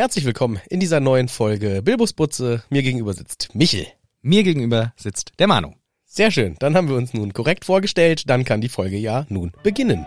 Herzlich willkommen in dieser neuen Folge Bilbus Butze. Mir gegenüber sitzt Michel. Mir gegenüber sitzt der Manu. Sehr schön, dann haben wir uns nun korrekt vorgestellt, dann kann die Folge ja nun beginnen.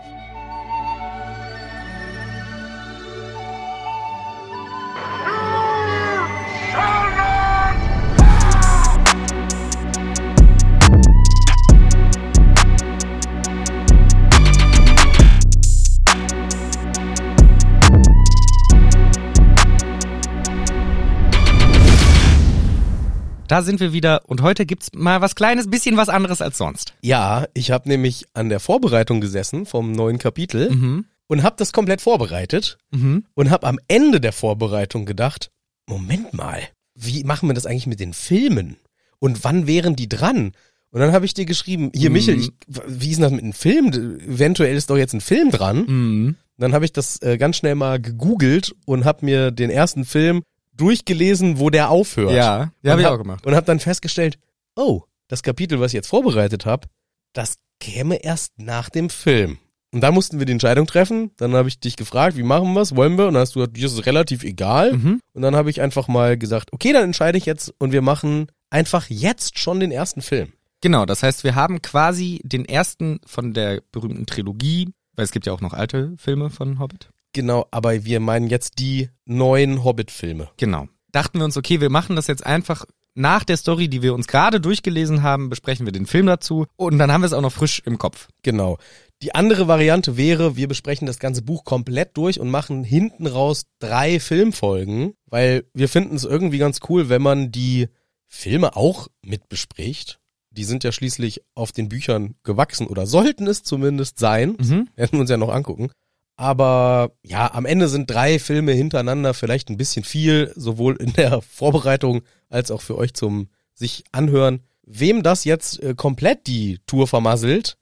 Da sind wir wieder und heute gibt's mal was kleines, bisschen was anderes als sonst. Ja, ich habe nämlich an der Vorbereitung gesessen vom neuen Kapitel Mhm. und habe das komplett vorbereitet Mhm. und habe am Ende der Vorbereitung gedacht, Moment mal, wie machen wir das eigentlich mit den Filmen? Und wann wären die dran? Und dann habe ich dir geschrieben, hier Mhm. Michel, ich, wie ist denn das mit einem Film? Eventuell ist doch jetzt ein Film dran. Mhm. Dann habe ich das äh, ganz schnell mal gegoogelt und habe mir den ersten Film durchgelesen, wo der aufhört. Ja, ja, und hab ich auch gemacht. Und habe dann festgestellt, oh, das Kapitel, was ich jetzt vorbereitet habe, das käme erst nach dem Film. Und dann mussten wir die Entscheidung treffen. Dann habe ich dich gefragt, wie machen wir's, wollen wir? Und dann hast du gesagt, das ist relativ egal. Mhm. Und dann habe ich einfach mal gesagt, okay, dann entscheide ich jetzt und wir machen einfach jetzt schon den ersten Film. Genau, das heißt, wir haben quasi den ersten von der berühmten Trilogie, weil es gibt ja auch noch alte Filme von Hobbit. Genau, aber wir meinen jetzt die neuen Hobbit-Filme. Genau. Dachten wir uns, okay, wir machen das jetzt einfach nach der Story, die wir uns gerade durchgelesen haben, besprechen wir den Film dazu und dann haben wir es auch noch frisch im Kopf. Genau. Die andere Variante wäre, wir besprechen das ganze Buch komplett durch und machen hinten raus drei Filmfolgen, weil wir finden es irgendwie ganz cool, wenn man die Filme auch mit bespricht. Die sind ja schließlich auf den Büchern gewachsen oder sollten es zumindest sein. Mhm. Werden wir uns ja noch angucken. Aber ja, am Ende sind drei Filme hintereinander vielleicht ein bisschen viel, sowohl in der Vorbereitung als auch für euch zum sich anhören. Wem das jetzt äh, komplett die Tour vermasselt,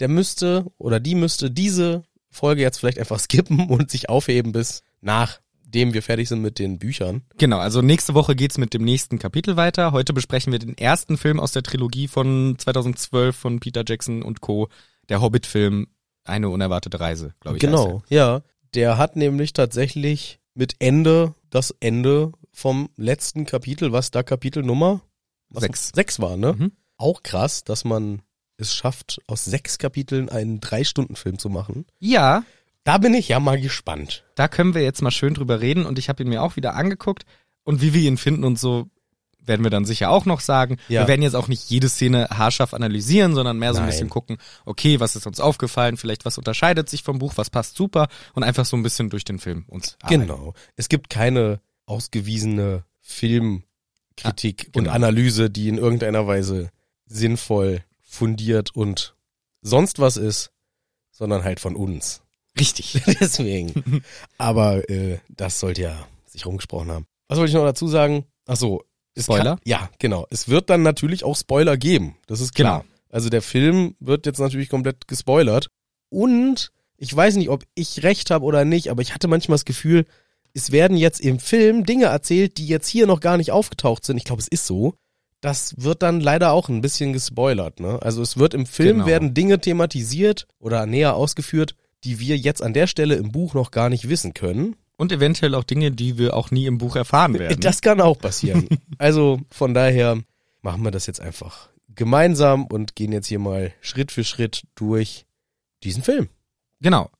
der müsste oder die müsste diese Folge jetzt vielleicht einfach skippen und sich aufheben bis nachdem wir fertig sind mit den Büchern. Genau, also nächste Woche geht's mit dem nächsten Kapitel weiter. Heute besprechen wir den ersten Film aus der Trilogie von 2012 von Peter Jackson und Co. Der Hobbit-Film Eine unerwartete Reise, glaube ich. Genau, ja. Der hat nämlich tatsächlich mit Ende das Ende vom letzten Kapitel, was da Kapitelnummer Sechs. sechs war, ne? Mhm. Auch krass, dass man es schafft, aus sechs Kapiteln einen Drei-Stunden-Film zu machen. Ja, Da bin ich ja mal gespannt. da können wir jetzt mal schön drüber reden und ich habe ihn mir auch wieder angeguckt und wie wir ihn finden und so werden wir dann sicher auch noch sagen. Ja. Wir werden jetzt auch nicht jede Szene haarscharf analysieren, sondern mehr so ein Nein. bisschen gucken, okay, was ist uns aufgefallen, vielleicht was unterscheidet sich vom Buch, was passt super und einfach so ein bisschen durch den Film uns arbeiten. Genau. Es gibt keine ausgewiesene Filmkritik Ah, genau. und Analyse, die in irgendeiner Weise sinnvoll, fundiert und sonst was ist, sondern halt von uns. Richtig. Deswegen. Aber äh, das sollte ja sich rumgesprochen haben. Was wollte ich noch dazu sagen? Ach so. Spoiler? Kann, ja, genau. Es wird dann natürlich auch Spoiler geben. Das ist klar. Genau. Also der Film wird jetzt natürlich komplett gespoilert. Und ich weiß nicht, ob ich recht habe oder nicht, aber ich hatte manchmal das Gefühl, es werden jetzt im Film Dinge erzählt, die jetzt hier noch gar nicht aufgetaucht sind. Ich glaube, es ist so. Das wird dann leider auch ein bisschen gespoilert. Ne? Also es wird im Film Genau. werden Dinge thematisiert oder näher ausgeführt, die wir jetzt an der Stelle im Buch noch gar nicht wissen können. Und eventuell auch Dinge, die wir auch nie im Buch erfahren werden. Das kann auch passieren. also von daher machen wir das jetzt einfach gemeinsam und gehen jetzt hier mal Schritt für Schritt durch diesen Film. Genau.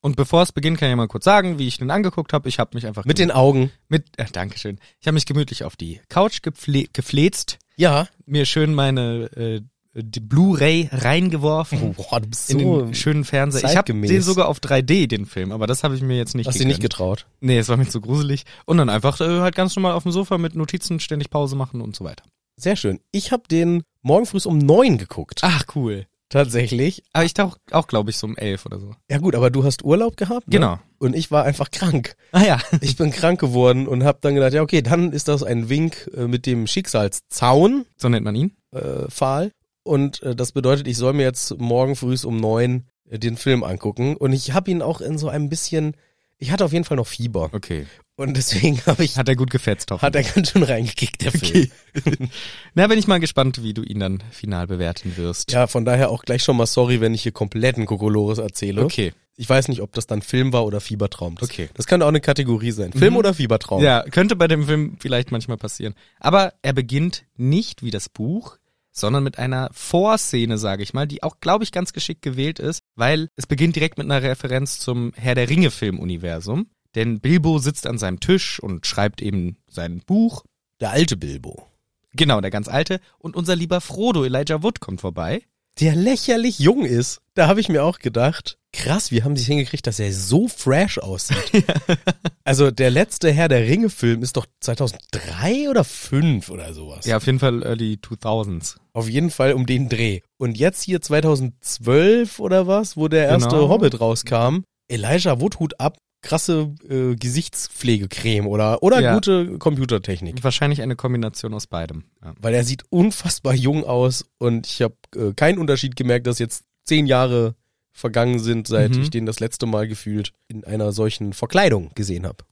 Und bevor es beginnt, kann ich mal kurz sagen, wie ich den angeguckt habe. Ich habe mich einfach Mit den Augen. mit äh, Dankeschön. Ich habe mich gemütlich auf die Couch gefle gefläzt, Ja. mir schön meine äh, die Blu-ray reingeworfen boah, du bist in so. den schönen Fernseher. Ich habe den sogar auf 3D den Film, aber das habe ich mir jetzt nicht Hast du nicht getraut? Nee, es war mir zu gruselig und dann einfach äh, halt ganz normal auf dem Sofa mit Notizen ständig Pause machen und so weiter. Sehr schön. Ich habe den morgen früh um neun geguckt. Ach cool. Tatsächlich. Aber ich tauch auch glaube ich so um elf oder so. Ja gut, aber du hast Urlaub gehabt. Ne? Genau. Und ich war einfach krank. Ah ja. Ich bin krank geworden und habe dann gedacht, ja okay, dann ist das ein Wink äh, mit dem Schicksalszaun. So nennt man ihn. äh, Pfahl. Und äh, das bedeutet, ich soll mir jetzt morgen früh um neun äh, den Film angucken. Und ich habe ihn auch in so ein bisschen, ich hatte auf jeden Fall noch Fieber. Okay. Und deswegen habe ich, Hat er gut gefetzt, hat er ganz schön reingekickt, der Film. Na, bin ich mal gespannt, wie du ihn dann final bewerten wirst. Ja, von daher auch gleich schon mal sorry, wenn ich hier kompletten Kokolores erzähle. Okay. Ich weiß nicht, ob das dann Film war oder Fiebertraum. Das, Okay. Das könnte auch eine Kategorie sein. Film Mhm. oder Fiebertraum? Ja, könnte bei dem Film vielleicht manchmal passieren. Aber er beginnt nicht wie das Buch, sondern mit einer Vorszene, sage ich mal, die auch, glaube ich, ganz geschickt gewählt ist, weil es beginnt direkt mit einer Referenz zum Herr der Ringe Filmuniversum. Denn Bilbo sitzt an seinem Tisch und schreibt eben sein Buch. Der alte Bilbo. Genau, der ganz alte. Und unser lieber Frodo, Elijah Wood, kommt vorbei. Der lächerlich jung ist. Da habe ich mir auch gedacht, krass, wie haben sie es hingekriegt, dass er so fresh aussieht. also der letzte Herr der Ringe Film ist doch 2003 oder 5 oder sowas. Ja, auf jeden Fall Early 2000s. Auf jeden Fall um den Dreh. Und jetzt hier 2012 oder was, wo der erste Genau. Hobbit rauskam, Elijah Wood Hut ab, krasse äh, Gesichtspflegecreme oder oder Ja. gute Computertechnik. Wahrscheinlich eine Kombination aus beidem. Ja. Weil er sieht unfassbar jung aus und ich habe äh, keinen Unterschied gemerkt, dass jetzt zehn Jahre vergangen sind, seit Mhm. ich den das letzte Mal gefühlt in einer solchen Verkleidung gesehen habe.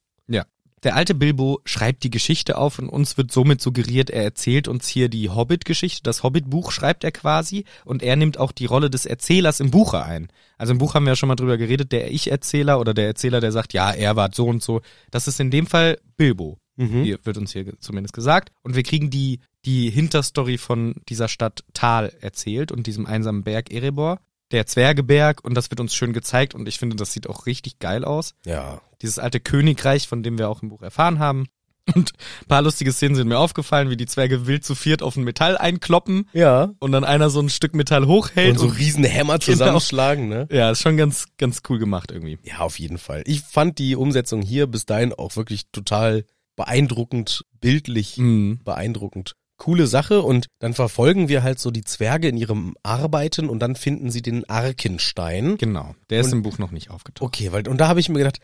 Der alte Bilbo schreibt die Geschichte auf und uns wird somit suggeriert, er erzählt uns hier die Hobbit-Geschichte. Das Hobbit-Buch schreibt er quasi und er nimmt auch die Rolle des Erzählers im Buche ein. Also im Buch haben wir ja schon mal drüber geredet, der Ich-Erzähler oder der Erzähler, der sagt, ja, er war so und so. Das ist in dem Fall Bilbo. Mhm. Hier wird uns hier zumindest gesagt. Und wir kriegen die, die Hinterstory von dieser Stadt Tal erzählt und diesem einsamen Berg Erebor. Der Zwergeberg und das wird uns schön gezeigt und ich finde, das sieht auch richtig geil aus Ja. dieses alte Königreich, von dem wir auch im Buch erfahren haben. Und ein paar lustige Szenen sind mir aufgefallen, wie die Zwerge wild zu viert auf ein Metall einkloppen Ja. und dann einer so ein Stück Metall hochhält. Und so riesen Hämmer zusammenschlagen, ne? ja, ist schon ganz, ganz cool gemacht irgendwie. Ja, auf jeden Fall. Ich fand die Umsetzung hier bis dahin auch wirklich total beeindruckend, bildlich Mhm. beeindruckend. Coole Sache und dann verfolgen wir halt so die Zwerge in ihrem Arbeiten und dann finden sie den Arkenstein. Genau. Der ist Und- im Buch noch nicht aufgetaucht. Okay, weil und da habe ich mir gedacht,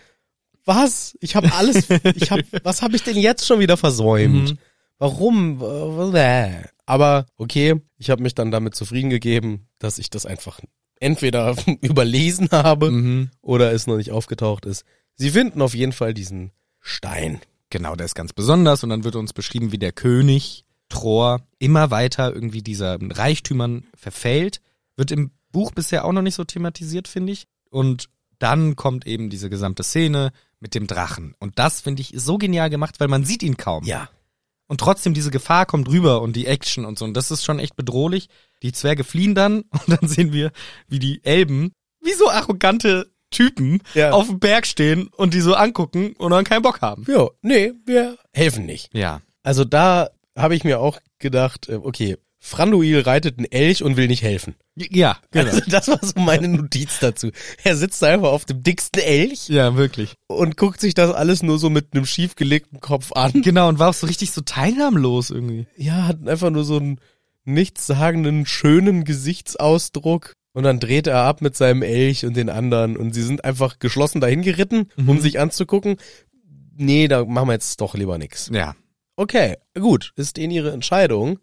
was? Ich habe alles, ich habe, was habe ich denn jetzt schon wieder versäumt? Mhm. Warum? Aber okay, ich habe mich dann damit zufrieden gegeben, dass ich das einfach entweder überlesen habe Mhm. oder es noch nicht aufgetaucht ist. Sie finden auf jeden Fall diesen Stein. Genau, der ist ganz besonders und dann wird uns beschrieben, wie der König Tror immer weiter irgendwie dieser Reichtümern verfällt. Wird im Buch bisher auch noch nicht so thematisiert, finde ich. Und dann kommt eben diese gesamte Szene mit dem Drachen. Und das finde ich so genial gemacht, weil man sieht ihn kaum. Ja. Und trotzdem diese Gefahr kommt rüber und die Action und so. Und das ist schon echt bedrohlich. Die Zwerge fliehen dann und dann sehen wir, wie die Elben, wie so arrogante Typen, Ja. auf dem Berg stehen und die so angucken und dann keinen Bock haben. Ja, nee, wir helfen nicht. Ja. Also da habe ich mir auch gedacht, äh, okay, Franduil reitet einen Elch und will nicht helfen. Ja, genau. Also das war so meine Notiz dazu. Er sitzt einfach auf dem dicksten Elch Ja, wirklich. und guckt sich das alles nur so mit einem schiefgelegten Kopf an. Genau, und war auch so richtig so teilnahmlos irgendwie. Ja, hat einfach nur so einen nichtssagenden, schönen Gesichtsausdruck. Und dann dreht er ab mit seinem Elch und den anderen und sie sind einfach geschlossen dahin geritten, um Mhm. sich anzugucken. Nee, da machen wir jetzt doch lieber nix. Ja. Okay, gut, ist denen ihre Entscheidung.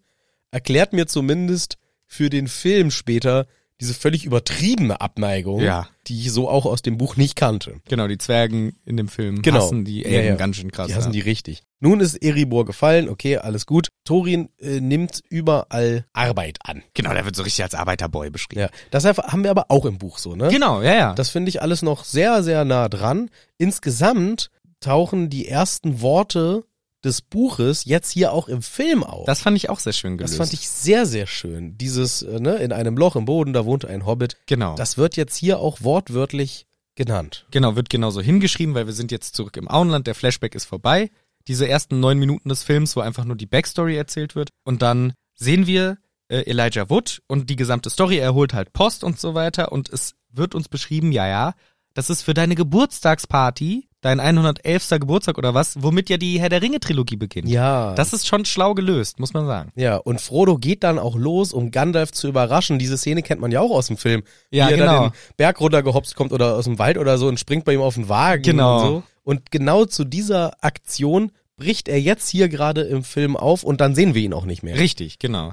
Erklärt mir zumindest für den Film später diese völlig übertriebene Abneigung, Ja. die ich so auch aus dem Buch nicht kannte. Genau, die Zwergen in dem Film Genau. hassen die Ja, Elben ja. ganz schön krass. Die hassen ja. die richtig. Nun ist Eribor gefallen, okay, alles gut. Thorin äh, nimmt überall Arbeit an. Genau, der wird so richtig als Arbeiterboy beschrieben. Ja, das haben wir aber auch im Buch so, ne? Genau, ja, ja. Das finde ich alles noch sehr, sehr nah dran. Insgesamt tauchen die ersten Worte des Buches jetzt hier auch im Film auf. Das fand ich auch sehr schön gelöst. Das fand ich sehr, sehr schön. Dieses, äh, ne, in einem Loch im Boden, da wohnte ein Hobbit. Genau. Das wird jetzt hier auch wortwörtlich genannt. Genau, wird genauso hingeschrieben, weil wir sind jetzt zurück im Auenland, der Flashback ist vorbei. Diese ersten neun Minuten des Films, wo einfach nur die Backstory erzählt wird. Und dann sehen wir äh, Elijah Wood und die gesamte Story, er holt halt Post und so weiter und es wird uns beschrieben, ja, ja, das ist für deine Geburtstagsparty, dein 111. Geburtstag oder was, womit ja die Herr der Ringe Trilogie beginnt. Ja. Das ist schon schlau gelöst, muss man sagen. ja, und Frodo geht dann auch los, um Gandalf zu überraschen. Diese Szene kennt man ja auch aus dem Film. Ja, Wie er genau. da den Berg runtergehopst kommt oder aus dem Wald oder so und springt bei ihm auf den Wagen Genau. und so. Und genau zu dieser Aktion bricht er jetzt hier gerade im Film auf und dann sehen wir ihn auch nicht mehr. Richtig, genau.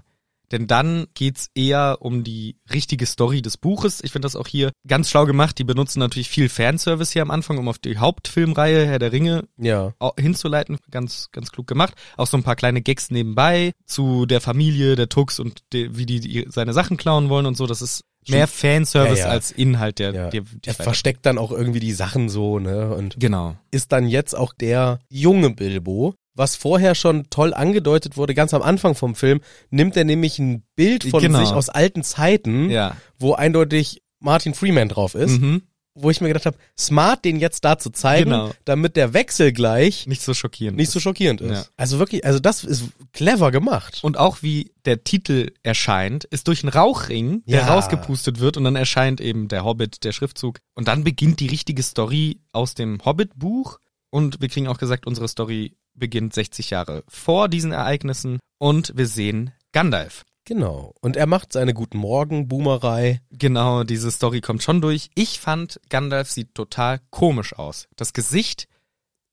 Denn dann geht's eher um die richtige Story des Buches. Ich finde das auch hier ganz schlau gemacht. Die benutzen natürlich viel Fanservice hier am Anfang, um auf die Hauptfilmreihe Herr der Ringe Ja. hinzuleiten. Ganz, ganz klug gemacht. Auch so ein paar kleine Gags nebenbei zu der Familie, der Tux und de, wie die, die seine Sachen klauen wollen und so. Das ist Mehr Fanservice Ja, ja. als Inhalt der, Ja. der, der er versteckt dann auch irgendwie die Sachen so, ne? Und Genau. ist dann jetzt auch der junge Bilbo. Was vorher schon toll angedeutet wurde, ganz am Anfang vom Film, nimmt er nämlich ein Bild von Genau. sich aus alten Zeiten, Ja. wo eindeutig Martin Freeman drauf ist, Mhm. wo ich mir gedacht habe, smart, den jetzt da zu zeigen, Genau. damit der Wechsel gleich Nicht so schockierend. nicht so schockierend ist. Ja. Also wirklich, also das ist clever gemacht. Und auch wie der Titel erscheint, ist durch einen Rauchring, der Ja. rausgepustet wird und dann erscheint eben der Hobbit, der Schriftzug. Und dann beginnt die richtige Story aus dem Hobbit-Buch. Und wir kriegen auch gesagt, unsere Story beginnt 60 Jahre vor diesen Ereignissen. Und wir sehen Gandalf. Genau. Und er macht seine guten Morgen Boomerei. Genau, diese Story kommt schon durch. Ich fand, Gandalf sieht total komisch aus. Das Gesicht,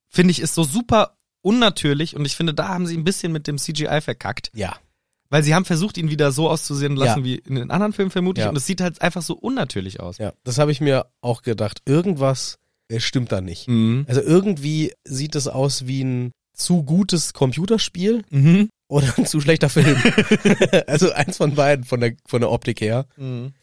finde ich, ist so super unnatürlich und ich finde, da haben sie ein bisschen mit dem CGI verkackt. Ja. Weil sie haben versucht, ihn wieder so auszusehen lassen Ja. wie in den anderen Filmen vermutlich Ja. und es sieht halt einfach so unnatürlich aus. Ja, das habe ich mir auch gedacht. Irgendwas stimmt da nicht. Mhm. Also irgendwie sieht es aus wie ein zu gutes Computerspiel Mhm. oder ein zu schlechter Film. also eins von beiden von der, von der Optik her. Mhm.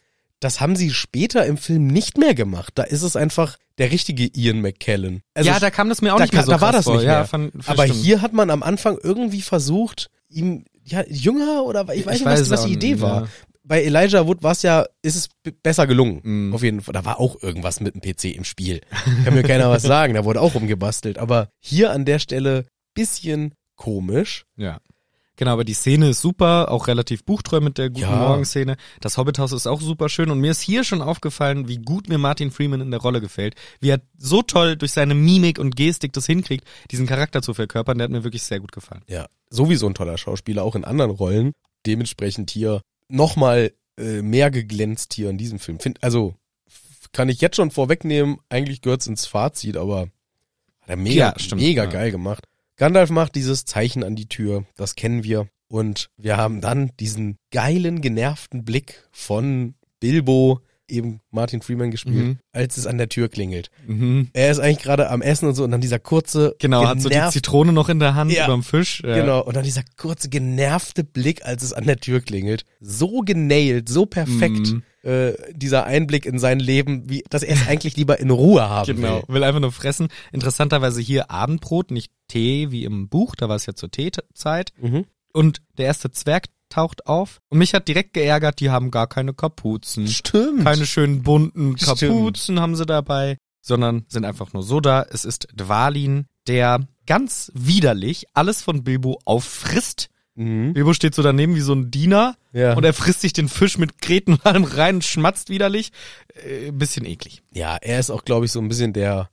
Das haben sie später im Film nicht mehr gemacht. Da ist es einfach der richtige Ian McKellen. Also ja, da kam das mir auch da nicht mehr so da war das nicht vor. Ja, mehr. fand, aber stimmt. hier hat man am Anfang irgendwie versucht, ihm ja jünger oder ich weiß Ich nicht, was, weiß was auch die Idee nicht, war. ja. Bei Elijah Wood war es ja, ist es besser gelungen. Mhm. Auf jeden Fall. Da war auch irgendwas mit dem PC im Spiel. Kann mir keiner was sagen. Da wurde auch rumgebastelt. Aber hier an der Stelle bisschen komisch. Ja. Genau, aber die Szene ist super, auch relativ buchtreu mit der guten Ja. Morgenszene. Das Hobbithaus ist auch super schön und mir ist hier schon aufgefallen, wie gut mir Martin Freeman in der Rolle gefällt. Wie er so toll durch seine Mimik und Gestik das hinkriegt, diesen Charakter zu verkörpern. Der hat mir wirklich sehr gut gefallen. Ja. Sowieso ein toller Schauspieler, auch in anderen Rollen. Dementsprechend hier nochmal äh, mehr geglänzt hier in diesem Film. Find, also kann ich jetzt schon vorwegnehmen, eigentlich gehört's ins Fazit, aber hat er mega, Ja, stimmt, mega ja. geil gemacht. Gandalf macht dieses Zeichen an die Tür, das kennen wir. Und wir haben dann diesen geilen, genervten Blick von Bilbo, eben Martin Freeman gespielt, Mhm. als es an der Tür klingelt. Mhm. Er ist eigentlich gerade am Essen und so und dann dieser kurze, Genau, hat so die Zitrone noch in der Hand Ja. überm Fisch. Ja. Genau, und dann dieser kurze genervte Blick, als es an der Tür klingelt. So genailt, so perfekt, Mhm. Äh, dieser Einblick in sein Leben, wie, dass er es eigentlich lieber in Ruhe haben Genau, will. will einfach nur fressen. Interessanterweise hier Abendbrot, nicht Tee wie im Buch, da war es ja zur Teezeit. Mhm. Und der erste Zwerg taucht auf und mich hat direkt geärgert, die haben gar keine Kapuzen. Stimmt. Keine schönen bunten Stimmt. Kapuzen haben sie dabei, sondern sind einfach nur so da. Es ist Dwalin, der ganz widerlich alles von Bilbo auffrisst. Mhm. Bilbo steht so daneben wie so ein Diener Ja. und er frisst sich den Fisch mit Kreten und allem rein und schmatzt widerlich. Äh, bisschen eklig. ja, er ist auch, glaube ich, so ein bisschen der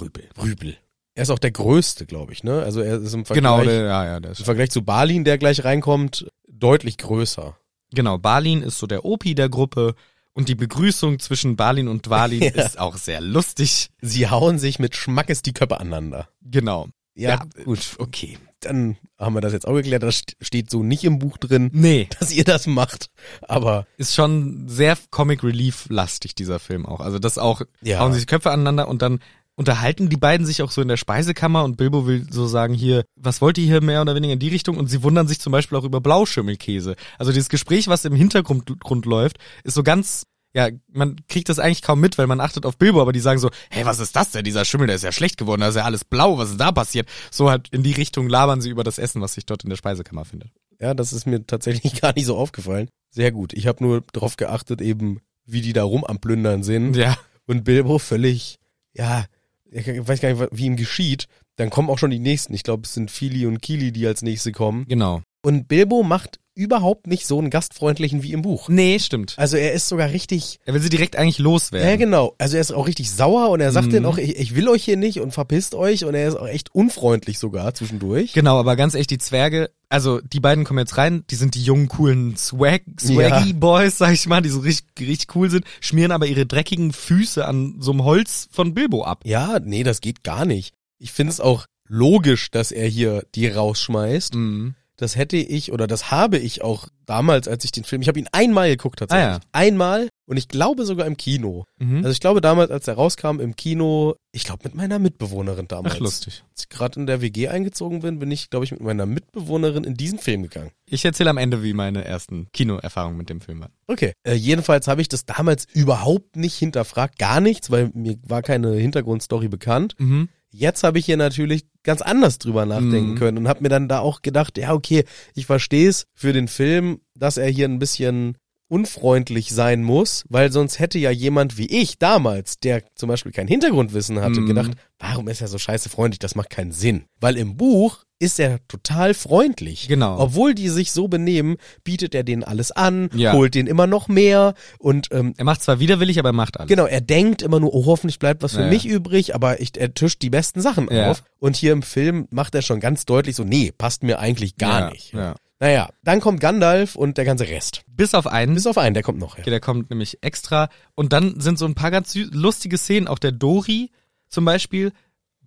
Rübel. Rübel. Er ist auch der Größte, glaube ich, ne? Also er ist im Vergleich, Genau, der, ja, ja, der im ist Vergleich zu Balin, der gleich reinkommt, deutlich größer. Genau, Balin ist so der Opi der Gruppe und die Begrüßung zwischen Balin und Dwalin Ja. ist auch sehr lustig. Sie hauen sich mit Schmackes die Köpfe aneinander. Genau. Ja, gut, okay. Dann haben wir das jetzt auch geklärt. Das st- steht so nicht im Buch drin, Nee, dass ihr das macht. Aber ist schon sehr Comic Relief lastig dieser Film auch. Also das auch Ja. hauen sich Köpfe aneinander und dann unterhalten die beiden sich auch so in der Speisekammer und Bilbo will so sagen hier, was wollt ihr hier mehr oder weniger in die Richtung und sie wundern sich zum Beispiel auch über Blauschimmelkäse. Also dieses Gespräch, was im Hintergrund Grund läuft, ist so ganz ja, man kriegt das eigentlich kaum mit, weil man achtet auf Bilbo, aber die sagen so, hey, was ist das denn? Dieser Schimmel, der ist ja schlecht geworden, da ist ja alles blau, was ist da passiert? So halt in die Richtung labern sie über das Essen, was sich dort in der Speisekammer findet. ja, das ist mir tatsächlich gar nicht so aufgefallen. Sehr gut. Ich habe nur darauf geachtet, eben, wie die da rum am Plündern sind. Ja. Und Bilbo völlig, ja, ich weiß gar nicht, wie ihm geschieht. Dann kommen auch schon die nächsten. Ich glaube, es sind Fili und Kili, die als nächste kommen. Genau. Und Bilbo macht überhaupt nicht so einen gastfreundlichen wie im Buch. Nee, stimmt. Also er ist sogar richtig, Er will sie direkt eigentlich loswerden. ja genau, also er ist auch richtig sauer und er sagt Mhm. denen auch, ich, ich will euch hier nicht und verpisst euch und er ist auch echt unfreundlich sogar zwischendurch. Genau, aber ganz echt, die Zwerge, also die beiden kommen jetzt rein, die sind die jungen, coolen Swag, Swaggy Ja. Boys, sag ich mal, die so richtig, richtig cool sind, schmieren aber ihre dreckigen Füße an so einem Holz von Bilbo ab. Ja, nee, das geht gar nicht. Ich finde es auch logisch, dass er hier die rausschmeißt. Mhm. Das hätte ich oder das habe ich auch damals, als ich den Film, ich habe ihn einmal geguckt tatsächlich. Ah, ja. Einmal und ich glaube sogar im Kino. Mhm. Also ich glaube damals, als er rauskam im Kino, ich glaube mit meiner Mitbewohnerin damals. Ach, lustig. Als ich gerade in der WG eingezogen bin, bin ich, glaube ich, mit meiner Mitbewohnerin in diesen Film gegangen. Ich erzähle am Ende, wie meine ersten Kinoerfahrungen mit dem Film waren. Okay. Äh, jedenfalls habe ich das damals überhaupt nicht hinterfragt, gar nichts, weil mir war keine Hintergrundstory bekannt. Mhm. Jetzt habe ich hier natürlich ganz anders drüber nachdenken Mhm. können und habe mir dann da auch gedacht, ja, okay, ich verstehe es für den Film, dass er hier ein bisschen unfreundlich sein muss, weil sonst hätte ja jemand wie ich damals, der zum Beispiel kein Hintergrundwissen hatte, Mhm. gedacht, warum ist er so scheiße freundlich? Das macht keinen Sinn. Weil im Buch ist er total freundlich. Genau. Obwohl die sich so benehmen, bietet er denen alles an, Ja. holt denen immer noch mehr und ähm, Er macht zwar widerwillig, aber er macht alles. Genau, er denkt immer nur, oh, hoffentlich bleibt was für Ja. mich übrig, aber ich, er tischt die besten Sachen Ja. auf. Und hier im Film macht er schon ganz deutlich so, nee, passt mir eigentlich gar nicht. ja. Naja, dann kommt Gandalf und der ganze Rest. Bis auf einen. Bis auf einen, der kommt noch. Ja. Der kommt nämlich extra. Und dann sind so ein paar ganz lustige Szenen. Auch der Dori zum Beispiel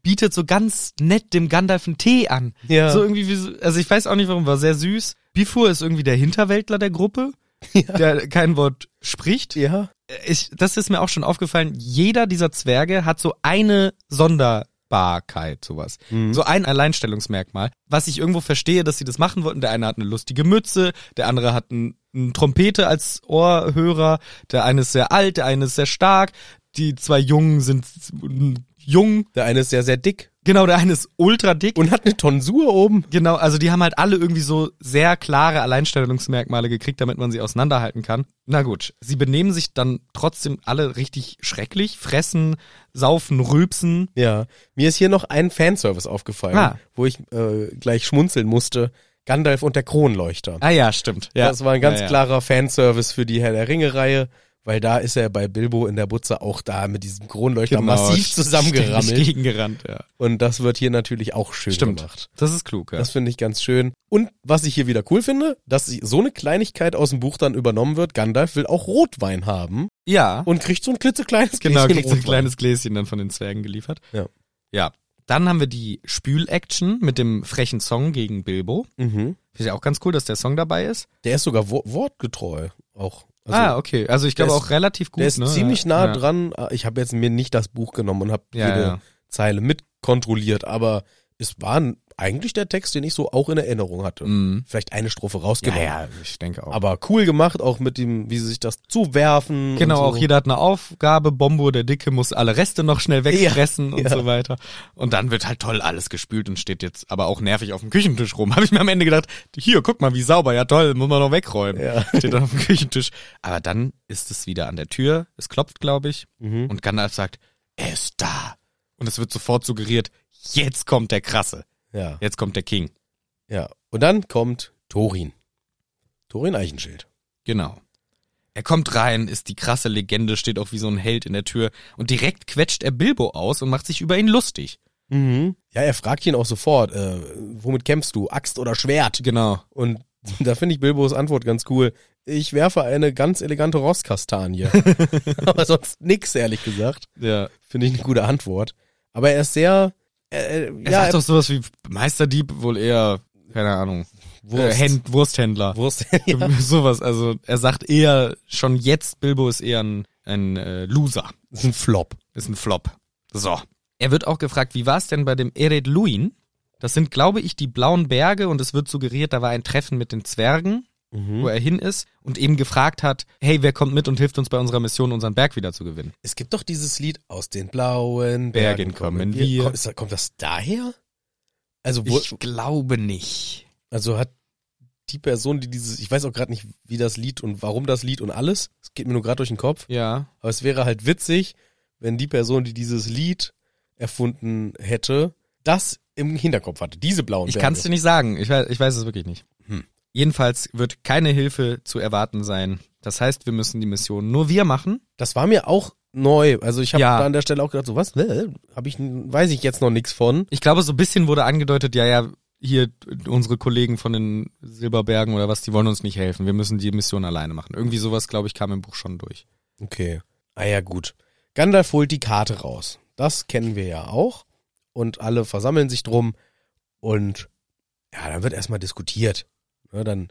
bietet so ganz nett dem Gandalf einen Tee an. Ja. So irgendwie wie so, also ich weiß auch nicht warum, war sehr süß. Bifur ist irgendwie der Hinterwäldler der Gruppe, der kein Wort spricht. Ja. Ich, das ist mir auch schon aufgefallen. Jeder dieser Zwerge hat so eine Sonderbarkeit, sowas. Mhm. So ein Alleinstellungsmerkmal. Was ich irgendwo verstehe, dass sie das machen wollten. Der eine hat eine lustige Mütze, der andere hat ein, Trompete als Ohrhörer, der eine ist sehr alt, der eine ist sehr stark, die zwei Jungen sind jung. Der eine ist sehr, sehr dick Genau, der eine ist ultra dick. und hat eine Tonsur oben. Genau, also die haben halt alle irgendwie so sehr klare Alleinstellungsmerkmale gekriegt, damit man sie auseinanderhalten kann. Na gut, sie benehmen sich dann trotzdem alle richtig schrecklich, fressen, saufen, rülpsen. Ja. Mir ist hier noch ein Fanservice aufgefallen, Ah. wo ich äh, gleich schmunzeln musste. Gandalf und der Kronleuchter. Ah ja, stimmt. Ja. Das war ein ganz ja, ja. klarer Fanservice für die Herr der Ringe-Reihe, weil da ist er bei Bilbo in der Butze auch da mit diesem Kronleuchter Genau, massiv zusammengerammelt. Gegengerannt, ja. Und das wird hier natürlich auch schön Stimmt. gemacht. Das ist klug, ja. Das finde ich ganz schön. Und was ich hier wieder cool finde, dass so eine Kleinigkeit aus dem Buch dann übernommen wird. Gandalf will auch Rotwein haben ja, und kriegt so ein klitzekleines genau, Gläschen kriegt so ein kleines Gläschen dann von den Zwergen geliefert. Ja. Ja. Dann haben wir die Spül-Action mit dem frechen Song gegen Bilbo. Mhm. Finde ich auch ganz cool, dass der Song dabei ist. Der ist sogar wo wortgetreu auch. Also, ah, okay. Also ich glaube auch relativ gut. der ist ne? ziemlich nah ja. dran. Ich habe jetzt mir nicht das Buch genommen und habe Ja, jede ja. Zeile mitkontrolliert, aber es war ein- eigentlich der Text, den ich so auch in Erinnerung hatte. Mhm. Vielleicht eine Strophe Ja, rausgenommen. ja, ich denke auch. Aber cool gemacht, auch mit dem, wie sie sich das zuwerfen. Genau, so. auch jeder hat eine Aufgabe. Bombo, der Dicke, muss alle Reste noch schnell wegfressen und ja. so weiter. Und dann wird halt toll alles gespült und steht jetzt aber auch nervig auf dem Küchentisch rum. Habe ich mir am Ende gedacht, hier, guck mal, wie sauber. Ja toll, muss man noch wegräumen. Ja. Steht dann auf dem Küchentisch. Aber dann ist es wieder an der Tür. Es klopft, glaube ich. Mhm. Und Gandalf sagt, er ist da. Und es wird sofort suggeriert, jetzt kommt der Krasse. Ja, Jetzt kommt der King. ja. Und dann kommt Thorin. Thorin Eichenschild. Genau. Er kommt rein, ist die krasse Legende, steht auch wie so ein Held in der Tür und direkt quetscht er Bilbo aus und macht sich über ihn lustig. Mhm. Ja, er fragt ihn auch sofort, äh, womit kämpfst du? Axt oder Schwert? Genau. Und da finde ich Bilbos Antwort ganz cool. Ich werfe eine ganz elegante Rosskastanie. Aber sonst nix, ehrlich gesagt. Ja. Finde ich eine gute Antwort. Aber er ist sehr, äh, Er ja, sagt doch sowas wie Meisterdieb, wohl eher, keine Ahnung, Wurst. Äh, Händ Wursthändler. Wurst. ja. Sowas, also er sagt eher, schon jetzt, Bilbo ist eher ein, ein äh, Loser. Ist ein Flop. Ist ein Flop. So. Er wird auch gefragt, wie war es denn bei dem Ered Luin? Das sind, glaube ich, die blauen Berge und es wird suggeriert, da war ein Treffen mit den Zwergen, Mhm. wo er hin ist und eben gefragt hat, hey, wer kommt mit und hilft uns bei unserer Mission, unseren Berg wieder zu gewinnen? Es gibt doch dieses Lied aus den blauen Bergen Bergen kommen wir. Kommt, ist, kommt das daher? Also, wo, Ich glaube nicht. also hat die Person, die dieses, ich weiß auch gerade nicht, wie das Lied und warum das Lied und alles, es geht mir nur gerade durch den Kopf, Ja. aber es wäre halt witzig, wenn die Person, die dieses Lied erfunden hätte, das im Hinterkopf hatte, diese blauen Ich Berge. kann es dir nicht sagen. Ich weiß, ich weiß es wirklich nicht. Jedenfalls wird keine Hilfe zu erwarten sein. Das heißt, wir müssen die Mission nur wir machen. Das war mir auch neu. Also ich habe Ja. da an der Stelle auch gedacht, so was, ne, habe ich, weiß ich jetzt noch nichts von. Ich glaube, so ein bisschen wurde angedeutet, ja, ja, hier unsere Kollegen von den Silberbergen oder was, die wollen uns nicht helfen. Wir müssen die Mission alleine machen. Irgendwie sowas, glaube ich, kam im Buch schon durch. Okay. Ah ja, gut. Gandalf holt die Karte raus. Das kennen wir ja auch. Und alle versammeln sich drum. Und ja, dann wird erstmal diskutiert. Ne, dann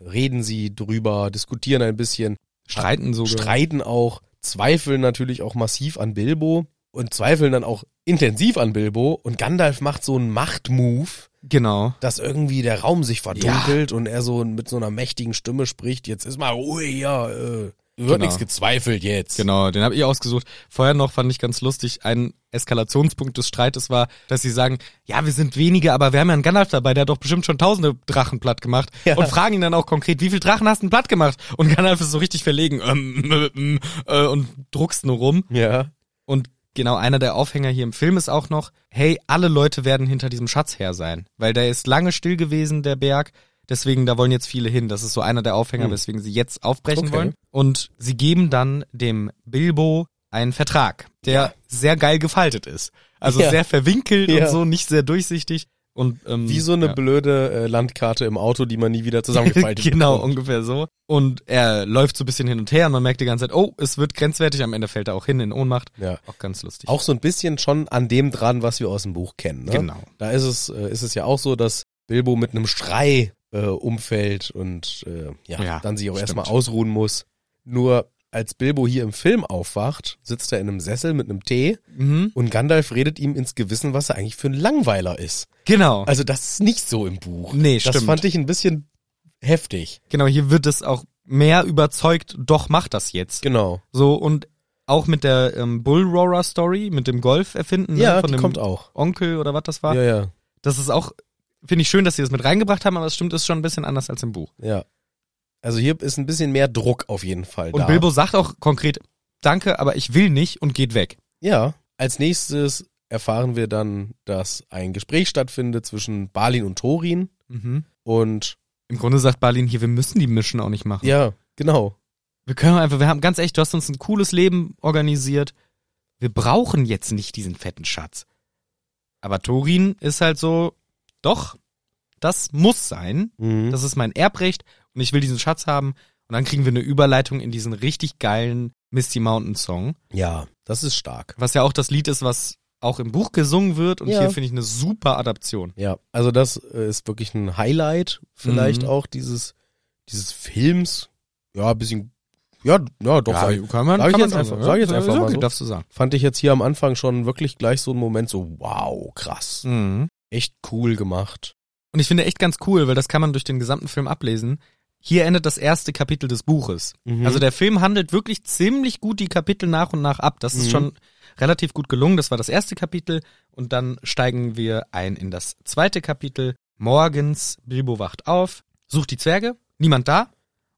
reden sie drüber, diskutieren ein bisschen. Streiten sogar. streiten auch, zweifeln natürlich auch massiv an Bilbo und zweifeln dann auch intensiv an Bilbo und Gandalf macht so einen Machtmove, Genau. dass irgendwie der Raum sich verdunkelt und er so mit so einer mächtigen Stimme spricht, jetzt ist mal ruhig, ja, äh, wird Genau. nichts gezweifelt jetzt. Genau, den habe ich ausgesucht. Vorher noch fand ich ganz lustig, ein Eskalationspunkt des Streites war, dass sie sagen, ja, wir sind wenige, aber wir haben ja einen Gandalf dabei, der hat doch bestimmt schon tausende Drachen platt gemacht. Ja. Und fragen ihn dann auch konkret, wie viel Drachen hast du denn platt gemacht? Und Gandalf ist so richtig verlegen ähm, äh, äh, und druckst nur rum. Ja. Und genau einer der Aufhänger hier im Film ist auch noch, hey, alle Leute werden hinter diesem Schatz her sein, weil der ist lange still gewesen, der Berg. Deswegen, da wollen jetzt viele hin. Das ist so einer der Aufhänger, Hm. weswegen sie jetzt aufbrechen Okay. wollen. Und sie geben dann dem Bilbo einen Vertrag, der Ja. sehr geil gefaltet ist. Also Ja. sehr verwinkelt Ja. und so, nicht sehr durchsichtig. Und, ähm, Wie so eine ja. blöde äh, Landkarte im Auto, die man nie wieder zusammengefaltet genau, bekommt. ungefähr so. Und er läuft so ein bisschen hin und her und man merkt die ganze Zeit, oh, es wird grenzwertig. Am Ende fällt er auch hin in Ohnmacht. Ja. Auch ganz lustig. Auch so ein bisschen schon an dem dran, was wir aus dem Buch kennen. Ne? Genau. Da ist es, äh, ist es ja auch so, dass Bilbo mit einem Schrei äh, umfällt und äh, ja, Ja, dann sich auch stimmt. erstmal ausruhen muss. Nur als Bilbo hier im Film aufwacht, sitzt er in einem Sessel mit einem Tee Mhm. und Gandalf redet ihm ins Gewissen, was er eigentlich für ein Langweiler ist. Genau. Also das ist nicht so im Buch. Nee, das stimmt. fand ich ein bisschen heftig. Genau, hier wird es auch mehr überzeugt, doch mach das jetzt. Genau. So und auch mit der ähm, Bull Roarer Story, mit dem Golf erfinden ne, Ja, von die dem kommt auch. Onkel oder was das war. Ja, ja, Das ist auch, finde ich schön, dass sie das mit reingebracht haben, aber es stimmt, ist schon ein bisschen anders als im Buch. ja. Also hier ist ein bisschen mehr Druck auf jeden Fall Und da. Bilbo sagt auch konkret, danke, aber ich will nicht und geht weg. Ja, als nächstes erfahren wir dann, dass ein Gespräch stattfindet zwischen Balin und Thorin Mhm. und Im Grunde sagt Balin hier, wir müssen die Mission auch nicht machen. ja, genau. Wir können einfach, wir haben ganz echt, du hast uns ein cooles Leben organisiert. Wir brauchen jetzt nicht diesen fetten Schatz. Aber Thorin ist halt so, doch, das muss sein. Mhm. Das ist mein Erbrecht und ich will diesen Schatz haben. Und dann kriegen wir eine Überleitung in diesen richtig geilen Misty Mountain Song, ja, das ist stark. was ja auch das Lied ist, was auch im Buch gesungen wird. Und Ja. hier finde ich eine super Adaption. Ja, also das äh, ist wirklich ein Highlight vielleicht Mhm. auch dieses dieses Films. Ja, ein bisschen ja, ja, doch sag, kann man, sag ich kann jetzt man einfach- sagen, sag ich jetzt ja. einfach Ja, mal okay, so. Darfst du sagen. fand ich jetzt hier am Anfang schon wirklich gleich so einen Moment so wow, krass. Mhm. Echt cool gemacht. Und ich finde echt ganz cool, weil das kann man durch den gesamten Film ablesen. Hier endet das erste Kapitel des Buches. Mhm. Also der Film handelt wirklich ziemlich gut die Kapitel nach und nach ab. Das ist Mhm. schon relativ gut gelungen. Das war das erste Kapitel. Und dann steigen wir ein in das zweite Kapitel. Morgens, Bilbo wacht auf, sucht die Zwerge, niemand da.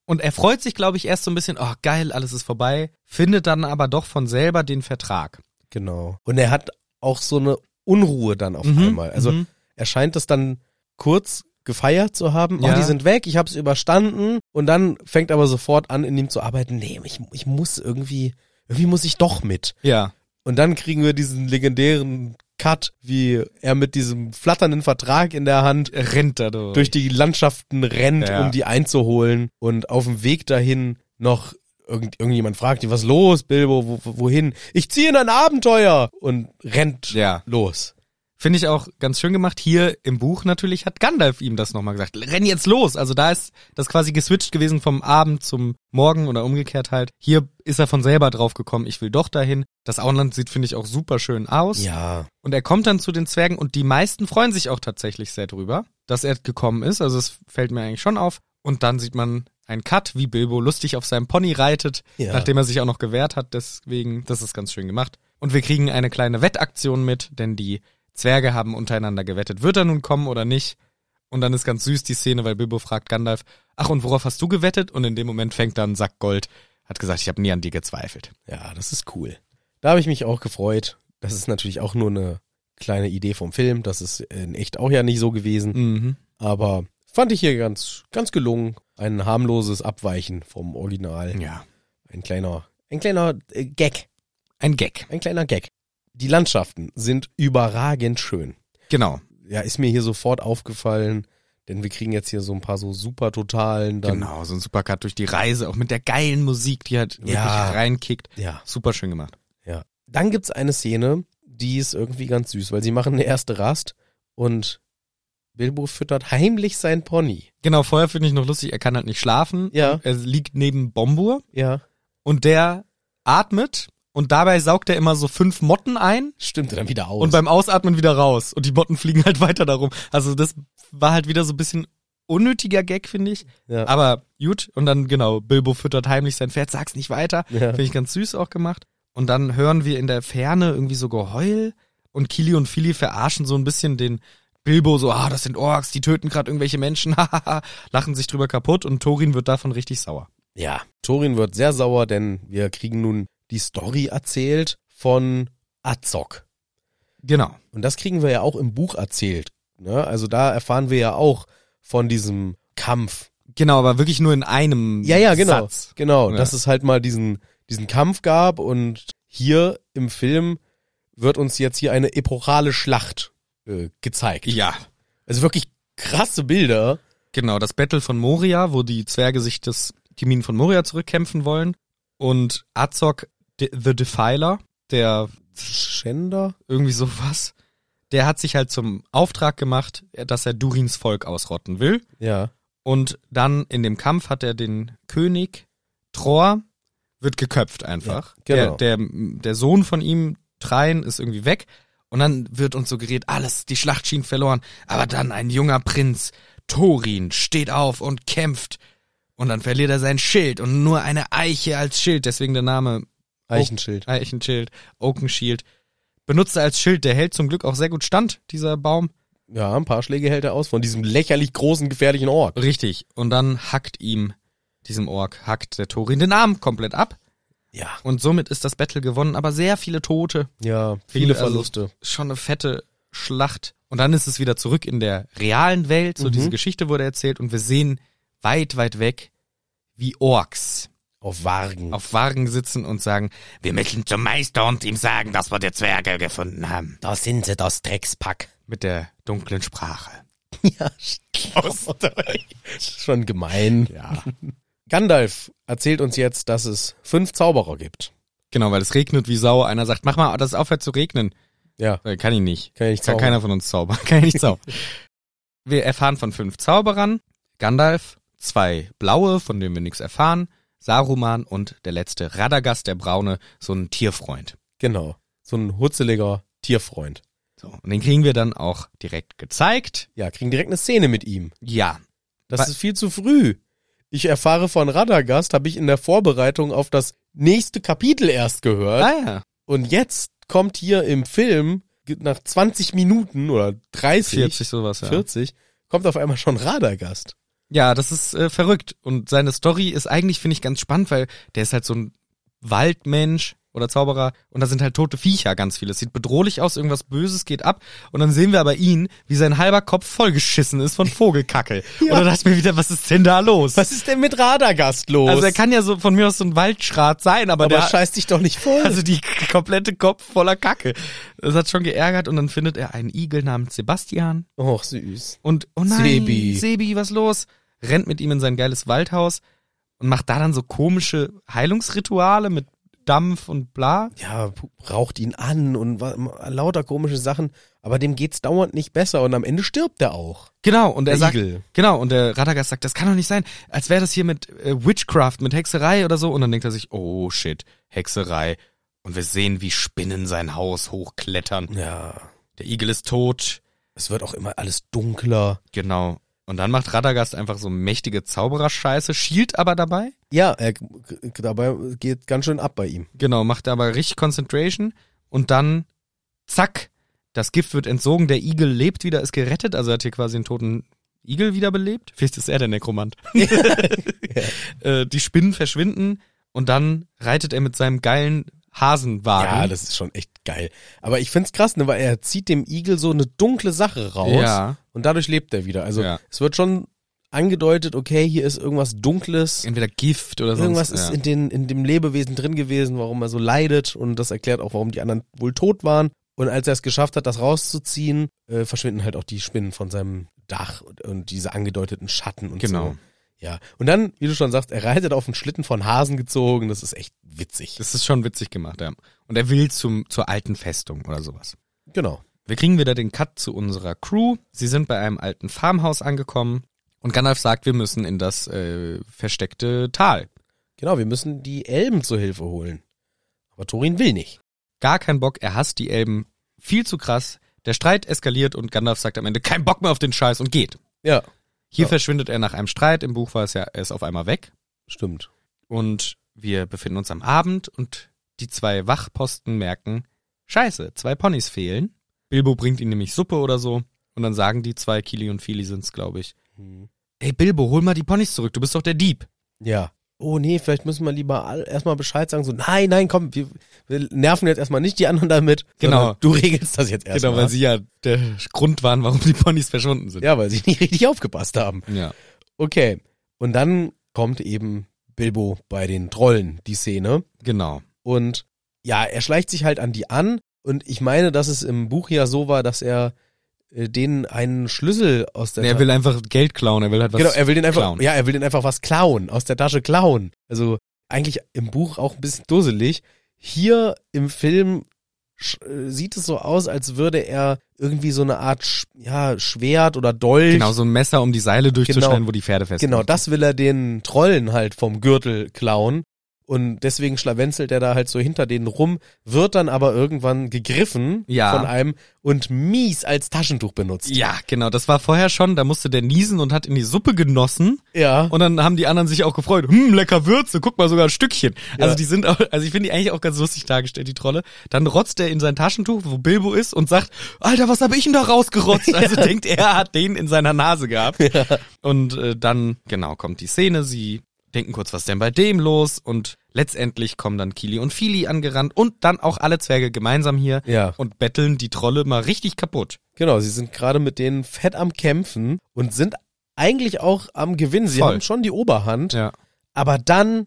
Und er freut sich, glaube ich, erst so ein bisschen, oh geil, alles ist vorbei, findet dann aber doch von selber den Vertrag. Genau. Und er hat auch so eine Unruhe dann auf Mhm, einmal. Also mhm. er scheint es dann kurz gefeiert zu haben. Ja. Oh, die sind weg, ich habe es überstanden. Und dann fängt aber sofort an, in ihm zu arbeiten. Nee, ich, ich muss irgendwie, irgendwie muss ich doch mit. Ja, Und dann kriegen wir diesen legendären Cut, wie er mit diesem flatternden Vertrag in der Hand rennt da durch. durch die Landschaften rennt, Ja. um die einzuholen. Und auf dem Weg dahin noch irgend, irgendjemand fragt ihn, was los, Bilbo, wo, wo- wohin? Ich ziehe in ein Abenteuer und rennt Ja. los. Finde ich auch ganz schön gemacht. Hier im Buch natürlich hat Gandalf ihm das nochmal gesagt. Renn jetzt los. Also da ist das quasi geswitcht gewesen vom Abend zum Morgen oder umgekehrt halt. Hier ist er von selber drauf gekommen, ich will doch dahin. Das Auenland sieht, finde ich, auch super schön aus. Ja. Und er kommt dann zu den Zwergen und die meisten freuen sich auch tatsächlich sehr drüber, dass er gekommen ist. Also es fällt mir eigentlich schon auf. Und dann sieht man einen Cut, wie Bilbo lustig auf seinem Pony reitet, Ja. nachdem er sich auch noch gewehrt hat. Deswegen, das ist ganz schön gemacht. Und wir kriegen eine kleine Wettaktion mit, denn die Zwerge haben untereinander gewettet, wird er nun kommen oder nicht. Und dann ist ganz süß die Szene, weil Bilbo fragt Gandalf, ach und worauf hast du gewettet? Und in dem Moment fängt dann Sack Gold, hat gesagt, ich habe nie an dir gezweifelt. Ja, das ist cool. Da habe ich mich auch gefreut. Das ist natürlich auch nur eine kleine Idee vom Film. Das ist in echt auch ja nicht so gewesen. Mhm. Aber fand ich hier ganz, ganz gelungen. Ein harmloses Abweichen vom Original. Ja. Ein kleiner, ein kleiner äh, Gag. Ein Gag. Ein kleiner Gag. Die Landschaften sind überragend schön. Genau. Ja, ist mir hier sofort aufgefallen. Denn wir kriegen jetzt hier so ein paar so super totalen dann. Genau, so ein Supercut durch die Reise, auch mit der geilen Musik, die halt wirklich Ja. reinkickt. Ja. Super schön gemacht. Ja. Dann gibt's eine Szene, die ist irgendwie ganz süß, weil sie machen eine erste Rast und Bilbo füttert heimlich sein Pony. Genau, vorher finde ich noch lustig, er kann halt nicht schlafen. Ja. Er liegt neben Bombur Ja. und der atmet und dabei saugt er immer so fünf Motten ein Stimmt dann wieder aus. und beim Ausatmen wieder raus und die Motten fliegen halt weiter darum. Also das war halt wieder so ein bisschen unnötiger Gag, finde ich. ja. Aber gut, und dann genau, Bilbo füttert heimlich sein Pferd, sag's nicht weiter. Ja. Finde ich ganz süß auch gemacht. Und dann hören wir in der Ferne irgendwie so Geheul und Kili und Philly verarschen so ein bisschen den Bilbo so, ah, das sind Orks, die töten gerade irgendwelche Menschen, hahaha, lachen sich drüber kaputt und Thorin wird davon richtig sauer. Ja, Thorin wird sehr sauer, denn wir kriegen nun die Story erzählt von Azog. Genau. Und das kriegen wir ja auch im Buch erzählt. Ne? Also da erfahren wir ja auch von diesem Kampf. Genau, aber wirklich nur in einem Ja, ja, genau. Satz. Genau, Ja. dass es halt mal diesen, diesen Kampf gab und hier im Film wird uns jetzt hier eine epochale Schlacht äh, gezeigt. Ja. Also wirklich krasse Bilder. Genau, das Battle von Moria, wo die Zwerge sich das, die Minen von Moria zurückkämpfen wollen. Und Azog, the the Defiler, der Schänder? irgendwie sowas, der hat sich halt zum Auftrag gemacht, dass er Durins Volk ausrotten will. Ja. Und dann in dem Kampf hat er den König Tror wird geköpft einfach. Ja, genau. der, der, der Sohn von ihm, Trein, ist irgendwie weg. Und dann wird uns suggeriert, alles, die Schlacht schien verloren. Aber dann ein junger Prinz, Thorin, steht auf und kämpft. Und dann verliert er sein Schild und nur eine Eiche als Schild, deswegen der Name Eichenschild. Eichenschild, Oaken Shield. Benutzt er als Schild, der hält zum Glück auch sehr gut stand, dieser Baum. Ja, ein paar Schläge hält er aus von diesem lächerlich großen, gefährlichen Ork. Richtig. Und dann hackt ihm, diesem Ork, hackt der Thorin den Arm komplett ab. Ja. Und somit ist das Battle gewonnen, aber sehr viele Tote. Ja, viele Also Verluste. Schon eine fette Schlacht. Und dann ist es wieder zurück in der realen Welt. So Mhm. diese Geschichte wurde erzählt und wir sehen weit, weit weg, wie Orks Auf Wagen. auf Wagen sitzen und sagen, wir müssen zum Meister und ihm sagen, dass wir die Zwerge gefunden haben. da sind sie, das Dreckspack. Mit der dunklen Sprache. Ja, schon gemein. Ja. Gandalf erzählt uns jetzt, dass es fünf Zauberer gibt. Genau, weil es regnet wie Sau. Einer sagt, mach mal, dass es aufhört zu regnen. Ja, Äh, Kann ich nicht. kann ich nicht Kann keiner von uns zaubern. Kann ich nicht zaubern. wir erfahren von fünf Zauberern. Gandalf, zwei blaue, von denen wir nichts erfahren. Saruman und der letzte Radagast, der braune, so ein Tierfreund. Genau. So ein hutzeliger Tierfreund. So, und den kriegen wir dann auch direkt gezeigt. Ja, kriegen direkt eine Szene mit ihm. Ja. Das Wa- ist viel zu früh. Ich erfahre von Radagast, habe ich in der Vorbereitung auf das nächste Kapitel erst gehört. Ah ja. Und jetzt kommt hier im Film nach 20 Minuten oder 30, 40 sowas, ja. 40, kommt auf einmal schon Radagast. Ja, das ist äh, verrückt. Und seine Story ist eigentlich, finde ich, ganz spannend, weil der ist halt so ein Waldmensch oder Zauberer und da sind halt tote Viecher ganz viele. Es sieht bedrohlich aus, irgendwas Böses geht ab und dann sehen wir aber ihn, wie sein halber Kopf vollgeschissen ist von Vogelkacke. Und dann dachte ich mir wieder, was ist denn da los? Was ist denn mit Radagast los? Also er kann ja so von mir aus so ein Waldschrat sein, aber, aber der scheißt dich doch nicht voll. also die komplette Kopf voller Kacke. Das hat schon geärgert und dann findet er einen Igel namens Sebastian Och, süß. und oh nein, Sebi. Sebi, was los? Rennt mit ihm in sein geiles Waldhaus und macht da dann so komische Heilungsrituale mit Dampf und bla. Ja, raucht ihn an und lauter komische Sachen. Aber dem geht's dauernd nicht besser und am Ende stirbt er auch. Genau, und er Der sagt, Igel. genau, und der Radagast sagt, das kann doch nicht sein, als wäre das hier mit äh, Witchcraft, mit Hexerei oder so. Und dann denkt er sich, oh shit, Hexerei. Und wir sehen, wie Spinnen sein Haus hochklettern. Ja. Der Igel ist tot. Es wird auch immer alles dunkler. Genau. Und dann macht Radagast einfach so mächtige Zaubererscheiße, schielt aber dabei. Ja, er dabei geht ganz schön ab bei ihm. Genau, macht aber richtig Concentration. Und dann, zack, das Gift wird entsogen, der Igel lebt wieder, ist gerettet, also er hat hier quasi einen toten Igel wiederbelebt. Vielleicht ist er der Nekromant. äh, die Spinnen verschwinden und dann reitet er mit seinem geilen Hasenwagen. Ja, das ist schon echt geil. Aber ich find's krass, ne, weil er zieht dem Igel so eine dunkle Sache raus Ja. und dadurch lebt er wieder. Also Ja. es wird schon angedeutet, okay, hier ist irgendwas Dunkles. Entweder Gift oder sonst Irgendwas ist ja. in, den, in dem Lebewesen drin gewesen, warum er so leidet und das erklärt auch, warum die anderen wohl tot waren. Und als er es geschafft hat, das rauszuziehen, äh, verschwinden halt auch die Spinnen von seinem Dach und, und diese angedeuteten Schatten und Genau. so. Ja. Und dann, wie du schon sagst, er reitet auf einen Schlitten von Hasen gezogen. Das ist echt witzig. Das ist schon witzig gemacht, ja. Und er will zum, zur alten Festung oder sowas. Genau. Wir kriegen wieder den Cut zu unserer Crew. Sie sind bei einem alten Farmhaus angekommen und Gandalf sagt, wir müssen in das äh, versteckte Tal. Genau, wir müssen die Elben zur Hilfe holen. Aber Thorin will nicht. Gar kein Bock, er hasst die Elben viel zu krass. Der Streit eskaliert und Gandalf sagt am Ende, kein Bock mehr auf den Scheiß und geht. Ja, Hier Ja. verschwindet er nach einem Streit. Im Buch war es ja, er ist auf einmal weg. stimmt. Und wir befinden uns am Abend und die zwei Wachposten merken, scheiße, zwei Ponys fehlen. Bilbo bringt ihnen nämlich Suppe oder so. Und dann sagen die zwei, Kili und Fili sind's, glaube ich. Hm. Ey Bilbo, hol mal die Ponys zurück, du bist doch der Dieb. Ja. Oh nee, vielleicht müssen wir lieber erstmal Bescheid sagen, so, nein, nein, komm, wir, wir nerven jetzt erstmal nicht die anderen damit. Genau. Du regelst das jetzt erstmal. Genau, weil sie ja der Grund waren, warum die Ponys verschwunden sind. Ja, weil sie nicht richtig aufgepasst haben. ja. Okay. Und dann kommt eben Bilbo bei den Trollen, die Szene. Genau. Und ja, er schleicht sich halt an die an. Und ich meine, dass es im Buch ja so war, dass er denen einen Schlüssel aus der Nee, er will einfach Geld klauen, er will halt was Genau, er will den einfach, klauen. ja, er will den einfach was klauen, aus der Tasche klauen. Also eigentlich im Buch auch ein bisschen dusselig. Hier im Film äh, sieht es so aus, als würde er irgendwie so eine Art, ja, Schwert oder Dolch. Genau, so ein Messer, um die Seile durchzuschneiden, Genau. wo die Pferde fest Genau, das will er den Trollen halt vom Gürtel klauen. Und deswegen schlawenzelt er da halt so hinter denen rum, wird dann aber irgendwann gegriffen Ja. von einem und mies als Taschentuch benutzt. Ja, genau, das war vorher schon, da musste der niesen und hat in die Suppe genossen. Ja. Und dann haben die anderen sich auch gefreut. Hm, lecker Würze, guck mal sogar ein Stückchen. Also Ja. die sind auch, also ich finde die eigentlich auch ganz lustig dargestellt, die Trolle. Dann rotzt er in sein Taschentuch, wo Bilbo ist und sagt, Alter, was habe ich denn da rausgerotzt? Also denkt er, er hat den in seiner Nase gehabt. Und äh, dann, genau, kommt die Szene, sie denken kurz, was ist denn bei dem los? Und letztendlich kommen dann Kili und Fili angerannt und dann auch alle Zwerge gemeinsam hier Ja. und betteln die Trolle mal richtig kaputt. Genau, sie sind gerade mit denen fett am Kämpfen und sind eigentlich auch am Gewinnen. Sie Voll. haben schon die Oberhand, Ja. aber dann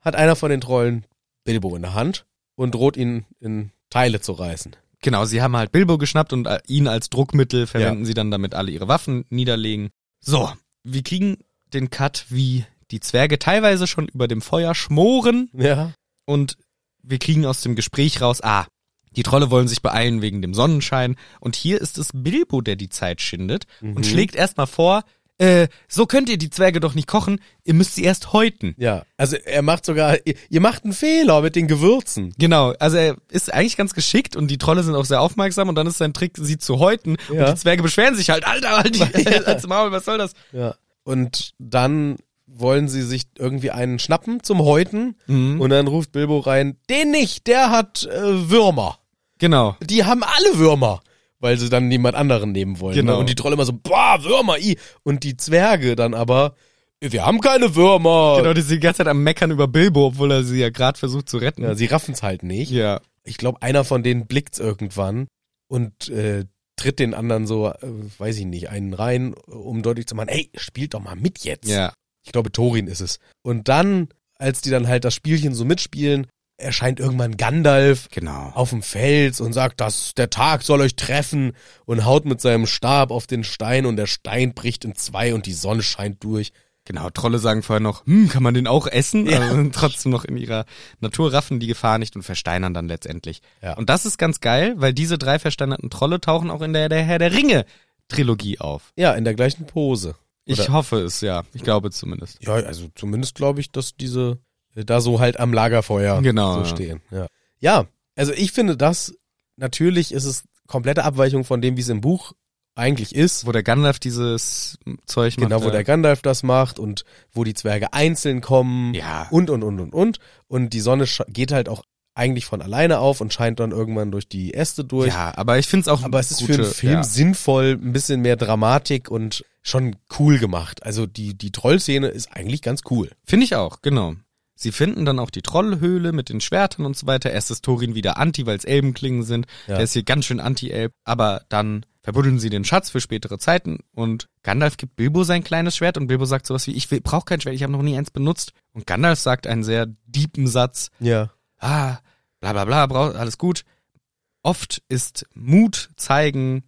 hat einer von den Trollen Bilbo in der Hand und droht ihn in Teile zu reißen. Genau, sie haben halt Bilbo geschnappt und äh, ihn als Druckmittel verwenden sie dann, damit alle ihre Waffen niederlegen. So, wir kriegen den Cut, wie die Zwerge teilweise schon über dem Feuer schmoren Ja. und wir kriegen aus dem Gespräch raus, ah, die Trolle wollen sich beeilen wegen dem Sonnenschein und hier ist es Bilbo, der die Zeit schindet und schlägt erstmal vor, äh, so könnt ihr die Zwerge doch nicht kochen, ihr müsst sie erst häuten. Ja, also er macht sogar, ihr, ihr macht einen Fehler mit den Gewürzen. Genau, also er ist eigentlich ganz geschickt und die Trolle sind auch sehr aufmerksam und dann ist sein Trick, sie zu häuten Ja. und die Zwerge beschweren sich halt, Alter, halt die als Maul, was soll das? Ja. Und dann wollen sie sich irgendwie einen schnappen zum Häuten Mhm. und dann ruft Bilbo rein, den nicht, der hat äh, Würmer. Genau. Die haben alle Würmer, weil sie dann niemand anderen nehmen wollen. Genau. Ne? Und die Trolle immer so, boah, Würmer, i. Und die Zwerge dann aber, wir haben keine Würmer. Genau, die sind die ganze Zeit am Meckern über Bilbo, obwohl er sie ja gerade versucht zu retten. Ja, sie raffen's halt nicht. ja. Ich glaube, einer von denen blickt's irgendwann und äh, tritt den anderen so, äh, weiß ich nicht, einen rein, um deutlich zu machen, ey, spielt doch mal mit jetzt. Ja. Ich glaube, Thorin ist es. Und dann, als die dann halt das Spielchen so mitspielen, erscheint irgendwann Gandalf Genau. auf dem Fels und sagt, dass der Tag soll euch treffen und haut mit seinem Stab auf den Stein und der Stein bricht in zwei und die Sonne scheint durch. Genau, Trolle sagen vorher noch, hm, kann man den auch essen? Ja. Also trotzdem noch in ihrer Natur raffen die Gefahr nicht und versteinern dann letztendlich. Ja. Und das ist ganz geil, weil diese drei versteinerten Trolle tauchen auch in der, der Herr der Ringe Trilogie auf. Ja, in der gleichen Pose. Ich hoffe es, ja. Ich glaube zumindest. Ja, also zumindest glaube ich, dass diese äh, da so halt am Lagerfeuer Genau, so ja. stehen. Ja. ja, also ich finde das, natürlich ist es komplette Abweichung von dem, wie es im Buch eigentlich ist. Wo der Gandalf dieses Zeug macht. Genau, wo ja. der Gandalf das macht und wo die Zwerge einzeln kommen Ja. und, und, und, und, und. Und die Sonne geht halt auch eigentlich von alleine auf und scheint dann irgendwann durch die Äste durch. Ja, aber ich finde es auch Aber es ist gute, für einen Film Ja. sinnvoll, ein bisschen mehr Dramatik und schon cool gemacht. Also die, die Trollszene ist eigentlich ganz cool. Finde ich auch, genau. Sie finden dann auch die Trollhöhle mit den Schwertern und so weiter. Erst ist Thorin wieder anti, weil es Elbenklingen sind. Ja. Der ist hier ganz schön anti-Elb. Aber dann verbuddeln sie den Schatz für spätere Zeiten und Gandalf gibt Bilbo sein kleines Schwert und Bilbo sagt sowas wie, ich brauche kein Schwert, ich habe noch nie eins benutzt. Und Gandalf sagt einen sehr deepen Satz, Ja. Ah, bla bla bla, brauch, alles gut. Oft ist Mut zeigen,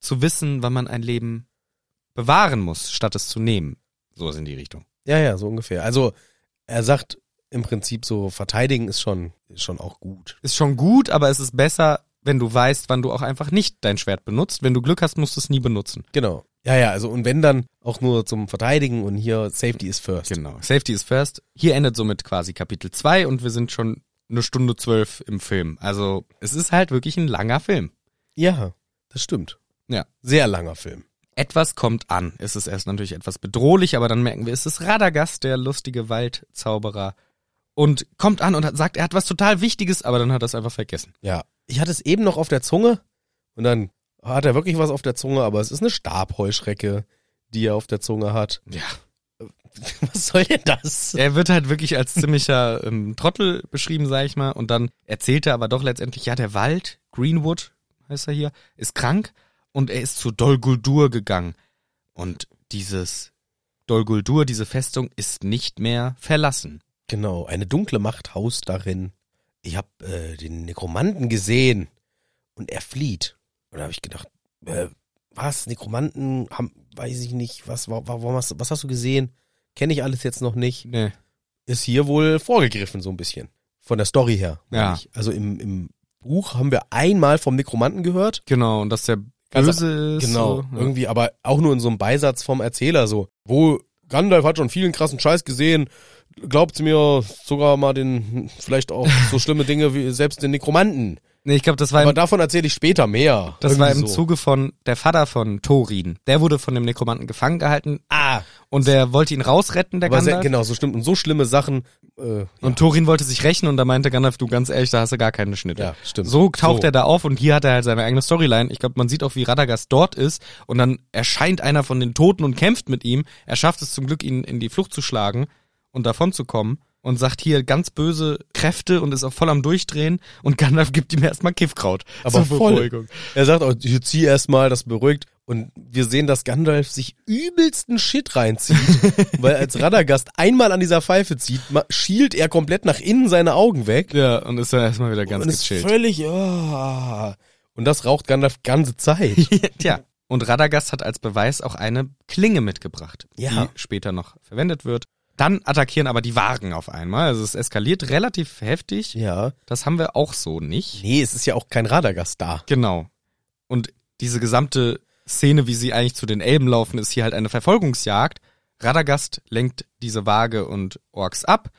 zu wissen, wann man ein Leben bewahren muss, statt es zu nehmen. So ist in die Richtung. Ja, ja, so ungefähr. Also er sagt im Prinzip so, verteidigen ist schon, ist schon auch gut. Ist schon gut, aber es ist besser, wenn du weißt, wann du auch einfach nicht dein Schwert benutzt. Wenn du Glück hast, musst du es nie benutzen. Genau. Ja, ja, also und wenn dann auch nur zum Verteidigen und hier Safety is first. Genau. Safety is first. Hier endet somit quasi Kapitel 2 und wir sind schon eine Stunde zwölf im Film. Also es ist halt wirklich ein langer Film. Ja, das stimmt. Ja. Sehr langer Film. Etwas kommt an. Es ist erst natürlich etwas bedrohlich, aber dann merken wir, es ist Radagast, der lustige Waldzauberer. Und kommt an und hat, sagt, er hat was total Wichtiges, aber dann hat er es einfach vergessen. Ja. Ich hatte es eben noch auf der Zunge und dann hat er wirklich was auf der Zunge, aber es ist eine Stabheuschrecke, die er auf der Zunge hat. Ja. Was soll denn das? Er wird halt wirklich als ziemlicher ähm, Trottel beschrieben, sag ich mal. Und dann erzählt er aber doch letztendlich, ja, der Wald, Greenwood heißt er hier, ist krank und er ist zu Dol Guldur gegangen. Und dieses Dol Guldur, diese Festung, ist nicht mehr verlassen. Genau, eine dunkle Macht haust darin. Ich hab äh, den Nekromanten gesehen und er flieht. Und da habe ich gedacht, äh, was, Nekromanten haben, weiß ich nicht, was, wa- warum hast, du- was hast du gesehen? Kenne ich alles jetzt noch nicht. Nee. Ist hier wohl vorgegriffen so ein bisschen. Von der Story her. Ja. Ich. Also im, im Buch haben wir einmal vom Nekromanten gehört. Genau, und dass der böse ist. Genau, So, ja. irgendwie, aber auch nur in so einem Beisatz vom Erzähler so. Wo Gandalf hat schon vielen krassen Scheiß gesehen, glaubt mir sogar mal den, vielleicht auch so schlimme Dinge wie selbst den Nekromanten. Nee, ich glaube, das war Aber im, davon erzähle ich später mehr. das war Irgendwie im so. Zuge von der Vater von Thorin. Der wurde von dem Nekromanten gefangen gehalten Ah, und der wollte ihn rausretten, der aber sehr, Gandalf. genau, so stimmt. Und so schlimme Sachen. Äh, Und Thorin wollte sich rächen und da meinte Gandalf, du ganz ehrlich, da hast du gar keine Schnitte. Ja, stimmt. So taucht So. er da auf und hier hat er halt seine eigene Storyline. Ich glaube, man sieht auch, wie Radagast dort ist und dann erscheint einer von den Toten und kämpft mit ihm. Er schafft es zum Glück, ihn in die Flucht zu schlagen und davon zu kommen und sagt hier ganz böse Kräfte und ist auch voll am Durchdrehen und Gandalf gibt ihm erstmal Kiffkraut. aber zur voll. Beruhigung. Er sagt auch, ich zieh erst mal, das beruhigt. Und wir sehen, dass Gandalf sich übelsten Shit reinzieht, weil als Radagast einmal an dieser Pfeife zieht, schielt er komplett nach innen seine Augen weg. Ja, und ist dann erstmal wieder ganz und ist gechillt. völlig, ah. Und das raucht Gandalf ganze Zeit. Tja. Und Radagast hat als Beweis auch eine Klinge mitgebracht, Ja. die später noch verwendet wird. Dann attackieren aber die Wagen auf einmal. Also es eskaliert relativ heftig. ja. Das haben wir auch so nicht. Nee, es ist ja auch kein Radagast da. Genau. Und diese gesamte Szene, wie sie eigentlich zu den Elben laufen, ist hier halt eine Verfolgungsjagd. Radagast lenkt diese Waage und Orks ab.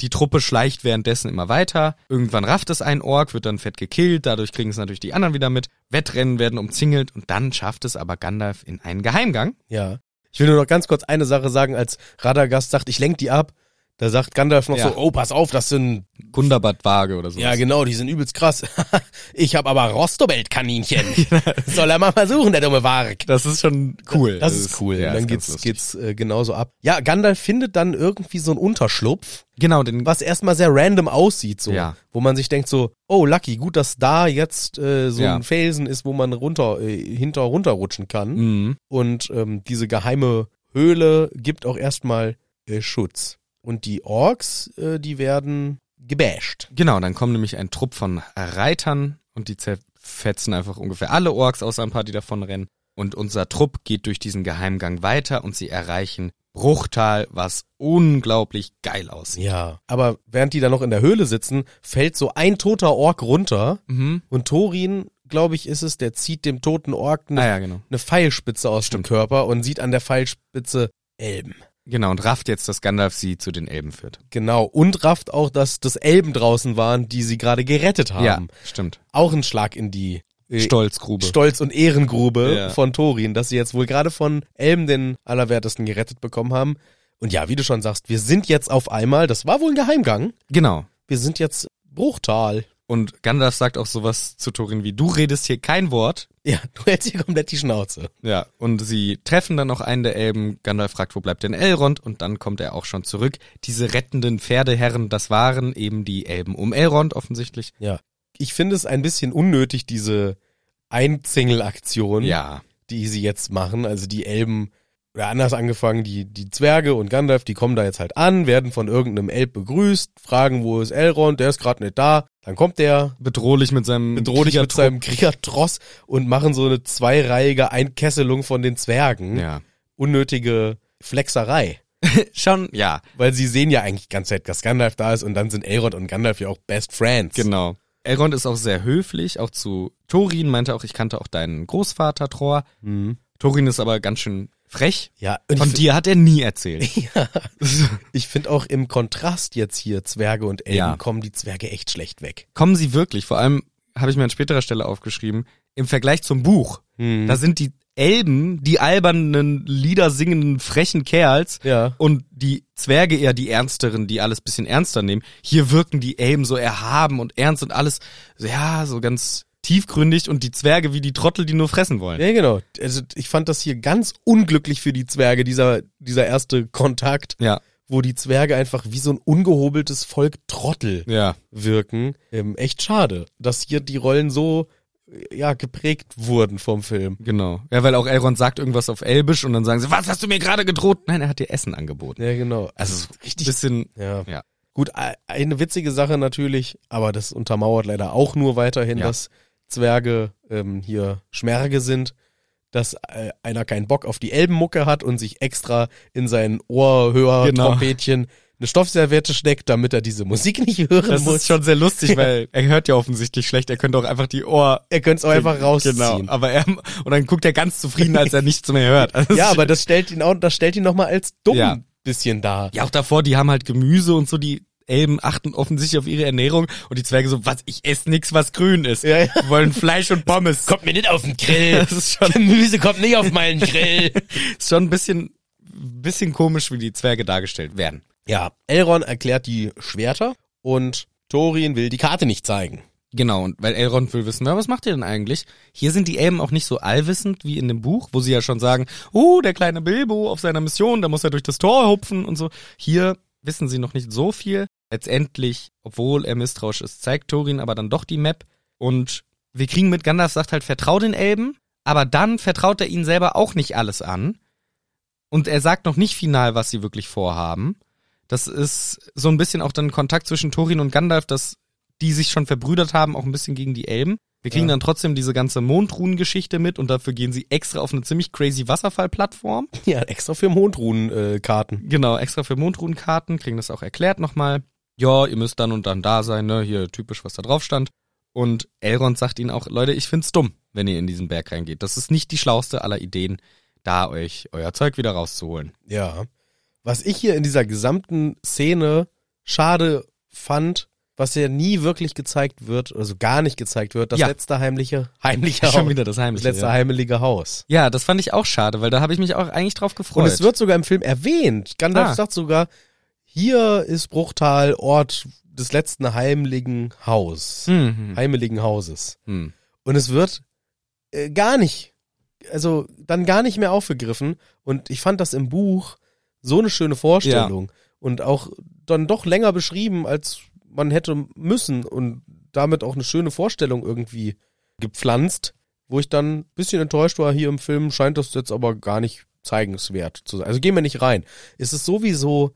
Die Truppe schleicht währenddessen immer weiter. Irgendwann rafft es ein Ork, wird dann fett gekillt. Dadurch kriegen es natürlich die anderen wieder mit. Wettrennen werden umzingelt und dann schafft es aber Gandalf in einen Geheimgang. Ja. Ich will nur noch ganz kurz eine Sache sagen, als Radagast sagt, ich lenk die ab. Da sagt Gandalf noch Ja. so, oh, pass auf, das sind, Gundabad-Waage oder so. ja genau, die sind übelst krass. ich hab aber Rostobelt-Kaninchen. Soll er mal versuchen, der dumme Warg. Das ist schon cool. Das, ist cool. Ja, dann geht's, lustig. geht's äh, genauso ab. Ja, Gandalf findet dann irgendwie so einen Unterschlupf, Genau, den was erstmal sehr random aussieht, so. Ja. Wo man sich denkt so, oh, lucky, gut, dass da jetzt äh, so Ja. ein Felsen ist, wo man runter, äh, hinter runterrutschen kann. Mhm. Und ähm, diese geheime Höhle gibt auch erstmal äh, Schutz. Und die Orks, äh, die werden gebasht. Genau, dann kommt nämlich ein Trupp von Reitern und die zerfetzen einfach ungefähr alle Orks, außer ein paar, die davon rennen. Und unser Trupp geht durch diesen Geheimgang weiter und sie erreichen Bruchtal, was unglaublich geil aussieht. Ja. Aber während die da noch in der Höhle sitzen, fällt so ein toter Ork runter. Mhm. Und Thorin, glaube ich, ist es, der zieht dem toten Ork eine, Ah ja, genau. eine Pfeilspitze aus dem Körper und sieht an der Pfeilspitze Elben. Genau, und rafft jetzt, dass Gandalf sie zu den Elben führt. Genau. Und rafft auch, dass das Elben draußen waren, die sie gerade gerettet haben. Ja, stimmt. Auch ein Schlag in die äh, Stolzgrube. Stolz- und Ehrengrube Ja. von Thorin, dass sie jetzt wohl gerade von Elben den Allerwertesten gerettet bekommen haben. Und ja, wie du schon sagst, wir sind jetzt auf einmal, das war wohl ein Geheimgang, genau. wir sind jetzt Bruchtal. Und Gandalf sagt auch sowas zu Thorin wie, du redest hier kein Wort. Ja, du hältst hier komplett die Schnauze. Ja, und sie treffen dann noch einen der Elben. Gandalf fragt, wo bleibt denn Elrond? Und dann kommt er auch schon zurück. Diese rettenden Pferdeherren, das waren eben die Elben um Elrond offensichtlich. Ja. Ich finde es ein bisschen unnötig, diese Einzingelaktion, Ja. die sie jetzt machen. Also die Elben, oder anders angefangen, die, die Zwerge und Gandalf, die kommen da jetzt halt an, werden von irgendeinem Elb begrüßt, fragen, wo ist Elrond, der ist gerade nicht da. Dann kommt der, Bedrohlich mit seinem bedrohlich mit seinem Kriegertross und machen so eine zweireihige Einkesselung von den Zwergen. Ja. Unnötige Flexerei. Schon, ja, Weil sie sehen ja eigentlich die ganze Zeit, dass Gandalf da ist und dann sind Elrond und Gandalf ja auch Best Friends. genau. Elrond ist auch sehr höflich, auch zu Thorin, meinte auch, ich kannte auch deinen Großvater Tror. Mhm. Thorin ist aber ganz schön frech. Ja, Von dir hat er nie erzählt. ja, ich finde auch im Kontrast jetzt hier Zwerge und Elben Ja. kommen die Zwerge echt schlecht weg. Kommen sie wirklich, vor allem habe ich mir an späterer Stelle aufgeschrieben, im Vergleich zum Buch, Mhm. da sind die Elben die albernen, liedersingenden, frechen Kerls Ja. und die Zwerge eher die ernsteren, die alles bisschen ernster nehmen. Hier wirken die Elben so erhaben und ernst und alles, ja, so ganz tiefgründig und die Zwerge wie die Trottel, die nur fressen wollen. Ja, genau. Also ich fand das hier ganz unglücklich für die Zwerge, dieser, dieser erste Kontakt, Ja, wo die Zwerge einfach wie so ein ungehobeltes Volk Trottel ja. wirken. Ähm, echt schade, dass hier die Rollen so ja geprägt wurden vom Film. Genau. Ja, weil auch Elrond sagt irgendwas auf Elbisch und dann sagen sie, was hast du mir gerade gedroht? Nein, er hat dir Essen angeboten. Ja, genau. Also richtig. bisschen, Ja. ja. Gut, e- eine witzige Sache natürlich, aber das untermauert leider auch nur weiterhin, Ja. dass Zwerge ähm, hier Schmerge sind, dass äh, einer keinen Bock auf die Elbenmucke hat und sich extra in sein Ohrhörer Genau. Eine Stoffserviette steckt, damit er diese Musik nicht hören Das muss. ist schon sehr lustig, weil er hört ja offensichtlich schlecht. Er könnte auch einfach die Ohr er könnte es auch einfach rausziehen. Genau, aber er und dann guckt er ganz zufrieden, als er nichts mehr hört. Also Ja, das- aber das stellt ihn auch, das stellt ihn nochmal als dumm Ja. bisschen dar. ja auch davor, die haben halt Gemüse und so. Die Elben achten offensichtlich auf ihre Ernährung und die Zwerge so, was? Ich esse nix, was grün ist. Ja, ja. Die wollen Fleisch und Pommes. Kommt mir nicht auf den Grill. Das ist schon, Gemüse kommt nicht auf meinen Grill. ist schon ein bisschen, bisschen komisch, wie die Zwerge dargestellt werden. Ja, Elrond erklärt die Schwerter und Thorin will die Karte nicht zeigen. Genau, und weil Elrond will wissen, na, was macht ihr denn eigentlich? Hier sind die Elben auch nicht so allwissend wie in dem Buch, wo sie ja schon sagen, oh, der kleine Bilbo auf seiner Mission, da muss er durch das Tor hupfen und so. Hier wissen sie noch nicht so viel. Letztendlich, obwohl er misstrauisch ist, zeigt Thorin aber dann doch die Map und wir kriegen mit, Gandalf sagt halt, vertrau den Elben, aber dann vertraut er ihnen selber auch nicht alles an. Und er sagt noch nicht final, was sie wirklich vorhaben. Das ist so ein bisschen auch dann Kontakt zwischen Thorin und Gandalf, dass die sich schon verbrüdert haben, auch ein bisschen gegen die Elben. Wir kriegen Ja. dann trotzdem diese ganze Mondruhen-Geschichte mit und dafür gehen sie extra auf eine ziemlich crazy Wasserfallplattform. Ja, extra für Mondruhen-Karten. Äh. Genau, extra für Mondruhenkarten, kriegen das auch erklärt nochmal. Ja, ihr müsst dann und dann da sein, ne? Hier typisch, was da drauf stand. Und Elrond sagt ihnen auch, Leute, ich find's dumm, wenn ihr in diesen Berg reingeht. Das ist nicht die schlauste aller Ideen, da euch euer Zeug wieder rauszuholen. ja. Was ich hier in dieser gesamten Szene schade fand, was ja nie wirklich gezeigt wird, also gar nicht gezeigt wird, das Ja. letzte heimliche, heimliche Schon Haus. wieder das Das Heimliche. letzte ja. heimelige Haus. ja, das fand ich auch schade, weil da habe ich mich auch eigentlich drauf gefreut. Und es wird sogar im Film erwähnt. Gandalf Ah. sagt sogar, hier ist Bruchtal Ort des letzten heimlichen Haus. hm, Heimeligen Hauses. hm. Und es wird äh, gar nicht, also dann gar nicht mehr aufgegriffen. Und ich fand das im Buch so eine schöne Vorstellung. Und auch dann doch länger beschrieben, als man hätte müssen. Und damit auch eine schöne Vorstellung irgendwie gepflanzt, wo ich dann ein bisschen enttäuscht war. Hier im Film scheint das jetzt aber gar nicht zeigenswert zu sein. Also gehen wir nicht rein. Es ist sowieso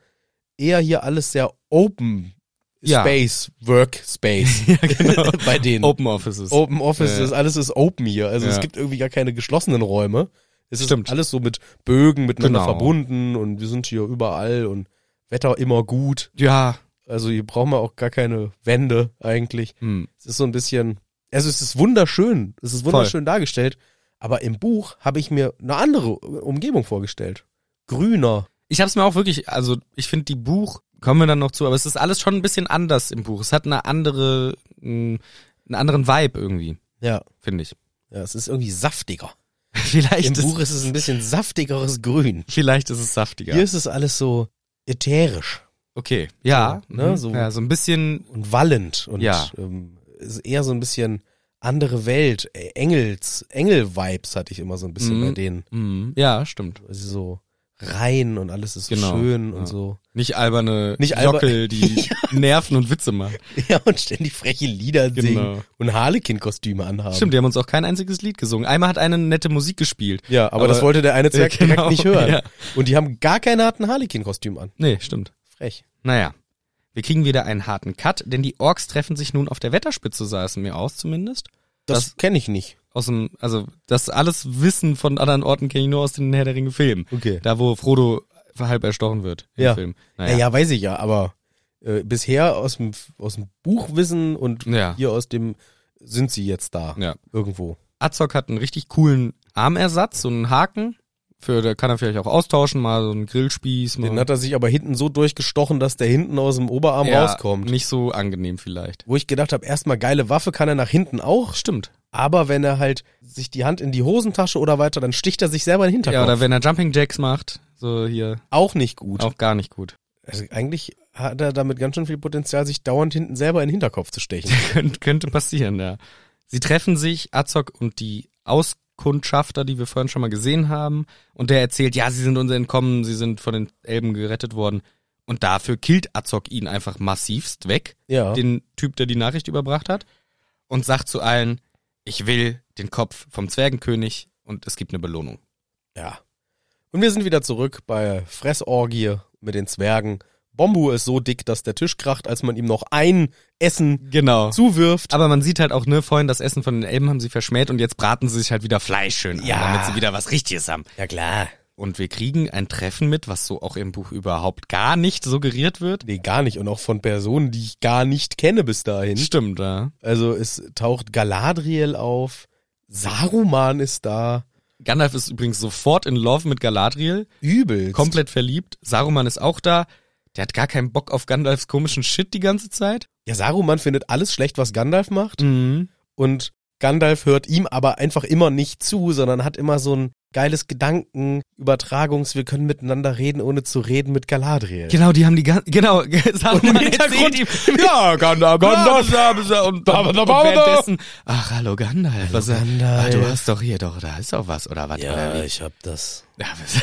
eher hier alles sehr open Ja. Space, Workspace ja, genau. bei denen. Open Offices. Open Office Ja. alles ist open hier. Also es Ja. gibt irgendwie gar keine geschlossenen Räume. Es Stimmt. ist alles so mit Bögen miteinander Genau. verbunden und wir sind hier überall und Wetter immer gut. Ja. Also hier brauchen wir auch gar keine Wände eigentlich. Hm. Es ist so ein bisschen, also es ist wunderschön. Es ist wunderschön dargestellt. Aber im Buch habe ich mir eine andere Umgebung vorgestellt. Grüner. Ich habe es mir auch wirklich, also ich finde die Buch, kommen wir dann noch zu, aber es ist alles schon ein bisschen anders im Buch. Es hat eine andere, mh, einen anderen Vibe irgendwie, Ja. finde ich. Ja, es ist irgendwie saftiger. Vielleicht Im ist, Buch ist es ein bisschen saftigeres Grün. vielleicht ist es saftiger. Hier ist es alles so ätherisch. okay, ja, So, ne, mhm. so- ja, so ein bisschen, und wallend und Ja. ähm, ist eher so ein bisschen andere Welt, Engels, Engel-Vibes hatte ich immer so ein bisschen Mhm. bei denen. mh, ja, stimmt. Also so rein und alles ist Genau, schön ja. und so. Nicht alberne Nicht alber- Jockel, die nerven und Witze machen. Ja, und ständig freche Lieder singen Genau. und Harlequin-Kostüme anhaben. Stimmt, die haben uns auch kein einziges Lied gesungen. Einmal hat eine nette Musik gespielt. Ja, aber, Aber- das wollte der eine Zwerg Ja, genau, direkt nicht hören. ja. Und die haben gar keine harten Harlequin-Kostüm an. Nee, stimmt. Frech. Naja. Wir kriegen wieder einen harten Cut, denn die Orks treffen sich nun auf der Wetterspitze, sah es mir aus zumindest. Das, Das- kenne ich nicht. Aus dem, also das alles Wissen von anderen Orten kenne ich nur aus den Herr der Ringe Filmen. Okay. Da wo Frodo halb erstochen wird im Ja. Film. Ja. ja, weiß ich ja, aber äh, bisher aus dem, aus dem Buchwissen und Ja. hier aus dem sind sie jetzt da. Ja. Irgendwo. Azog hat einen richtig coolen Armersatz, so einen Haken. Für, da kann er vielleicht auch austauschen, mal so einen Grillspieß. Mal. Den hat er sich aber hinten so durchgestochen, dass der hinten aus dem Oberarm ja, rauskommt. Nicht so angenehm vielleicht. Wo ich gedacht habe, erstmal geile Waffe kann er nach hinten auch, Stimmt. Aber wenn er halt sich die Hand in die Hosentasche oder weiter, dann sticht er sich selber in den Hinterkopf. Ja, oder wenn er Jumping Jacks macht, so hier, auch nicht gut. auch gar nicht gut. Also eigentlich hat er damit ganz schön viel Potenzial, sich dauernd hinten selber in den Hinterkopf zu stechen. Könnt, könnte passieren, ja. Sie treffen sich, Azog und die Auskundschafter, die wir vorhin schon mal gesehen haben. Und der erzählt, ja, sie sind uns entkommen, sie sind von den Elben gerettet worden. Und dafür killt Azog ihn einfach massivst weg, Ja. den Typ, der die Nachricht überbracht hat. Und sagt zu allen, ich will den Kopf vom Zwergenkönig und es gibt eine Belohnung. Ja. Und wir sind wieder zurück bei Fressorgie mit den Zwergen. Bombu ist so dick, dass der Tisch kracht, als man ihm noch ein Essen Genau. zuwirft. Aber man sieht halt auch, ne, vorhin das Essen von den Elben haben sie verschmäht und jetzt braten sie sich halt wieder Fleisch schön an, Ja. damit sie wieder was Richtiges haben. Ja klar. Und wir kriegen ein Treffen mit, was so auch im Buch überhaupt gar nicht suggeriert wird. Nee, gar nicht. Und auch von Personen, die ich gar nicht kenne bis dahin. Stimmt, ja. Also es taucht Galadriel auf, Saruman ist da, Gandalf ist übrigens sofort in Love mit Galadriel, übelst. komplett verliebt. Saruman ist auch da. Der hat gar keinen Bock auf Gandalfs komischen Shit die ganze Zeit. Ja, Saruman findet alles schlecht, was Gandalf macht. Mhm. Und Gandalf hört ihm aber einfach immer nicht zu, sondern hat immer so ein geiles Gedankenübertragungs, wir können miteinander reden, ohne zu reden mit Galadriel. Genau, die haben die ganze, genau, Saruman im Hintergrund- ihm, ja, Gandalf, Gandalf, und, und, und, und währenddessen, ach, hallo Gandalf, was, Gandalf. Ah, du hast doch hier, doch, da ist doch was, oder was, oder wie? ich hab das. Ja, was,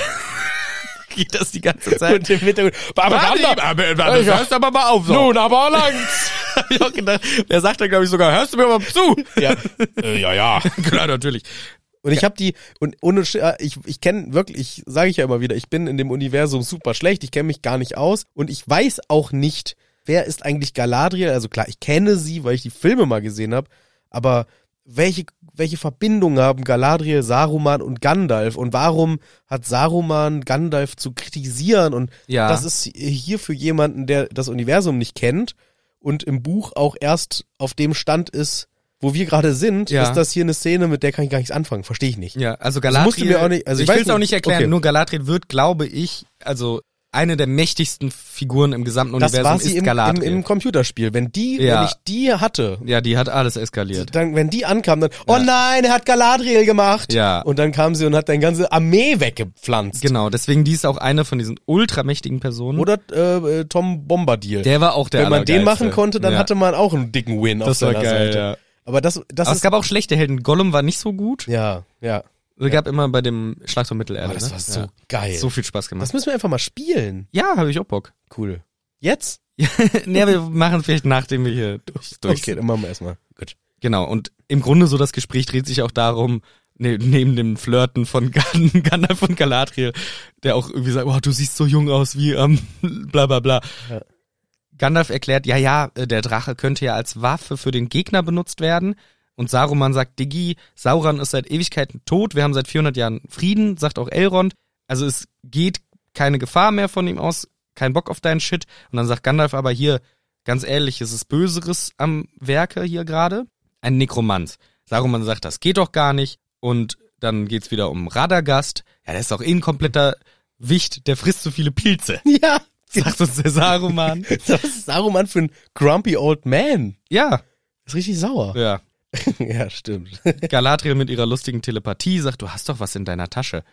geht das die ganze Zeit? Und im Hintergrund, aber Gandalf, das hörst aber mal auf, so. nun aber langs. hab ich auch gedacht. Der sagt dann, glaube ich, sogar, hörst du mir mal zu? ja, äh, ja, ja. Klar, natürlich. Und ich habe die und ohne äh, ich ich kenne wirklich, sage ich ja immer wieder, ich bin in dem Universum super schlecht, ich kenne mich gar nicht aus und ich weiß auch nicht, wer ist eigentlich Galadriel? Also klar, ich kenne sie, weil ich die Filme mal gesehen habe, aber welche welche Verbindungen haben Galadriel, Saruman und Gandalf und warum hat Saruman Gandalf zu kritisieren und Ja. das ist hier für jemanden, der das Universum nicht kennt und im Buch auch erst auf dem Stand ist, wo wir gerade sind, Ja. ist das hier eine Szene, mit der kann ich gar nichts anfangen. Verstehe ich nicht. Ja, also Galadriel. mir auch nicht- also ich will es auch nicht- erklären, okay. nur Galadriel wird, glaube ich, also eine der mächtigsten Figuren im gesamten Das Universum war sie ist im, im, Galadriel. im Computerspiel. Wenn die, Ja. wenn ich die hatte, ja, die hat alles eskaliert. dann, wenn die ankam, dann, oh nein, er hat Galadriel gemacht. Ja. Und dann kam sie und hat deine ganze Armee weggepflanzt. Genau, deswegen die ist auch eine von diesen ultramächtigen Personen. Oder äh, äh, Tom Bombadil. der war auch der wenn man den machen konnte, dann ja. hatte man auch einen dicken Win auf das war seiner geil, Seite. Aber das, das Aber es ist, gab auch schlechte Helden. Gollum war nicht so gut. ja, ja. Es gab immer bei dem Schlag um Mittelerde. Aber das ne? war so ja. geil. So viel Spaß gemacht. das müssen wir einfach mal spielen. ja, habe ich auch Bock. Cool. Jetzt? nee, wir machen vielleicht nachdem wir hier durch, durch Okay, dann machen wir erstmal. Gut. Genau, und im Grunde so das Gespräch dreht sich auch darum, ne, neben dem Flirten von Gan Gandalf und Galadriel, der auch irgendwie sagt, oh, du siehst so jung aus wie ähm, bla bla bla. Ja. Gandalf erklärt, ja, ja, äh, der Drache könnte ja als Waffe für den Gegner benutzt werden. Und Saruman sagt, Diggi, Sauron ist seit Ewigkeiten tot, wir haben seit 400 Jahren Frieden, sagt auch Elrond. Also es geht keine Gefahr mehr von ihm aus, kein Bock auf deinen Shit. Und dann sagt Gandalf aber hier, ganz ehrlich, es ist Böseres am Werke hier gerade. Ein Nekromant. Saruman sagt, das geht doch gar nicht. Und dann geht's wieder um Radagast. Ja, der ist doch eh ein kompletter Wicht, der frisst so viele Pilze. Ja. Sagt uns der Saruman. Was ist Saruman für ein grumpy old man? ja, Ist richtig sauer. ja. ja, stimmt. Galadriel mit ihrer lustigen Telepathie sagt, du hast doch was in deiner Tasche.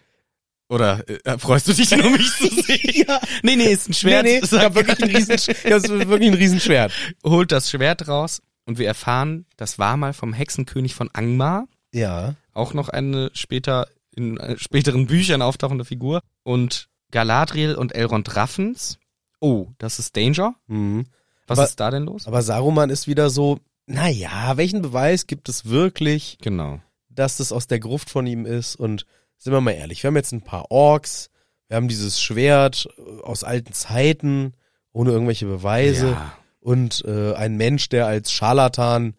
Oder äh, freust du dich nur, mich zu sehen? ja. Nee, nee, ist ein Schwert. Nee, nee, ich hab wirklich ein riesen, ich hab wirklich ein Riesenschwert. Holt das Schwert raus und wir erfahren, das war mal vom Hexenkönig von Angmar. Ja. Auch noch eine später in äh, späteren Büchern auftauchende Figur. Und Galadriel und Elrond raffen's. Oh, das ist Danger. Mhm. Was Aber- ist da denn los? Aber Saruman ist wieder so, naja, welchen Beweis gibt es wirklich, Genau. dass das aus der Gruft von ihm ist? Und sind wir mal ehrlich, wir haben jetzt ein paar Orks, wir haben dieses Schwert äh, aus alten Zeiten, ohne irgendwelche Beweise. Ja. Und äh, ein Mensch, der als Scharlatan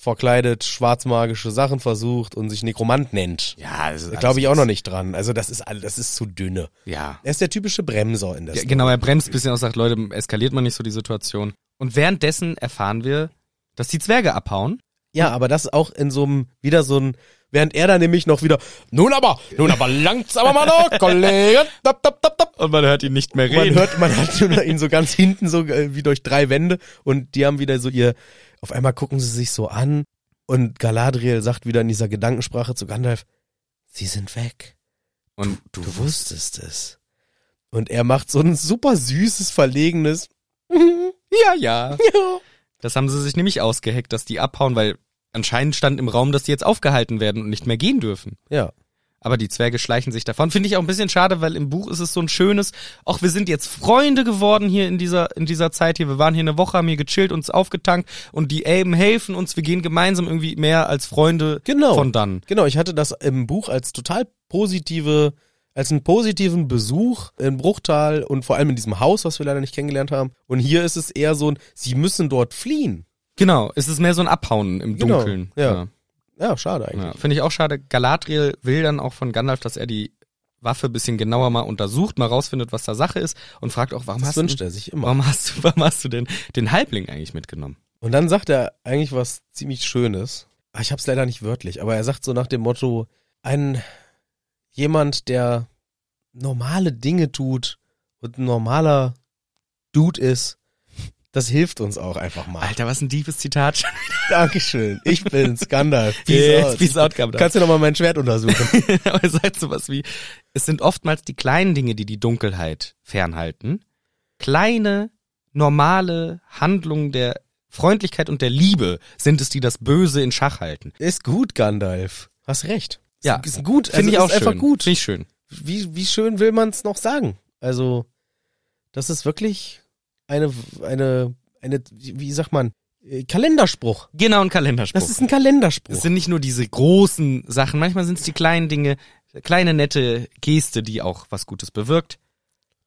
verkleidet schwarzmagische Sachen versucht und sich Nekromant nennt. Ja, das Da glaube ich auch noch nicht dran. Also das ist all- das ist zu dünne. Ja. Er ist der typische Bremser in der ja Story. genau, er bremst ein bisschen und sagt, Leute, eskaliert man nicht so die Situation. Und währenddessen erfahren wir, dass die Zwerge abhauen. Ja, aber das auch in so einem, wieder so ein, während er da nämlich noch wieder, nun aber, nun aber langt's aber mal noch, Kollege, tap, tap, tap, tap. Und man hört ihn nicht mehr Man hört, man hat ihn so ganz hinten so äh, wie durch drei Wände und die haben wieder so ihr, auf einmal gucken sie sich so an und Galadriel sagt wieder in dieser Gedankensprache zu Gandalf, sie sind weg. und Du wusstest es. Und er macht so ein super süßes, verlegenes, ja, ja. ja. Das haben sie sich nämlich ausgeheckt, dass die abhauen, weil anscheinend stand im Raum, dass die jetzt aufgehalten werden und nicht mehr gehen dürfen. Ja. Aber die Zwerge schleichen sich davon. Finde ich auch ein bisschen schade, weil im Buch ist es so ein schönes, auch wir sind jetzt Freunde geworden hier in dieser, in dieser Zeit hier. Wir waren hier eine Woche, haben hier gechillt, uns aufgetankt und die Elben helfen uns. Wir gehen gemeinsam irgendwie mehr als Freunde Genau. von dann. Genau, ich hatte das im Buch als total positive, als einen positiven Besuch in Bruchtal und vor allem in diesem Haus, was wir leider nicht kennengelernt haben. Und hier ist es eher so ein, sie müssen dort fliehen. Genau, es ist mehr so ein Abhauen im Genau, Dunkeln. ja. Ja, schade eigentlich. Ja, Finde ich auch schade. Galadriel will dann auch von Gandalf, dass er die Waffe ein bisschen genauer mal untersucht, mal rausfindet, was da Sache ist und fragt auch, warum Das hast, wünscht du, er sich immer. warum hast du, warum hast du denn den Halbling eigentlich mitgenommen? Und dann sagt er eigentlich was ziemlich Schönes. Ah, Ich hab's leider nicht wörtlich, aber er sagt so nach dem Motto, ein jemand, der normale Dinge tut und ein normaler Dude ist, das hilft uns auch einfach mal. Alter, was ein tiefes Zitat. Dankeschön. Ich bin's, Gandalf. Peace, out. peace out, Gandalf. Kannst du noch mal mein Schwert untersuchen? Aber er sagt sowas wie, es sind oftmals die kleinen Dinge, die die Dunkelheit fernhalten. Kleine, normale Handlungen der Freundlichkeit und der Liebe sind es, die das Böse in Schach halten. Ist gut, Gandalf. Hast recht. Ja, ist gut. Finde ich also auch ist einfach schön. gut. Finde ich schön. Wie, wie schön will man es noch sagen? Also, das ist wirklich eine, eine, eine, wie sagt man, äh, Kalenderspruch. Genau, ein Kalenderspruch. Das ist ein Kalenderspruch. es sind nicht nur diese großen Sachen, manchmal sind es die kleinen Dinge, kleine nette Geste, die auch was Gutes bewirkt.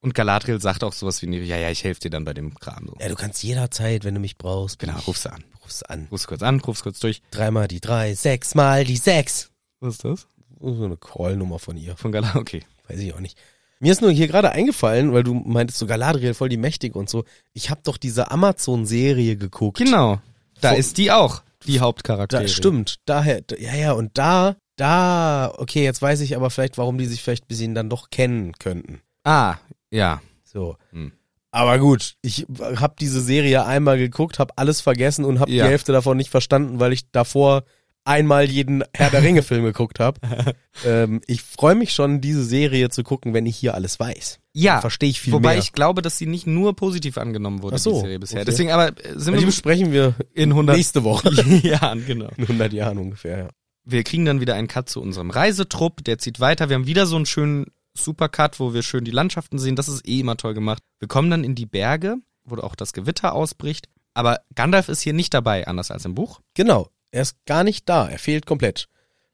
Und Galadriel sagt auch sowas wie, ja, ja, ich helfe dir dann bei dem Kram. So. ja, du kannst jederzeit, wenn du mich brauchst, Genau, rufst du an. rufst an. Rufst kurz an, rufst kurz durch. Dreimal die drei, sechsmal die sechs. Was ist das? So eine Call-Nummer von ihr. Von Galadriel, okay. Weiß ich auch nicht. Mir ist nur hier gerade eingefallen, weil du meintest so Galadriel voll die Mächtige und so. Ich habe doch diese Amazon-Serie geguckt. Genau. Da Vor- ist die auch, die Hauptcharakterin. Da, stimmt. Daher, ja, ja, und da, da, okay, jetzt weiß ich aber vielleicht, warum die sich vielleicht ein bisschen dann doch kennen könnten. Ah, ja. So. Hm. Aber gut, ich habe diese Serie einmal geguckt, habe alles vergessen und habe Ja. die Hälfte davon nicht verstanden, weil ich davor einmal jeden Herr der Ringe Film geguckt habe. ähm, ich freue mich schon, diese Serie zu gucken, wenn ich hier alles weiß. Ja. Verstehe ich viel Wobei mehr. ich glaube, dass sie nicht nur positiv angenommen wurde, Ach so, die Serie bisher. okay. Deswegen aber äh, sind die wir besprechen wir in 100 nächste Woche. Jahren, genau. In 100 Jahren ungefähr, ja. Wir kriegen dann wieder einen Cut zu unserem Reisetrupp, der zieht weiter. Wir haben wieder so einen schönen Supercut, wo wir schön die Landschaften sehen. Das ist eh immer toll gemacht. Wir kommen dann in die Berge, wo auch das Gewitter ausbricht. Aber Gandalf ist hier nicht dabei, anders als im Buch. Genau. Er ist gar nicht da. Er fehlt komplett.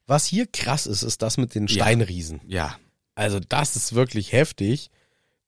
Was hier krass ist, ist das mit den Ja. Steinriesen. Ja. Also das ist wirklich heftig.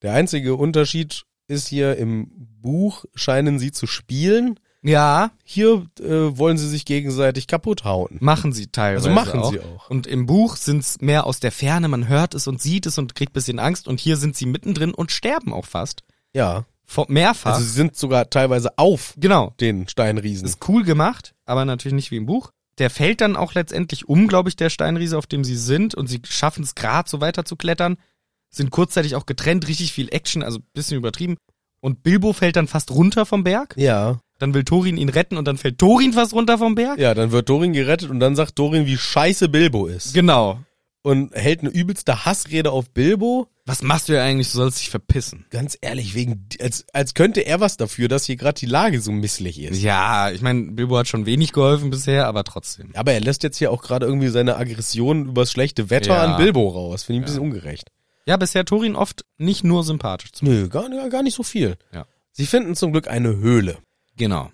Der einzige Unterschied ist hier im Buch scheinen sie zu spielen. Ja, Hier äh, wollen sie sich gegenseitig kaputt hauen. machen sie teilweise Also machen auch. sie auch. Und im Buch sind's mehr aus der Ferne, man hört es und sieht es und kriegt bisschen Angst. Und hier sind sie mittendrin und sterben auch fast. Ja. Mehrfach. Also sie sind sogar teilweise auf genau. den Steinriesen. Ist cool gemacht, aber natürlich nicht wie im Buch. Der fällt dann auch letztendlich um, glaube ich, der Steinriese, auf dem sie sind. Und sie schaffen es gerade so weiter zu klettern. Sind kurzzeitig auch getrennt, richtig viel Action, also bisschen übertrieben. Und Bilbo fällt dann fast runter vom Berg. Ja. Dann will Thorin ihn retten und dann fällt Thorin fast runter vom Berg. Ja, dann wird Dorin gerettet und dann sagt Dorin, wie scheiße Bilbo ist. Genau. Und hält eine übelste Hassrede auf Bilbo. Was machst du ja eigentlich? Du sollst dich verpissen. Ganz ehrlich, wegen, als, als könnte er was dafür, dass hier gerade die Lage so misslich ist. Ja, ich meine, Bilbo hat schon wenig geholfen bisher, aber trotzdem. Aber er lässt jetzt hier auch gerade irgendwie seine Aggression übers schlechte Wetter Ja. an Bilbo raus. Finde ich ein bisschen ungerecht. Ja, bisher Thorin oft nicht nur sympathisch zu Nö, gar, gar nicht so viel. Ja. Sie finden zum Glück eine Höhle. Genau.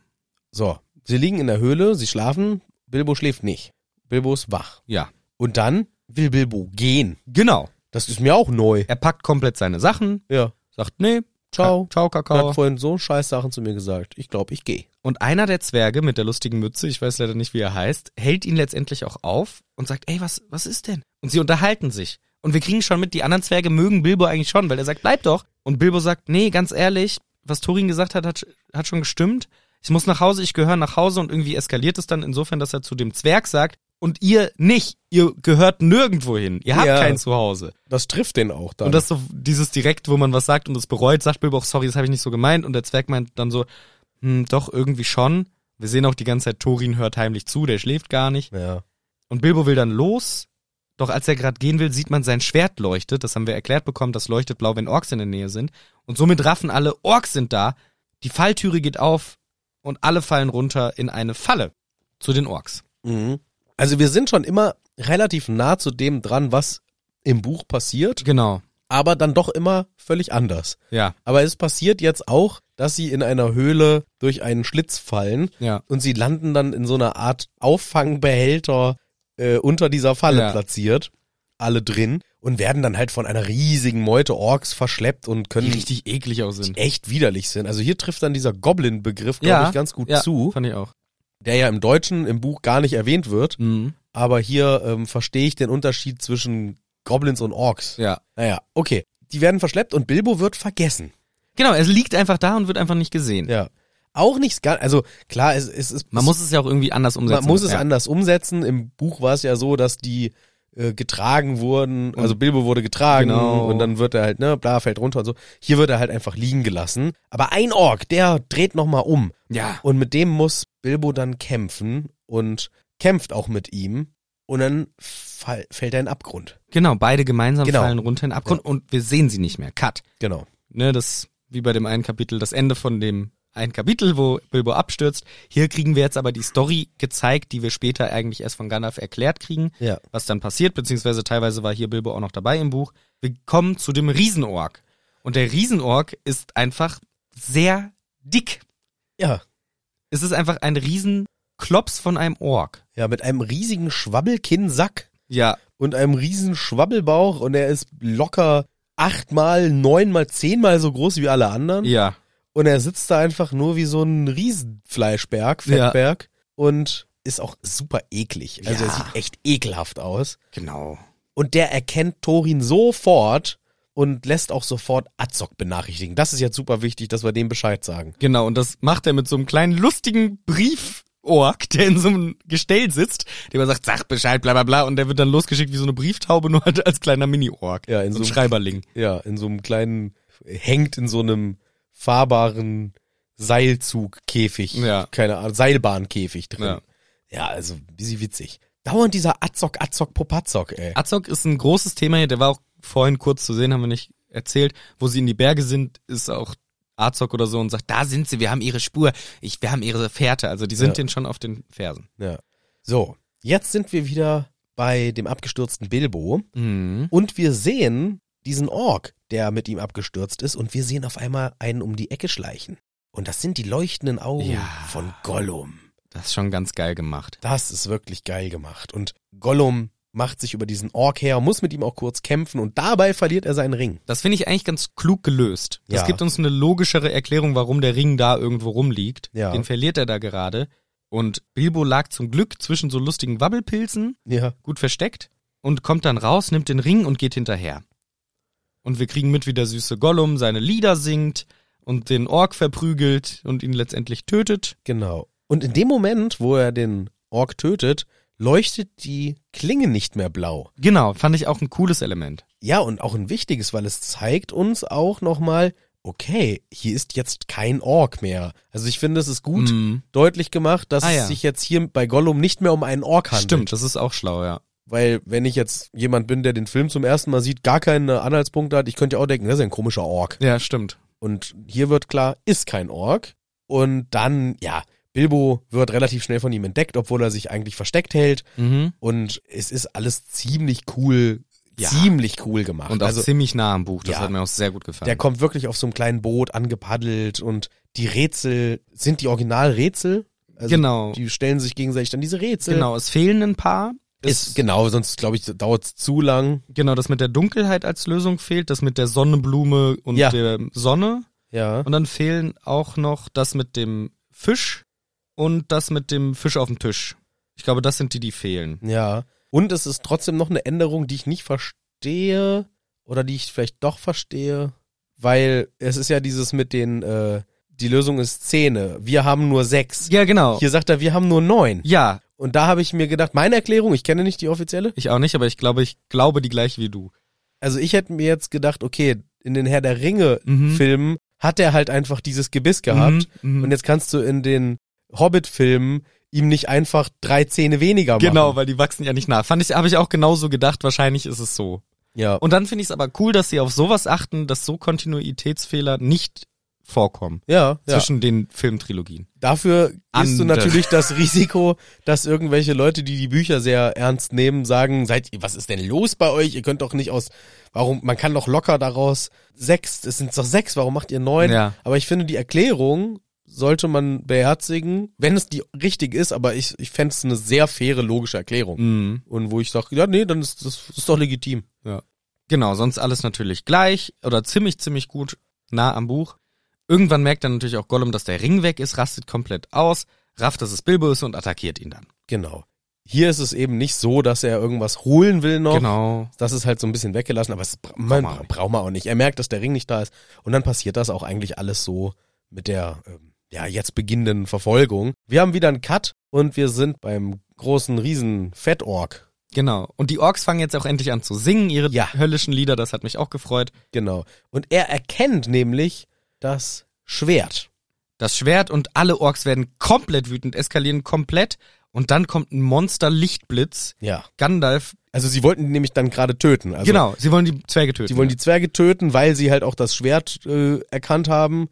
So, sie liegen in der Höhle, sie schlafen, Bilbo schläft nicht. Bilbo ist wach. Ja. Und dann will Bilbo gehen. Genau. Das ist mir auch neu. Er packt komplett seine Sachen, Ja. sagt, nee, Ciao. ciao, Er Kakao. hat vorhin so scheiß Sachen zu mir gesagt. Ich glaube, ich gehe. Und einer der Zwerge mit der lustigen Mütze, ich weiß leider nicht, wie er heißt, hält ihn letztendlich auch auf und sagt, ey, was, was ist denn? Und sie unterhalten sich. Und wir kriegen schon mit, die anderen Zwerge mögen Bilbo eigentlich schon, weil er sagt, bleib doch. Und Bilbo sagt, nee, ganz ehrlich, was Thorin gesagt hat, hat, hat schon gestimmt. Ich muss nach Hause, ich gehöre nach Hause und irgendwie eskaliert es dann insofern, dass er zu dem Zwerg sagt, und ihr nicht, ihr gehört nirgendwo hin, ihr habt Ja. kein Zuhause. Das trifft den auch dann. Und das so dieses direkt, wo man was sagt und es bereut, sagt Bilbo auch, sorry, das habe ich nicht so gemeint. Und der Zwerg meint dann so, hm, doch, irgendwie schon. Wir sehen auch die ganze Zeit, Thorin hört heimlich zu, der schläft gar nicht. ja. Und Bilbo will dann los. Doch als er gerade gehen will, sieht man sein Schwert leuchtet. Das haben wir erklärt bekommen, das leuchtet blau, wenn Orks in der Nähe sind. Und somit raffen alle, Orks sind da. Die Falltüre geht auf und alle fallen runter in eine Falle zu den Orks. Mhm. Also wir sind schon immer relativ nah zu dem dran, was im Buch passiert, Genau. aber dann doch immer völlig anders. Ja, Aber es passiert jetzt auch, dass sie in einer Höhle durch einen Schlitz fallen ja. und sie landen dann in so einer Art Auffangbehälter äh, unter dieser Falle Ja. platziert, alle drin und werden dann halt von einer riesigen Meute Orks verschleppt und Die können richtig eklig sind. echt widerlich sind. Also hier trifft dann dieser Goblin-Begriff, glaube ich, ganz gut ja, zu, Fand ich auch. Der ja im Deutschen im Buch gar nicht erwähnt wird. Mhm. Aber hier ähm, verstehe ich den Unterschied zwischen Goblins und Orks. Ja. Naja, okay. Die werden verschleppt und Bilbo wird vergessen. Genau, er liegt einfach da und wird einfach nicht gesehen. Ja. Auch nichts ganz, also klar, es, es ist, Man muss es ja auch irgendwie anders umsetzen. man muss es ja. anders umsetzen. Im Buch war es ja so, dass die äh, getragen wurden, also Bilbo wurde getragen Genau. und dann wird er halt, ne, bla, fällt runter und so. Hier wird er halt einfach liegen gelassen. Aber ein Ork, der dreht nochmal um. Ja. Und mit dem muss Bilbo dann kämpfen und kämpft auch mit ihm. Und dann fall, fällt er in den Abgrund. Genau, beide gemeinsam Genau. fallen runter in den Abgrund und wir sehen sie nicht mehr. Cut. Genau. Ne, das wie bei dem einen Kapitel, das Ende von dem einen Kapitel, wo Bilbo abstürzt. Hier kriegen wir jetzt aber die Story gezeigt, die wir später eigentlich erst von Gandalf erklärt kriegen, Ja. was dann passiert, beziehungsweise teilweise war hier Bilbo auch noch dabei im Buch. Wir kommen zu dem Riesenork. Und der Riesenork ist einfach sehr dick. Ja. Es ist einfach ein Riesenklops von einem Ork. Ja, mit einem riesigen Schwabbelkinnsack Ja, und einem riesen Schwabbelbauch und er ist locker achtmal, neunmal, zehnmal so groß wie alle anderen. ja. Und er sitzt da einfach nur wie so ein Riesenfleischberg, Ja. Fettberg und ist auch super eklig. Also Ja. er sieht echt ekelhaft aus. Genau. Und der erkennt Thorin sofort und lässt auch sofort Azog benachrichtigen. Das ist jetzt super wichtig, dass wir dem Bescheid sagen. Genau, und das macht er mit so einem kleinen lustigen Briefork, der in so einem Gestell sitzt, der immer sagt, sag Bescheid, bla bla bla, und der wird dann losgeschickt wie so eine Brieftaube, nur halt als kleiner Mini-Ork. Ja, in so so- Schreiberling. Ja, in so einem kleinen, hängt in so einem fahrbaren Seilzugkäfig. Ja. Keine Ahnung, Seilbahnkäfig drin. Ja. Ja, also, ein bisschen witzig. Dauernd dieser Azog, Azog, Popazog, ey. Azog ist ein großes Thema hier, der war auch vorhin kurz zu sehen, haben wir nicht erzählt. Wo sie in die Berge sind, ist auch Azog oder so und sagt, da sind sie, wir haben ihre Spur, ich, wir haben ihre Fährte. Also die sind Ja. denen schon auf den Fersen. Ja. So, jetzt sind wir wieder bei dem abgestürzten Bilbo Mhm. und wir sehen diesen Ork, der mit ihm abgestürzt ist und wir sehen auf einmal einen um die Ecke schleichen. Und das sind die leuchtenden Augen Ja. von Gollum. Das ist schon ganz geil gemacht. Das ist wirklich geil gemacht. Und Gollum macht sich über diesen Ork her, muss mit ihm auch kurz kämpfen und dabei verliert er seinen Ring. Das finde ich eigentlich ganz klug gelöst. Das Ja. gibt uns eine logischere Erklärung, warum der Ring da irgendwo rumliegt. Ja. Den verliert er da gerade. Und Bilbo lag zum Glück zwischen so lustigen Wabbelpilzen, Ja. gut versteckt, und kommt dann raus, nimmt den Ring und geht hinterher. Und wir kriegen mit, wie der süße Gollum seine Lieder singt und den Ork verprügelt und ihn letztendlich tötet. Genau. Und in dem Moment, wo er den Ork tötet, leuchtet die Klinge nicht mehr blau. Genau, fand ich auch ein cooles Element. Ja, und auch ein wichtiges, weil es zeigt uns auch nochmal, okay, hier ist jetzt kein Ork mehr. Also ich finde, es ist gut Mhm. deutlich gemacht, dass Ah, ja. es sich jetzt hier bei Gollum nicht mehr um einen Ork handelt. Stimmt, das ist auch schlau, ja. Weil wenn ich jetzt jemand bin, der den Film zum ersten Mal sieht, gar keine Anhaltspunkte hat, ich könnte ja auch denken, das ist ein komischer Ork. Ja, stimmt. Und hier wird klar, ist kein Ork. Und dann, ja, Bilbo wird relativ schnell von ihm entdeckt, obwohl er sich eigentlich versteckt hält. Mhm. Und es ist alles ziemlich cool, Ja. ziemlich cool gemacht. Und auch also ziemlich nah am Buch, das Ja. hat mir auch sehr gut gefallen. der kommt wirklich auf so einem kleinen Boot angepaddelt und die Rätsel sind die Originalrätsel. Also genau. Die stellen sich gegenseitig dann diese Rätsel. Genau, es fehlen ein paar. Ist, genau, sonst glaube ich, dauert es zu lang. genau, das mit der Dunkelheit als Lösung fehlt, das mit der Sonnenblume und Ja. der Sonne. Ja. Und dann fehlen auch noch das mit dem Fisch und das mit dem Fisch auf dem Tisch. Ich glaube, das sind die, die fehlen. Ja. Und es ist trotzdem noch eine Änderung, die ich nicht verstehe oder die ich vielleicht doch verstehe, weil es ist ja dieses mit den, äh, die Lösung ist Zähne. Wir haben nur sechs. Ja, genau. Hier sagt er, wir haben nur neun. Ja, Und da habe ich mir gedacht, meine Erklärung, ich kenne nicht die offizielle. ich auch nicht, aber ich glaube, ich glaube die gleiche wie du. Also ich hätte mir jetzt gedacht, okay, in den Herr der Ringe Mhm. Filmen hat er halt einfach dieses Gebiss gehabt. Mhm, mhm. Und jetzt kannst du in den Hobbit-Filmen ihm nicht einfach drei Zähne weniger machen. Genau, weil die wachsen ja nicht nach. Fand ich, habe ich auch genauso gedacht. Wahrscheinlich ist es so. Ja. Und dann finde ich es aber cool, dass sie auf sowas achten, dass so Kontinuitätsfehler nicht vorkommen ja, ja. zwischen den Filmtrilogien. Dafür gehst du natürlich das Risiko, dass irgendwelche Leute, die die Bücher sehr ernst nehmen, sagen, seid ihr, was ist denn los bei euch? Ihr könnt doch nicht aus, warum, man kann doch locker daraus sechs, es sind doch sechs, warum macht ihr neun? Ja. Aber ich finde, die Erklärung sollte man beherzigen, wenn es die richtig ist, aber ich, ich fände es eine sehr faire, logische Erklärung. Mhm. Und wo ich sage, ja, nee, dann ist das ist doch legitim. Ja. Genau, sonst alles natürlich gleich oder ziemlich, ziemlich gut nah am Buch. Irgendwann merkt dann natürlich auch Gollum, dass der Ring weg ist, rastet komplett aus, rafft, dass es Bilbo ist und attackiert ihn dann. Genau. Hier ist es eben nicht so, dass er irgendwas holen will noch. Genau. Das ist halt so ein bisschen weggelassen, aber es man, man auch nicht. braucht man auch nicht. Er merkt, dass der Ring nicht da ist. Und dann passiert das auch eigentlich alles so mit der ähm, ja jetzt beginnenden Verfolgung. Wir haben wieder einen Cut und wir sind beim großen riesen Fettorg. Genau. Und die Orks fangen jetzt auch endlich an zu singen, ihre Ja. höllischen Lieder, das hat mich auch gefreut. Genau. Und er erkennt nämlich das Schwert. Das Schwert und alle Orks werden komplett wütend, eskalieren komplett und dann kommt ein Monster-Lichtblitz. Ja. Gandalf, Also sie wollten nämlich dann gerade töten. Also genau, sie wollen die Zwerge töten. Sie wollen die Zwerge töten, weil sie halt auch das Schwert äh, erkannt haben,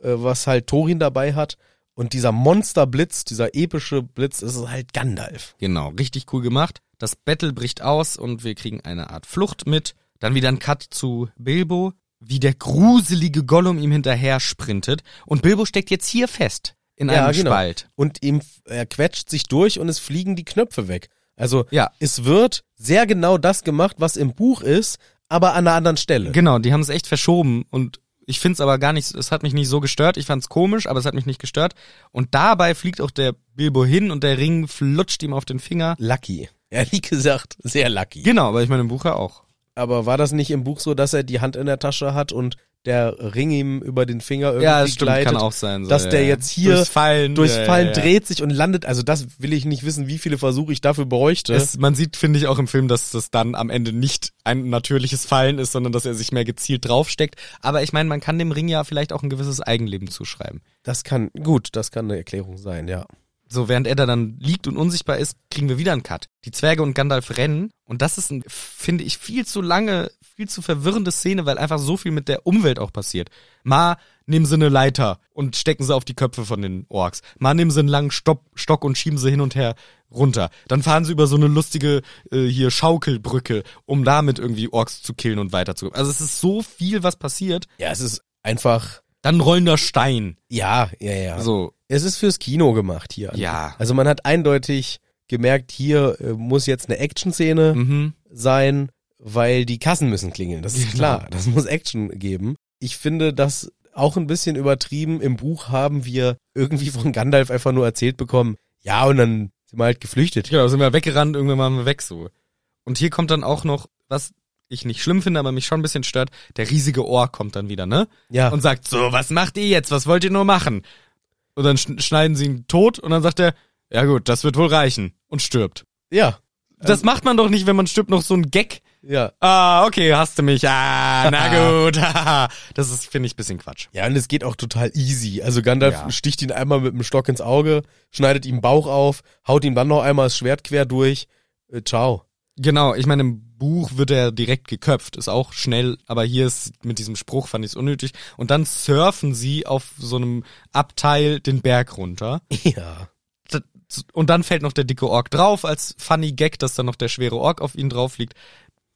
äh, was halt Thorin dabei hat. Und dieser Monsterblitz, dieser epische Blitz, ist halt Gandalf. Genau, richtig cool gemacht. Das Battle bricht aus und wir kriegen eine Art Flucht mit. Dann wieder ein Cut zu Bilbo, wie der gruselige Gollum ihm hinterher sprintet. Und Bilbo steckt jetzt hier fest in einem genau. Spalt. Und ihm, er quetscht sich durch und es fliegen die Knöpfe weg. Also Ja. es wird sehr genau das gemacht, was im Buch ist, aber an einer anderen Stelle. Genau, die haben es echt verschoben und ich find's aber gar nicht, es hat mich nicht so gestört. Ich fand's komisch, aber es hat mich nicht gestört. Und dabei fliegt auch der Bilbo hin und der Ring flutscht ihm auf den Finger. Lucky. Ehrlich gesagt, sehr lucky. Genau, aber ich meine im Buch ja auch. Aber war das nicht im Buch so, dass er die Hand in der Tasche hat und der Ring ihm über den Finger irgendwie Ja, das stimmt, gleitet? kann auch sein. So, dass ja, der jetzt hier durchs Fallen, durchs Fallen ja, ja. dreht sich und landet. Also das will ich nicht wissen, wie viele Versuche ich dafür bräuchte. Es, man sieht, finde ich, auch im Film, dass das dann am Ende nicht ein natürliches Fallen ist, sondern dass er sich mehr gezielt draufsteckt. Aber ich meine, man kann dem Ring ja vielleicht auch ein gewisses Eigenleben zuschreiben. das kann, gut, das kann eine Erklärung sein, ja. So, während er da dann liegt und unsichtbar ist, kriegen wir wieder einen Cut. Die Zwerge und Gandalf rennen. Und das ist, ein, finde ich, viel zu lange, viel zu verwirrende Szene, weil einfach so viel mit der Umwelt auch passiert. Mal nehmen sie eine Leiter und stecken sie auf die Köpfe von den Orks. Mal nehmen sie einen langen Stopp, Stock und schieben sie hin und her runter. Dann fahren sie über so eine lustige äh, hier Schaukelbrücke, um damit irgendwie Orks zu killen und weiterzukommen. Also es ist so viel, was passiert. Ja, es ist einfach, Dann rollender Stein. ja, ja, ja. So, Es ist fürs Kino gemacht hier. Ja. Also man hat eindeutig gemerkt, hier äh, muss jetzt eine Action-Szene mhm. sein, weil die Kassen müssen klingeln. Das ist klar. Das muss Action geben. Ich finde das auch ein bisschen übertrieben. Im Buch haben wir irgendwie von Gandalf einfach nur erzählt bekommen, ja, und dann sind wir halt geflüchtet. Genau, sind wir weggerannt, irgendwann waren wir weg so. Und hier kommt dann auch noch, was ich nicht schlimm finde, aber mich schon ein bisschen stört, der riesige Ohr kommt dann wieder, ne? Ja. Und sagt, so, was macht ihr jetzt? Was wollt ihr nur machen? Und dann schn- schneiden sie ihn tot und dann sagt er, ja gut, das wird wohl reichen. Und stirbt. ja. Das macht man doch nicht, wenn man stirbt, noch so ein Gag. Ja. Ah, okay, hast du mich. Ah, na gut. das ist, finde ich, ein bisschen Quatsch. Ja, und es geht auch total easy. Also Gandalf Ja. sticht ihn einmal mit dem Stock ins Auge, schneidet ihm Bauch auf, haut ihm dann noch einmal das Schwert quer durch. Äh, ciao. Genau, ich meine, im Buch wird er direkt geköpft, ist auch schnell, aber hier ist mit diesem Spruch fand ich es unnötig. Und dann surfen sie auf so einem Abteil den Berg runter. Ja. Und dann fällt noch der dicke Ork drauf, als funny Gag, dass dann noch der schwere Ork auf ihn drauf liegt.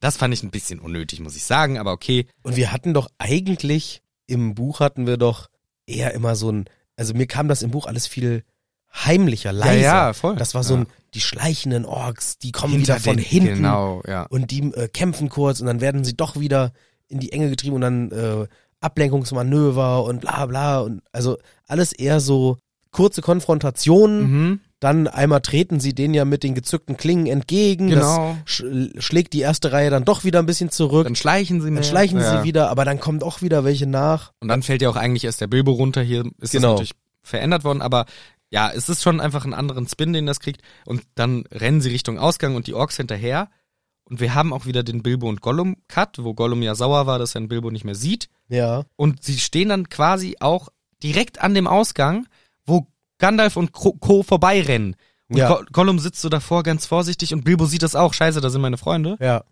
Das fand ich ein bisschen unnötig, muss ich sagen, aber okay. Und wir hatten doch eigentlich, im Buch hatten wir doch eher immer so ein, also mir kam das im Buch alles viel heimlicher, leiser. ja, voll. Das war so Ja. Die schleichenden Orks, die kommen wieder von den- hinten Genau, ja. und die äh, kämpfen kurz und dann werden sie doch wieder in die Enge getrieben und dann äh, Ablenkungsmanöver und bla bla und also alles eher so kurze Konfrontationen, Mhm. dann einmal treten sie denen ja mit den gezückten Klingen entgegen, Genau. das sch schlägt die erste Reihe dann doch wieder ein bisschen zurück, Dann schleichen sie mehr. dann schleichen ja. sie wieder, aber dann kommen auch wieder welche nach. Und dann fällt ja auch eigentlich erst der Bilbo runter. Hier ist Genau. das natürlich verändert worden, aber ja, es ist schon einfach einen anderen Spin, den das kriegt. Und dann rennen sie Richtung Ausgang und die Orks hinterher. Und wir haben auch wieder den Bilbo und Gollum Cut, wo Gollum ja sauer war, dass er den Bilbo nicht mehr sieht. Ja, Und sie stehen dann quasi auch direkt an dem Ausgang, wo Gandalf und Co. Co. vorbeirennen. Und Ja. Go Gollum sitzt so davor ganz vorsichtig und Bilbo sieht das auch. Scheiße, da sind meine Freunde. ja.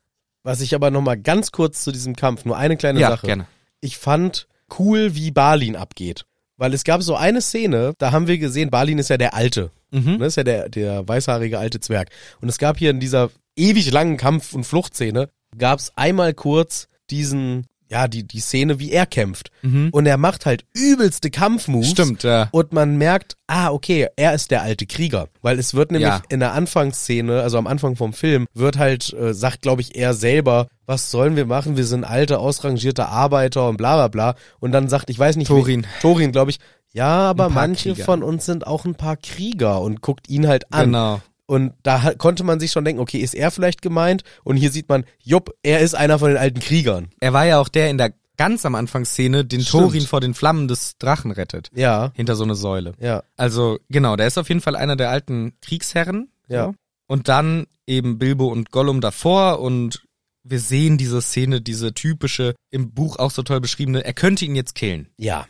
Was ich aber nochmal ganz kurz zu diesem Kampf, nur eine kleine ja, Sache. gerne. ich fand cool, wie Balin abgeht. Weil es gab so eine Szene, da haben wir gesehen, Balin ist ja der Alte. Mhm. Ne, ist ja der, der weißhaarige alte Zwerg. Und es gab hier in dieser ewig langen Kampf- und Fluchtszene, gab es einmal kurz diesen, ja, die, die Szene, wie er kämpft. Mhm. Und er macht halt übelste Kampfmoves. Stimmt, ja. Und man merkt, ah, okay, er ist der alte Krieger. Weil es wird nämlich Ja. in der Anfangsszene, also am Anfang vom Film, wird halt, äh, sagt, glaube ich, er selber, was sollen wir machen? Wir sind alte, ausrangierte Arbeiter und bla bla bla. Und dann sagt, ich weiß nicht, Thorin. Wie, Thorin, glaube ich, ja, aber manche Krieger. von uns sind auch ein paar Krieger und guckt ihn halt an. Genau. Und da konnte man sich schon denken, okay, ist er vielleicht gemeint? Und hier sieht man, jupp, er ist einer von den alten Kriegern. Er war ja auch der in der ganz am Anfangsszene, den Stimmt. Thorin vor den Flammen des Drachen rettet. Ja, Hinter so eine Säule. ja, Also, genau, der ist auf jeden Fall einer der alten Kriegsherren. Ja. So. Und dann eben Bilbo und Gollum davor und wir sehen diese Szene, diese typische, im Buch auch so toll beschriebene, er könnte ihn jetzt killen. ja,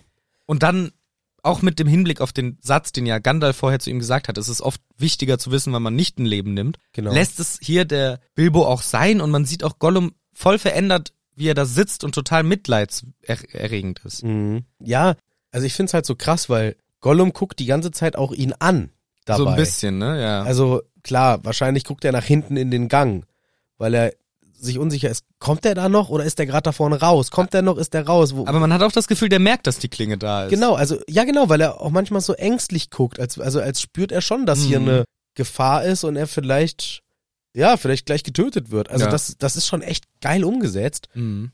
Und dann auch mit dem Hinblick auf den Satz, den ja Gandalf vorher zu ihm gesagt hat, es ist oft wichtiger zu wissen, wann man nicht ein Leben nimmt. Genau. Lässt es hier der Bilbo auch sein und man sieht auch Gollum voll verändert, wie er da sitzt und total mitleidserregend ist. Mhm. Ja, also ich find's halt so krass, weil Gollum guckt die ganze Zeit auch ihn an dabei. So ein bisschen, ne? Ja. Also klar, wahrscheinlich guckt er nach hinten in den Gang, weil er sich unsicher ist. Kommt er da noch oder ist der gerade da vorne raus? Kommt er noch, ist der raus? Wo, Aber man hat auch das Gefühl, der merkt, dass die Klinge da ist. genau, also ja genau, weil er auch manchmal so ängstlich guckt, als also als spürt er schon, dass hier Mhm. eine Gefahr ist und er vielleicht ja, vielleicht gleich getötet wird. Also Ja. das das ist schon echt geil umgesetzt Mhm.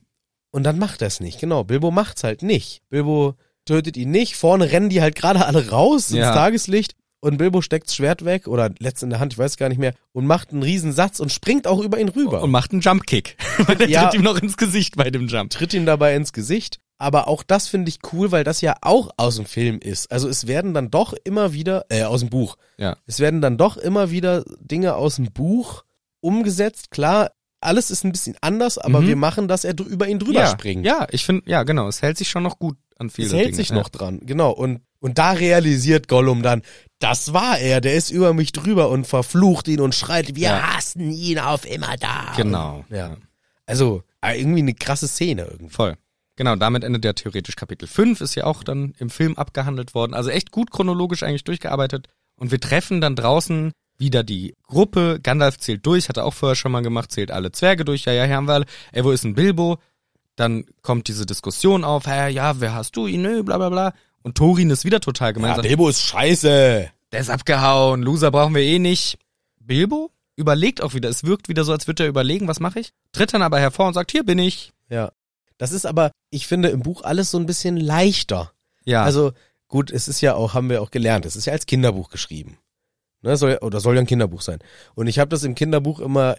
und dann macht er es nicht. Genau, Bilbo macht's halt nicht. Bilbo tötet ihn nicht, vorne rennen die halt gerade alle raus ins Ja. Tageslicht und Bilbo steckt's Schwert weg oder letzt in der Hand, ich weiß gar nicht mehr, und macht einen riesen Satz und springt auch über ihn rüber. Und macht einen Jumpkick. Weil der Ja. tritt ihm noch ins Gesicht bei dem Jump. tritt ihm dabei ins Gesicht. Aber auch das finde ich cool, weil das ja auch aus dem Film ist. Also es werden dann doch immer wieder, äh, aus dem Buch. Ja. Es werden dann doch immer wieder Dinge aus dem Buch umgesetzt. Klar, alles ist ein bisschen anders, aber Mhm. wir machen, dass er über ihn drüber ja. springt. Ja, ich finde, ja, genau. Es hält sich schon noch gut an viele es hält Dinge. sich ja. noch dran, genau. Und, und da realisiert Gollum dann, das war er, der ist über mich drüber und verflucht ihn und schreit, wir Ja. hassen ihn auf immer da. Genau. Und, ja. Also, äh, irgendwie eine krasse Szene irgendwie. Voll. Genau, damit endet ja theoretisch Kapitel 5, ist ja auch dann im Film abgehandelt worden. Also echt gut chronologisch eigentlich durchgearbeitet. Und wir treffen dann draußen wieder die Gruppe. Gandalf zählt durch, hat er auch vorher schon mal gemacht, zählt alle Zwerge durch. Ja, ja, hier haben wir alle. Ey, wo ist ein Bilbo? Dann kommt diese Diskussion auf. Hä, ja, wer hast du ihn? Nö, bla, bla, bla. Und Thorin ist wieder total gemein. Ja, sagt, Bilbo ist scheiße. der ist abgehauen, Loser brauchen wir eh nicht. Bilbo überlegt auch wieder. Es wirkt wieder so, als würde er überlegen, was mache ich? Tritt dann aber hervor und sagt, hier bin ich. Ja. Das ist aber, ich finde, im Buch alles so ein bisschen leichter. Ja, Also, gut, es ist ja auch, haben wir auch gelernt, es ist ja als Kinderbuch geschrieben. Ne, soll, ja- oder soll ja ein Kinderbuch sein. Und ich habe das im Kinderbuch immer,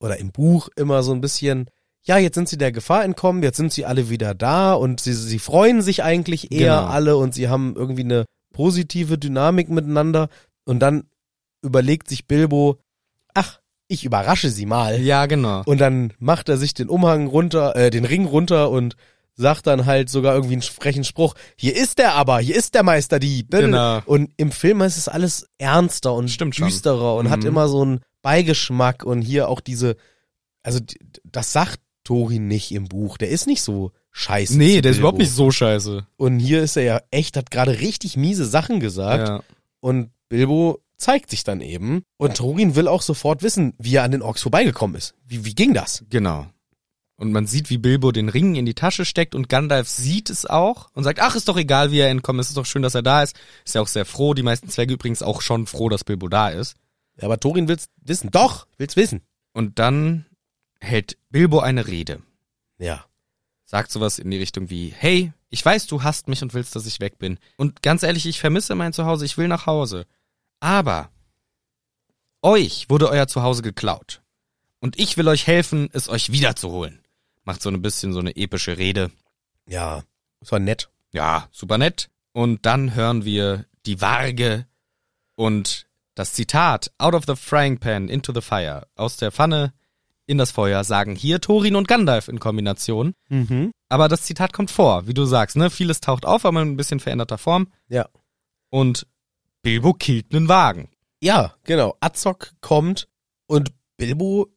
oder im Buch immer so ein bisschen, ja, jetzt sind sie der Gefahr entkommen, jetzt sind sie alle wieder da und sie, sie freuen sich eigentlich eher Genau. alle und sie haben irgendwie eine positive Dynamik miteinander. Und dann überlegt sich Bilbo, ach, ich überrasche sie mal. ja, genau. Und dann macht er sich den Umhang runter, äh, den Ring runter und sagt dann halt sogar irgendwie einen frechen Spruch. Hier ist er aber, hier ist der Meisterdieb. Genau. Und im Film ist es alles ernster und Stimmt schon. düsterer und Mhm. hat immer so einen Beigeschmack und hier auch diese, also das sagt Thorin nicht im Buch. Der ist nicht so scheiße. Nee, der ist Bilbo. überhaupt nicht so scheiße. Und hier ist er ja echt, hat gerade richtig miese Sachen gesagt. Ja. Und Bilbo zeigt sich dann eben. Und Thorin will auch sofort wissen, wie er an den Orks vorbeigekommen ist. Wie, wie ging das? Genau. Und man sieht, wie Bilbo den Ring in die Tasche steckt und Gandalf sieht es auch und sagt, ach, ist doch egal, wie er entkommen ist, ist doch schön, dass er da ist. Ist ja auch sehr froh. Die meisten Zwerge übrigens auch schon froh, dass Bilbo da ist. Ja, aber Thorin will's wissen. Doch, will's wissen. Und dann hält Bilbo eine Rede. Ja. sagt sowas in die Richtung wie, hey, ich weiß, du hasst mich und willst, dass ich weg bin. Und ganz ehrlich, ich vermisse mein Zuhause, ich will nach Hause. Aber euch wurde euer Zuhause geklaut. Und ich will euch helfen, es euch wiederzuholen. Macht so ein bisschen so eine epische Rede. Ja, das war nett. Ja, super nett. Und dann hören wir die Warge und das Zitat Out of the frying pan into the fire. Aus der Pfanne in das Feuer sagen hier Thorin und Gandalf in Kombination. Mhm. Aber das Zitat kommt vor, wie du sagst, ne? Vieles taucht auf, aber in ein bisschen veränderter Form. Ja. Und Bilbo killt einen Wagen. Ja, genau. Azog kommt und Bilbo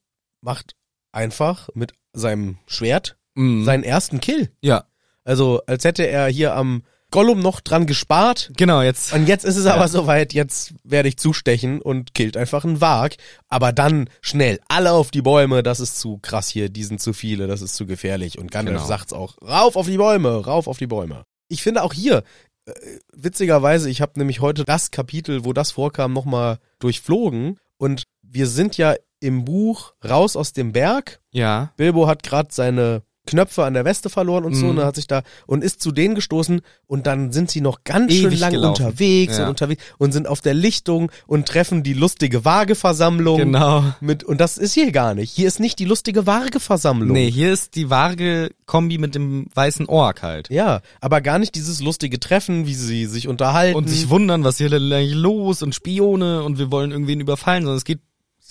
macht einfach mit seinem Schwert Mhm. seinen ersten Kill. ja, Also, als hätte er hier am Gollum noch dran gespart. genau, jetzt. Und jetzt ist es Ja. aber soweit, jetzt werde ich zustechen und killt einfach einen Wag. Aber dann schnell, alle auf die Bäume, das ist zu krass hier, die sind zu viele, das ist zu gefährlich. Und Gandalf Genau. sagt's auch, rauf auf die Bäume, rauf auf die Bäume. Ich finde auch hier, äh, witzigerweise, ich habe nämlich heute das Kapitel, wo das vorkam, nochmal durchflogen. Und wir sind ja im Buch raus aus dem Berg. Ja, Bilbo hat gerade seine Knöpfe an der Weste verloren und so, Mhm. und dann hat sich da und ist zu denen gestoßen und dann sind sie noch ganz Ewig schön lang gelaufen. unterwegs Ja. und unterwegs und sind auf der Lichtung und treffen die lustige Waageversammlung genau. mit und das ist hier gar nicht. Hier ist nicht die lustige Waageversammlung. Nee, hier ist die Warge-Kombi mit dem weißen Ork halt. Ja, aber gar nicht dieses lustige Treffen, wie sie sich unterhalten. Und sich wundern, was hier eigentlich los und Spione und wir wollen irgendwen überfallen, sondern es geht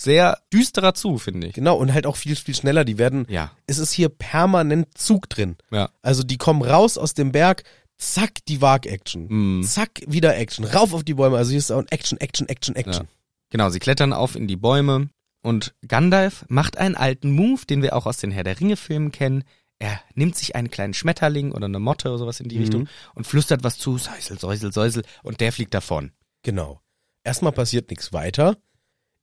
sehr düsterer zu, finde ich. genau und halt auch viel viel schneller. Die werden. Ja. Es ist hier permanent Zug drin. Ja. Also die kommen raus aus dem Berg, zack die Wag-Action, Mhm. zack wieder Action, rauf auf die Bäume. Also hier ist auch ein Action, Action, Action, Action. Genau, sie klettern auf in die Bäume und Gandalf macht einen alten Move, den wir auch aus den Herr der Ringe Filmen kennen. Er nimmt sich einen kleinen Schmetterling oder eine Motte oder sowas in die Mhm. Richtung und flüstert was zu, säusel, säusel, säusel und der fliegt davon. Genau. Erstmal passiert nichts weiter.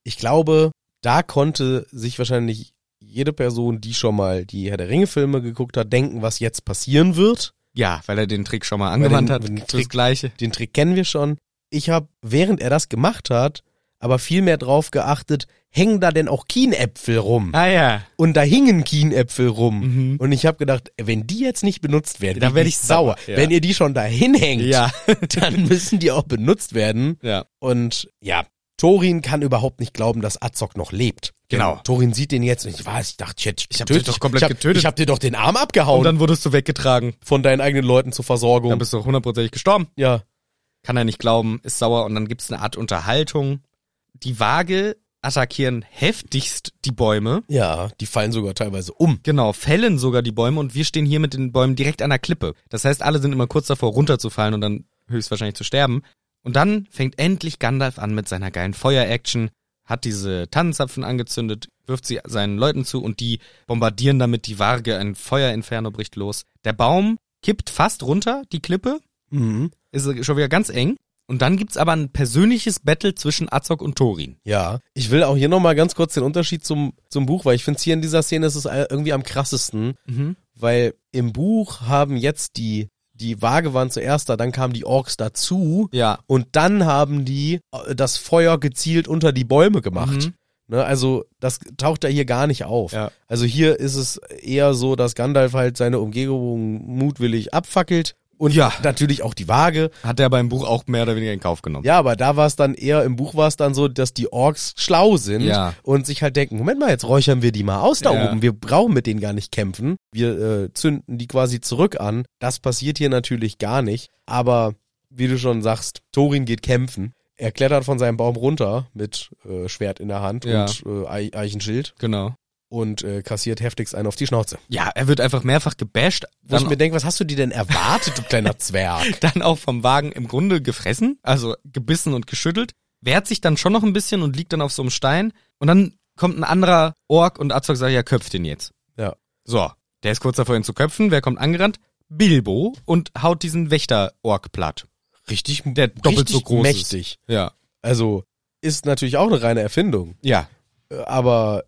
Ich glaube, da konnte sich wahrscheinlich jede Person, die schon mal die Herr der Ringe Filme geguckt hat, denken, was jetzt passieren wird. Ja, weil er den Trick schon mal angewandt den- hat. den Trick- Gleiche. Den Trick kennen wir schon. Ich habe, während er das gemacht hat, aber viel mehr drauf geachtet, hängen da denn auch Kienäpfel rum? Ah ja. Und da hingen Kienäpfel rum. Mhm. Und ich habe gedacht, wenn die jetzt nicht benutzt werden, Da bin werd ich sauer, ja. Wenn ihr die schon da hinhängt, Ja. dann müssen die auch benutzt werden. Ja. Und ja, Thorin kann überhaupt nicht glauben, dass Azog noch lebt. Genau. Denn Thorin sieht den jetzt und ich weiß, ich dachte, ich hätte Ich hab dich doch komplett ich hab, getötet. Ich hab dir doch den Arm abgehauen Und dann wurdest du weggetragen. von deinen eigenen Leuten zur Versorgung. Dann bist du hundertprozentig gestorben. ja, Kann er nicht glauben, ist sauer und dann gibt's eine Art Unterhaltung. Die Waage attackieren heftigst die Bäume. ja, die fallen sogar teilweise um. Genau, fällen sogar die Bäume und wir stehen hier mit den Bäumen direkt an der Klippe. Das heißt, alle sind immer kurz davor runterzufallen und dann höchstwahrscheinlich zu sterben. Und dann fängt endlich Gandalf an mit seiner geilen Feuer-Action, hat diese Tannenzapfen angezündet, wirft sie seinen Leuten zu und die bombardieren damit die Warge, ein Feuerinferno bricht los. Der Baum kippt fast runter, die Klippe, Mhm. ist schon wieder ganz eng. Und dann gibt's aber ein persönliches Battle zwischen Azog und Thorin. Ja, ich will auch hier nochmal ganz kurz den Unterschied zum, zum Buch, weil ich finde hier in dieser Szene ist es irgendwie am krassesten, Mhm. weil im Buch haben jetzt die, die Waage waren zuerst da, dann kamen die Orks dazu Ja. und dann haben die äh, das Feuer gezielt unter die Bäume gemacht. Mhm. Ne, also das taucht da hier gar nicht auf. Ja. Also hier ist es eher so, dass Gandalf halt seine Umgebung mutwillig abfackelt und Ja. natürlich auch die Waage. Hat er beim Buch auch mehr oder weniger in Kauf genommen. Ja, aber da war es dann eher, im Buch war es dann so, dass die Orks schlau sind Ja. und sich halt denken, Moment mal, jetzt räuchern wir die mal aus da Ja. oben. Wir brauchen mit denen gar nicht kämpfen. Wir äh, zünden die quasi zurück an. Das passiert hier natürlich gar nicht. Aber wie du schon sagst, Thorin geht kämpfen. Er klettert von seinem Baum runter mit äh, Schwert in der Hand Ja. und äh, Ei- Eichenschild Genau. Und äh, kassiert heftigst einen auf die Schnauze. Ja, er wird einfach mehrfach gebasht, Wo ich mir denke, was hast du dir denn erwartet, du kleiner Zwerg? dann auch vom Wagen im Grunde gefressen, also gebissen und geschüttelt, wehrt sich dann schon noch ein bisschen und liegt dann auf so einem Stein und dann kommt ein anderer Ork und Azog sagt, ja, köpft den jetzt. Ja. So, der ist kurz davor, ihn zu köpfen. Wer kommt angerannt? Bilbo und haut diesen Wächter-Ork platt. Richtig, Der doppelt richtig so groß mächtig. Ist. Ja. Also ist natürlich auch eine reine Erfindung. Ja. Äh, Aber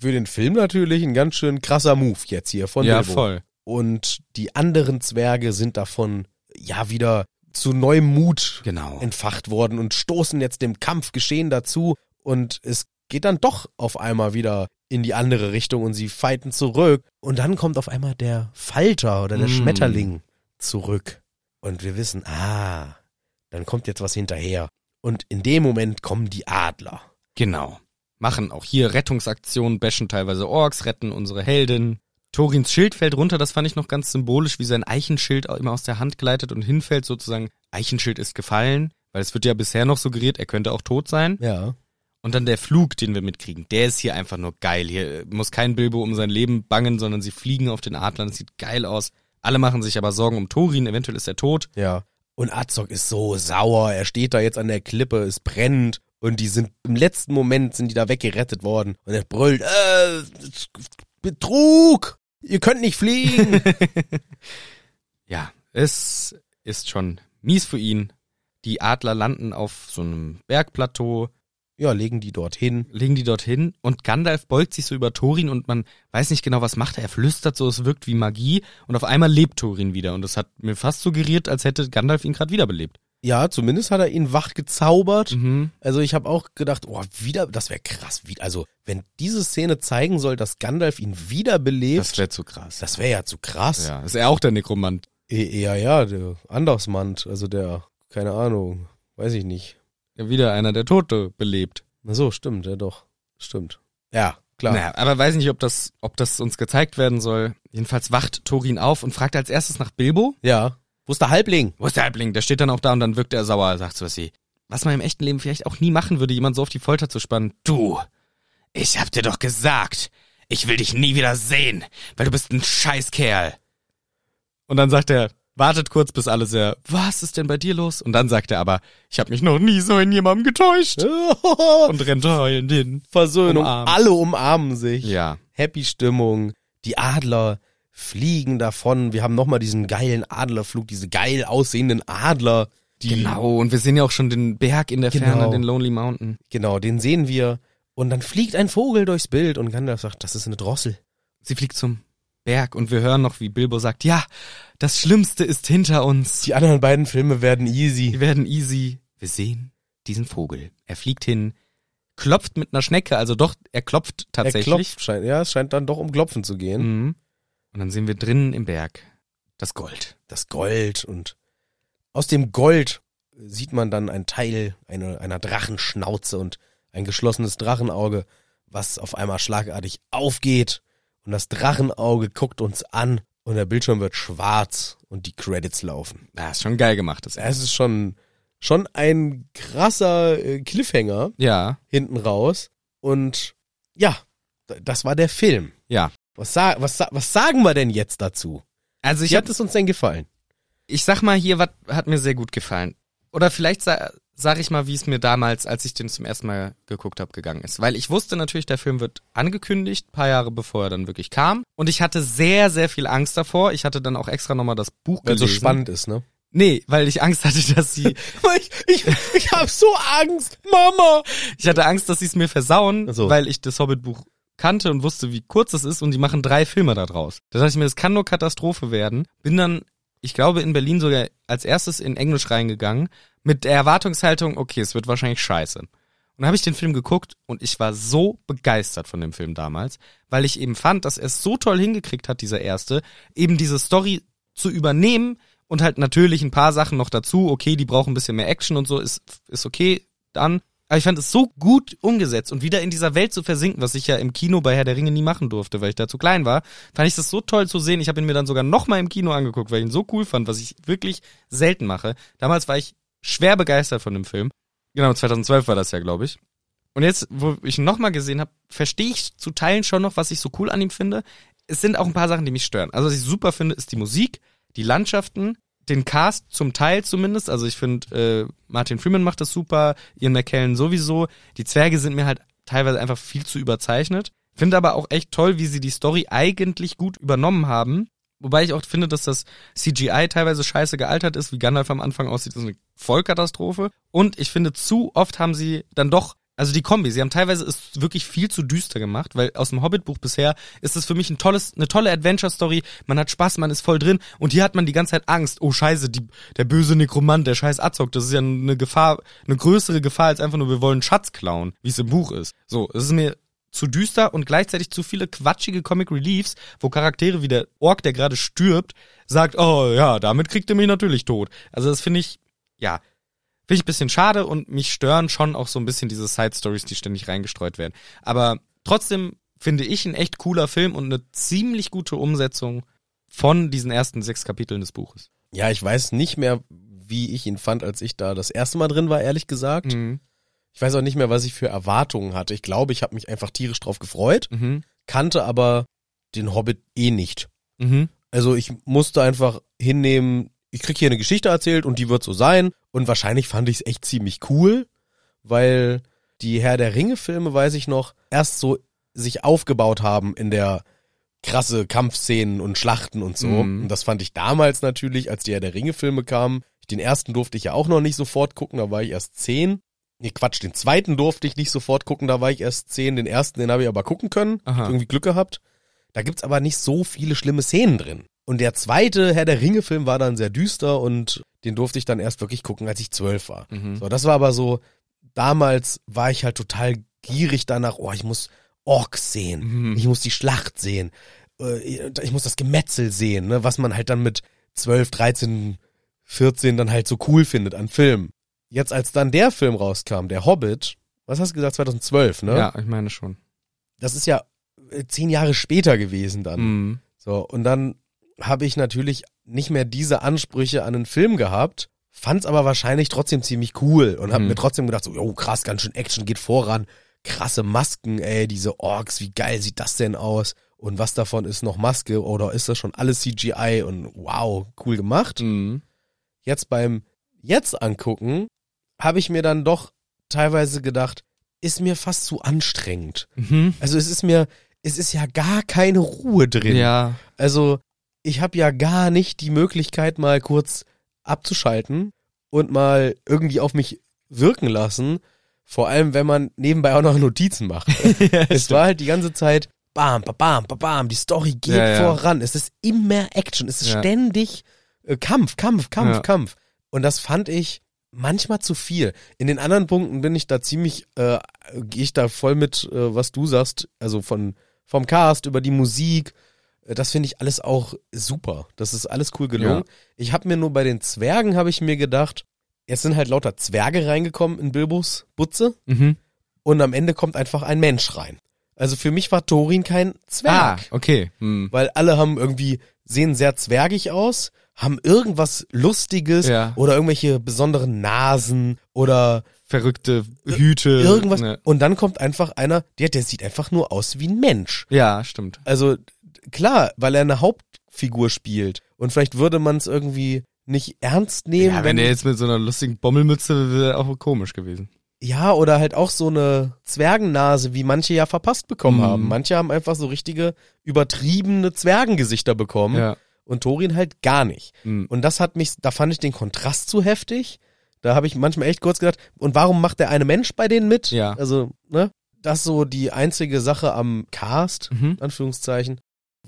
für den Film natürlich ein ganz schön krasser Move jetzt hier von ja, Bilbo. voll. Und die anderen Zwerge sind davon ja wieder zu neuem Mut Genau. entfacht worden und stoßen jetzt dem Kampfgeschehen dazu und es geht dann doch auf einmal wieder in die andere Richtung und sie fighten zurück. Und dann kommt auf einmal der Falter oder der Mm. Schmetterling zurück. Und wir wissen, ah, dann kommt jetzt was hinterher. Und in dem Moment kommen die Adler. Genau. Machen auch hier Rettungsaktionen, bashen teilweise Orks, retten unsere Heldin. Torins Schild fällt runter, das fand ich noch ganz symbolisch, wie sein Eichenschild immer aus der Hand gleitet und hinfällt sozusagen. Eichenschild ist gefallen, weil es wird ja bisher noch suggeriert, er könnte auch tot sein. Ja. Und dann der Flug, den wir mitkriegen, der ist hier einfach nur geil. Hier muss kein Bilbo um sein Leben bangen, sondern sie fliegen auf den Adlern. Das sieht geil aus. Alle machen sich aber Sorgen um Thorin, eventuell ist er tot. Ja. Und Azog ist so sauer. Er steht da jetzt an der Klippe, es brennt. Und die sind im letzten Moment sind die da weggerettet worden. Und er brüllt, äh, Betrug! Ihr könnt nicht fliegen! Ja, es ist schon mies für ihn. Die Adler landen auf so einem Bergplateau, ja, legen die dorthin. legen die dorthin und Gandalf beugt sich so über Thorin und man weiß nicht genau, was macht er. Er flüstert so, es wirkt wie Magie und auf einmal lebt Thorin wieder und das hat mir fast suggeriert, als hätte Gandalf ihn gerade wiederbelebt. Ja, zumindest hat er ihn wach gezaubert. Mhm. Also ich habe auch gedacht, oh, wieder, das wäre krass. Wie, also, wenn diese Szene zeigen soll, dass Gandalf ihn wiederbelebt, Das wäre zu krass. das wäre ja zu krass. Ja, ist er auch der Nekromant. E- Ja, ja, der Andersmand, also der, keine Ahnung, weiß ich nicht. Ja, wieder einer, der Tote belebt. Na so, stimmt, ja doch, stimmt. Ja, klar. Naja, aber weiß nicht, ob das, ob das uns gezeigt werden soll. Jedenfalls wacht Thorin auf und fragt als erstes nach Bilbo. Ja. Wo ist der Halbling? Wo ist der Halbling? Der steht dann auch da und dann wirkt er sauer, sagt so was wie, was man im echten Leben vielleicht auch nie machen würde, jemand so auf die Folter zu spannen. Du, ich hab dir doch gesagt, ich will dich nie wieder sehen, weil du bist ein Scheißkerl. Und dann sagt er, wartet kurz, bis alle sehr, was ist denn bei dir los? Und dann sagt er aber, ich hab mich noch nie so in jemandem getäuscht. Und rennt heulend hin. Versöhnung. Umarmt. Alle umarmen sich. Ja. Happy Stimmung. Die Adler fliegen davon. Wir haben nochmal diesen geilen Adlerflug, diese geil aussehenden Adler. Die, Genau, und wir sehen ja auch schon den Berg in der Genau. Ferne, den Lonely Mountain. Genau, den sehen wir. Und dann fliegt ein Vogel durchs Bild und Gandalf sagt, das ist eine Drossel. Sie fliegt zum Berg und wir hören noch, wie Bilbo sagt, ja, das Schlimmste ist hinter uns. Die anderen beiden Filme werden easy. Die werden easy. Wir sehen diesen Vogel. Er fliegt hin, klopft mit einer Schnecke, also doch, er klopft Er tatsächlich. klopft, scheint, ja, es scheint dann doch um Klopfen zu gehen. Mhm. Und dann sehen wir drinnen im Berg das Gold. Das Gold und aus dem Gold sieht man dann ein Teil einer, einer Drachenschnauze und ein geschlossenes Drachenauge, was auf einmal schlagartig aufgeht und das Drachenauge guckt uns an und der Bildschirm wird schwarz und die Credits laufen. Ja, ist schon geil gemacht. Das Es ist schon, schon ein krasser äh, Cliffhanger ja, hinten raus und ja, das war der Film. ja. Was, sa was, was sagen wir denn jetzt dazu? Also ich Wie hab, hat es uns denn gefallen? ich sag mal hier, was hat mir sehr gut gefallen. Oder vielleicht sa sag ich mal, wie es mir damals, als ich den zum ersten Mal geguckt habe, gegangen ist. Weil ich wusste natürlich, der Film wird angekündigt, paar Jahre bevor er dann wirklich kam. Und ich hatte sehr, sehr viel Angst davor. Ich hatte dann auch extra nochmal das Buch Weil es gelesen. so spannend ist, ne? Nee, weil ich Angst hatte, dass sie, Ich, ich, ich hab so Angst, Mama. ich hatte Angst, dass sie es mir versauen, so. weil ich das Hobbit-Buch kannte und wusste, wie kurz es ist und die machen drei Filme da draus. Da dachte ich mir, das kann nur Katastrophe werden. Bin dann, ich glaube, in Berlin sogar als erstes in Englisch reingegangen, mit der Erwartungshaltung, okay, es wird wahrscheinlich scheiße. Und dann habe ich den Film geguckt und ich war so begeistert von dem Film damals, weil ich eben fand, dass er es so toll hingekriegt hat, dieser erste, eben diese Story zu übernehmen und halt natürlich ein paar Sachen noch dazu. Okay, die brauchen ein bisschen mehr Action und so, ist, ist okay dann. Aber ich fand es so gut umgesetzt und wieder in dieser Welt zu versinken, was ich ja im Kino bei Herr der Ringe nie machen durfte, weil ich da zu klein war, fand ich das so toll zu sehen. Ich habe ihn mir dann sogar nochmal im Kino angeguckt, weil ich ihn so cool fand, was ich wirklich selten mache. Damals war ich schwer begeistert von dem Film. Genau, 2012 war das ja, glaube ich. Und jetzt, wo ich ihn nochmal gesehen habe, verstehe ich zu Teilen schon noch, was ich so cool an ihm finde. Es sind auch ein paar Sachen, die mich stören. Also was ich super finde, ist die Musik, die Landschaften, den Cast zum Teil zumindest. Also ich finde, äh, Martin Freeman macht das super, Ian McKellen sowieso. Die Zwerge sind mir halt teilweise einfach viel zu überzeichnet. Finde aber auch echt toll, wie sie die Story eigentlich gut übernommen haben. Wobei ich auch finde, dass das CGI teilweise scheiße gealtert ist, wie Gandalf am Anfang aussieht, ist eine Vollkatastrophe. Und ich finde, zu oft haben sie dann doch, also die Kombi, sie haben teilweise es wirklich viel zu düster gemacht, weil aus dem Hobbit-Buch bisher ist es für mich ein tolles, eine tolle Adventure-Story. Man hat Spaß, man ist voll drin und hier hat man die ganze Zeit Angst. Oh Scheiße, die, der böse Nekromant, der scheiß Azog, das ist ja eine Gefahr, eine größere Gefahr als einfach nur, wir wollen Schatz klauen, wie es im Buch ist. So, es ist mir zu düster und gleichzeitig zu viele quatschige Comic Reliefs, wo Charaktere wie der Ork, der gerade stirbt, sagt, oh ja, damit kriegt ihr mich natürlich tot. Also das finde ich, ja, finde ich ein bisschen schade und mich stören schon auch so ein bisschen diese Side Stories, die ständig reingestreut werden. Aber trotzdem finde ich ein echt cooler Film und eine ziemlich gute Umsetzung von diesen ersten sechs Kapiteln des Buches. Ja, ich weiß nicht mehr, wie ich ihn fand, als ich da das erste Mal drin war, ehrlich gesagt. Mhm. Ich weiß auch nicht mehr, was ich für Erwartungen hatte. Ich glaube, ich habe mich einfach tierisch drauf gefreut, Mhm. kannte aber den Hobbit eh nicht. Mhm. Also ich musste einfach hinnehmen, ich krieg hier eine Geschichte erzählt und die wird so sein. Und wahrscheinlich fand ich es echt ziemlich cool, weil die Herr der Ringe-Filme, weiß ich noch, erst so sich aufgebaut haben in der krasse Kampfszenen und Schlachten und so. Mhm. Und das fand ich damals natürlich, als die Herr der Ringe-Filme kamen. Den ersten durfte ich ja auch noch nicht sofort gucken, da war ich erst zehn. Nee, Quatsch, den zweiten durfte ich nicht sofort gucken, da war ich erst zehn. Den ersten, den habe ich aber gucken können. Aha. Irgendwie Glück gehabt. Da gibt's aber nicht so viele schlimme Szenen drin. Und der zweite Herr der Ringe-Film war dann sehr düster und den durfte ich dann erst wirklich gucken, als ich zwölf war. Mhm. So, das war aber so, damals war ich halt total gierig danach, oh, ich muss Orks sehen, Mhm. ich muss die Schlacht sehen, äh, ich muss das Gemetzel sehen, ne, was man halt dann mit 12, 13, 14 dann halt so cool findet an Filmen. Jetzt als dann der Film rauskam, der Hobbit, was hast du gesagt, 2012, ne? Ja, ich meine schon. Das ist ja äh, zehn Jahre später gewesen dann. Mhm. So, und dann habe ich natürlich nicht mehr diese Ansprüche an einen Film gehabt, fand's aber wahrscheinlich trotzdem ziemlich cool und hab Mhm. mir trotzdem gedacht, so, jo, krass, ganz schön Action geht voran, krasse Masken, ey, diese Orks, wie geil sieht das denn aus? Und was davon ist noch Maske oder ist das schon alles CGI und wow, cool gemacht. Mhm. Jetzt beim jetzt angucken, habe ich mir dann doch teilweise gedacht, ist mir fast zu anstrengend. Mhm. Also es ist mir, es ist ja gar keine Ruhe drin. Ja. Also, ich habe ja gar nicht die Möglichkeit, mal kurz abzuschalten und mal irgendwie auf mich wirken lassen. Vor allem, wenn man nebenbei auch noch Notizen macht. es war halt die ganze Zeit bam, bam, bam, bam, bam, die Story geht Ja, ja. voran. Es ist immer Action. Es ist Ja. ständig äh, Kampf, Kampf, Kampf, Ja. Kampf. Und das fand ich manchmal zu viel. In den anderen Punkten bin ich da ziemlich, äh, gehe ich da voll mit, äh, was du sagst, also von vom Cast über die Musik. Äh, Das finde ich alles auch super. Das ist alles cool gelungen. Ja. Ich habe mir nur bei den Zwergen habe ich mir gedacht, es sind halt lauter Zwerge reingekommen in Bilbos Butze Mhm. und am Ende kommt einfach ein Mensch rein. Also für mich war Thorin kein Zwerg, Ah, okay. Mhm. weil alle haben irgendwie sehen sehr zwergig aus, haben irgendwas lustiges Ja. oder irgendwelche besonderen Nasen oder Verrückte Hüte. irgendwas Ne. und dann kommt einfach einer, der der sieht einfach nur aus wie ein Mensch. Ja, stimmt. Also klar, weil er eine Hauptfigur spielt und vielleicht würde man es irgendwie nicht ernst nehmen, Ja, wenn der jetzt mit so einer lustigen Bommelmütze wäre auch komisch gewesen. Ja, oder halt auch so eine Zwergennase, wie manche ja verpasst bekommen Mhm. haben. Manche haben einfach so richtige übertriebene Zwergengesichter bekommen Ja. und Thorin halt gar nicht. Mhm. Und das hat mich, da fand ich den Kontrast zu heftig. Da habe ich manchmal echt kurz gedacht, und warum macht der eine Mensch bei denen mit? Ja. Also, ne? Das ist so die einzige Sache am Cast, Mhm. in Anführungszeichen,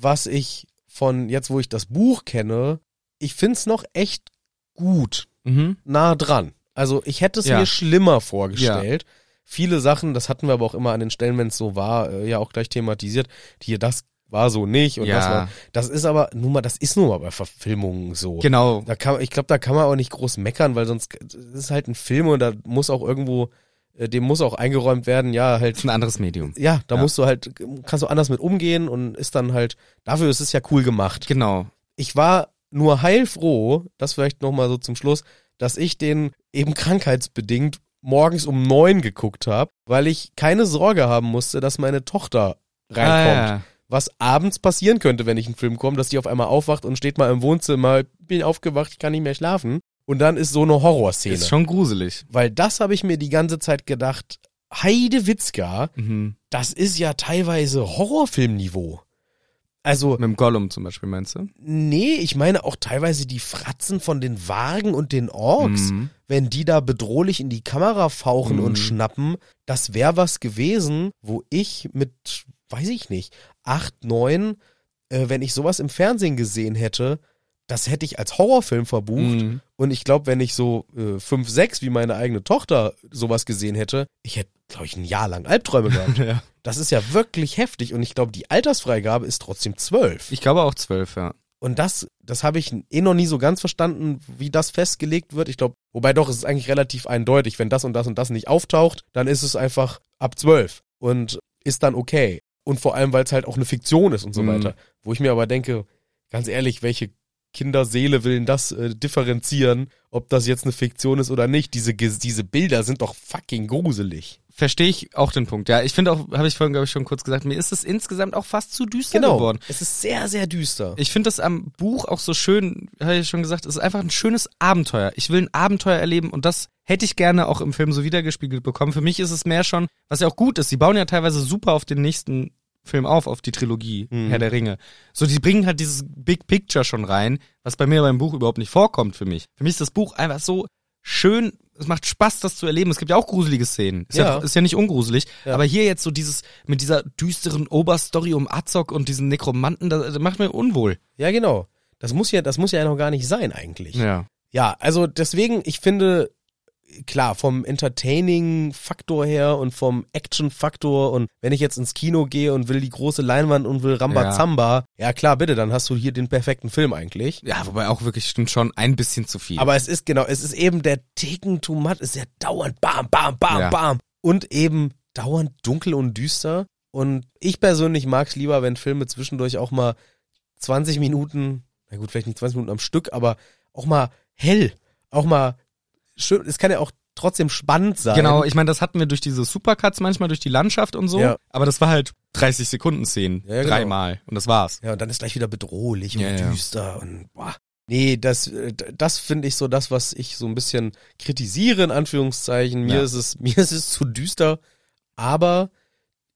was ich von jetzt, wo ich das Buch kenne, ich find's noch echt gut Mhm. nah dran. Also ich hätte es Ja. mir schlimmer vorgestellt. Viele Sachen, das hatten wir aber auch immer an den Stellen, wenn es so war, äh, ja auch gleich thematisiert. Hier, das war so nicht und Ja. das war. Das ist aber nun mal, das ist nun mal bei Verfilmungen so. Genau. Da kann, ich glaube, da kann man auch nicht groß meckern, weil sonst es ist halt ein Film und da muss auch irgendwo, äh, dem muss auch eingeräumt werden, ja, Das halt, ist ein anderes Medium. ja, da Ja. musst du halt, kannst du anders mit umgehen und ist dann halt, dafür ist es ja cool gemacht Genau. ich war nur heilfroh, das vielleicht nochmal so zum Schluss, dass ich den eben krankheitsbedingt morgens um neun geguckt habe, weil ich keine Sorge haben musste, dass meine Tochter reinkommt. Ah, Was abends passieren könnte, wenn ich einen Film komme, dass die auf einmal aufwacht und steht mal im Wohnzimmer, bin aufgewacht, ich kann nicht mehr schlafen. Und dann ist so eine. Horrorszene. Ist schon gruselig. Weil das habe ich mir die ganze Zeit gedacht, Heide Witzka, Mhm. das ist ja teilweise Horrorfilmniveau. Also, Mit dem Gollum zum Beispiel, meinst du? Nee, ich meine auch teilweise die Fratzen von den Wagen und den Orks, Mhm. wenn die da bedrohlich in die Kamera fauchen Mhm. und schnappen, das wäre was gewesen, wo ich mit, weiß ich nicht, acht, neun, äh, wenn ich sowas im Fernsehen gesehen hätte, das hätte ich als Horrorfilm verbucht. Mhm. Und ich glaube, wenn ich so äh, 5, 6 wie meine eigene Tochter sowas gesehen hätte, ich hätte, glaube ich, ein Jahr lang Albträume gehabt. Ja. Das ist ja wirklich heftig. Und ich glaube, die Altersfreigabe ist trotzdem 12. Ich glaube auch zwölf, ja. Und das, das habe ich eh noch nie so ganz verstanden, wie das festgelegt wird. Ich glaube, wobei doch, es ist eigentlich relativ eindeutig. Wenn das und das und das nicht auftaucht, dann ist es einfach ab 12 und ist dann okay. Und vor allem, weil es halt auch eine Fiktion ist und so Mhm. weiter. Wo ich mir aber denke, ganz ehrlich, welche Kinderseele will das äh, differenzieren, ob das jetzt eine Fiktion ist oder nicht? Diese, diese Bilder sind doch fucking gruselig. Verstehe ich auch den Punkt. Ja, ich finde auch, habe ich vorhin, glaube ich, schon kurz gesagt, mir ist es insgesamt auch fast zu düster geworden. Es ist sehr, sehr düster. Ich finde das am Buch auch so schön, habe ich schon gesagt, es ist einfach ein schönes Abenteuer. Ich will ein Abenteuer erleben und das hätte ich gerne auch im Film so wiedergespiegelt bekommen. Für mich ist es mehr schon, was ja auch gut ist, sie bauen ja teilweise super auf den nächsten Film auf, auf die Trilogie Mhm. Herr der Ringe. So, die bringen halt dieses Big Picture schon rein, was bei mir beim Buch überhaupt nicht vorkommt für mich. Für mich ist das Buch einfach so schön, es macht Spaß, das zu erleben. Es gibt ja auch gruselige Szenen. Ist ja, Ja. ist ja nicht ungruselig. Ja. Aber hier jetzt so dieses, mit dieser düsteren Oberstory um Azog und diesen Nekromanten, das, das macht mir unwohl. Ja, genau. Das muss ja, das muss ja noch gar nicht sein eigentlich. Ja. Ja, also deswegen, ich finde, klar, vom Entertaining-Faktor her und vom Action-Faktor und wenn ich jetzt ins Kino gehe und will die große Leinwand und will Rambazamba, ja. klar, bitte, dann hast du hier den perfekten Film eigentlich. Ja, wobei auch wirklich stimmt schon ein bisschen zu viel. Aber es ist genau, es ist eben der Ticken too much, es ist ja dauernd bam, bam, bam, Ja. bam und eben dauernd dunkel und düster und ich persönlich mag es lieber, wenn Filme zwischendurch auch mal 20 Minuten, na gut, vielleicht nicht 20 Minuten am Stück, aber auch mal hell, auch mal schön, es kann ja auch trotzdem spannend sein. genau, ich meine, das hatten wir durch diese Supercuts manchmal, durch die Landschaft und so. Ja. Aber das war halt 30 Sekunden Szenen. Ja, genau. Dreimal. Und das war's. Ja, und dann ist gleich wieder bedrohlich Ja, und ja. düster und boah. Nee, das, äh, das finde ich so das, was ich so ein bisschen kritisiere, in Anführungszeichen. Mir ist es, mir ist es zu düster, aber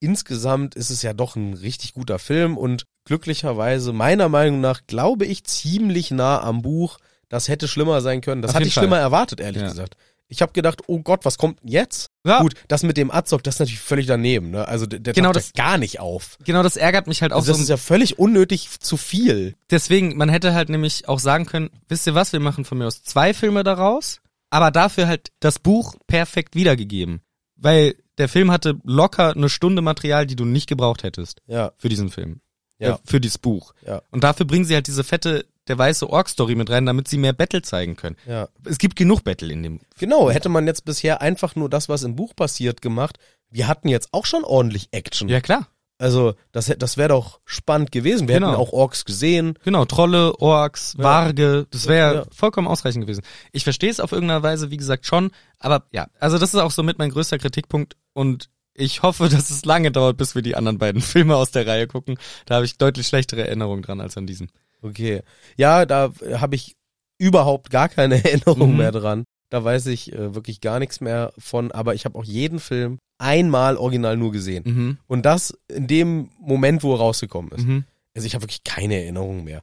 insgesamt ist es ja doch ein richtig guter Film und glücklicherweise, meiner Meinung nach, glaube ich, ziemlich nah am Buch. Das hätte schlimmer sein können. Das Auf hatte ich Fall. schlimmer erwartet, ehrlich Ja. gesagt. Ich habe gedacht, oh Gott, was kommt denn jetzt? Ja. Gut, das mit dem Azog, das ist natürlich völlig daneben. Ne? Also der, der Genau, das- ja gar nicht auf. Genau, das ärgert mich halt auch Also das so. ist ja völlig unnötig zu viel. Deswegen, man hätte halt nämlich auch sagen können, wisst ihr was, wir machen von mir aus zwei Filme daraus, aber dafür halt das Buch perfekt wiedergegeben. Weil der Film hatte locker eine Stunde Material, die du nicht gebraucht hättest Ja, für diesen Film. Ja. Äh, für dieses Buch. ja, Und dafür bringen sie halt diese fette, der weiße Ork-Story mit rein, damit sie mehr Battle zeigen können. ja. Es gibt genug Battle in dem. Genau, hätte man jetzt bisher einfach nur das, was im Buch passiert, gemacht. Wir hatten jetzt auch schon ordentlich Action. Ja, klar. Also, das, das wäre doch spannend gewesen. Wir Genau. hätten auch Orks gesehen. Genau, Trolle, Orks, Ja. Warge, das wäre Ja. vollkommen ausreichend gewesen. Ich verstehe es auf irgendeiner Weise, wie gesagt, schon, aber ja, also das ist auch somit mein größter Kritikpunkt und ich hoffe, dass es lange dauert, bis wir die anderen beiden Filme aus der Reihe gucken. Da habe ich deutlich schlechtere Erinnerungen dran als an diesen. Okay. Ja, da habe ich überhaupt gar keine Erinnerung Mhm. mehr dran. Da weiß ich äh, wirklich gar nichts mehr von, aber ich habe auch jeden Film einmal original nur gesehen. Mhm. Und das in dem Moment, wo er rausgekommen ist. Mhm. Also ich habe wirklich keine Erinnerung mehr.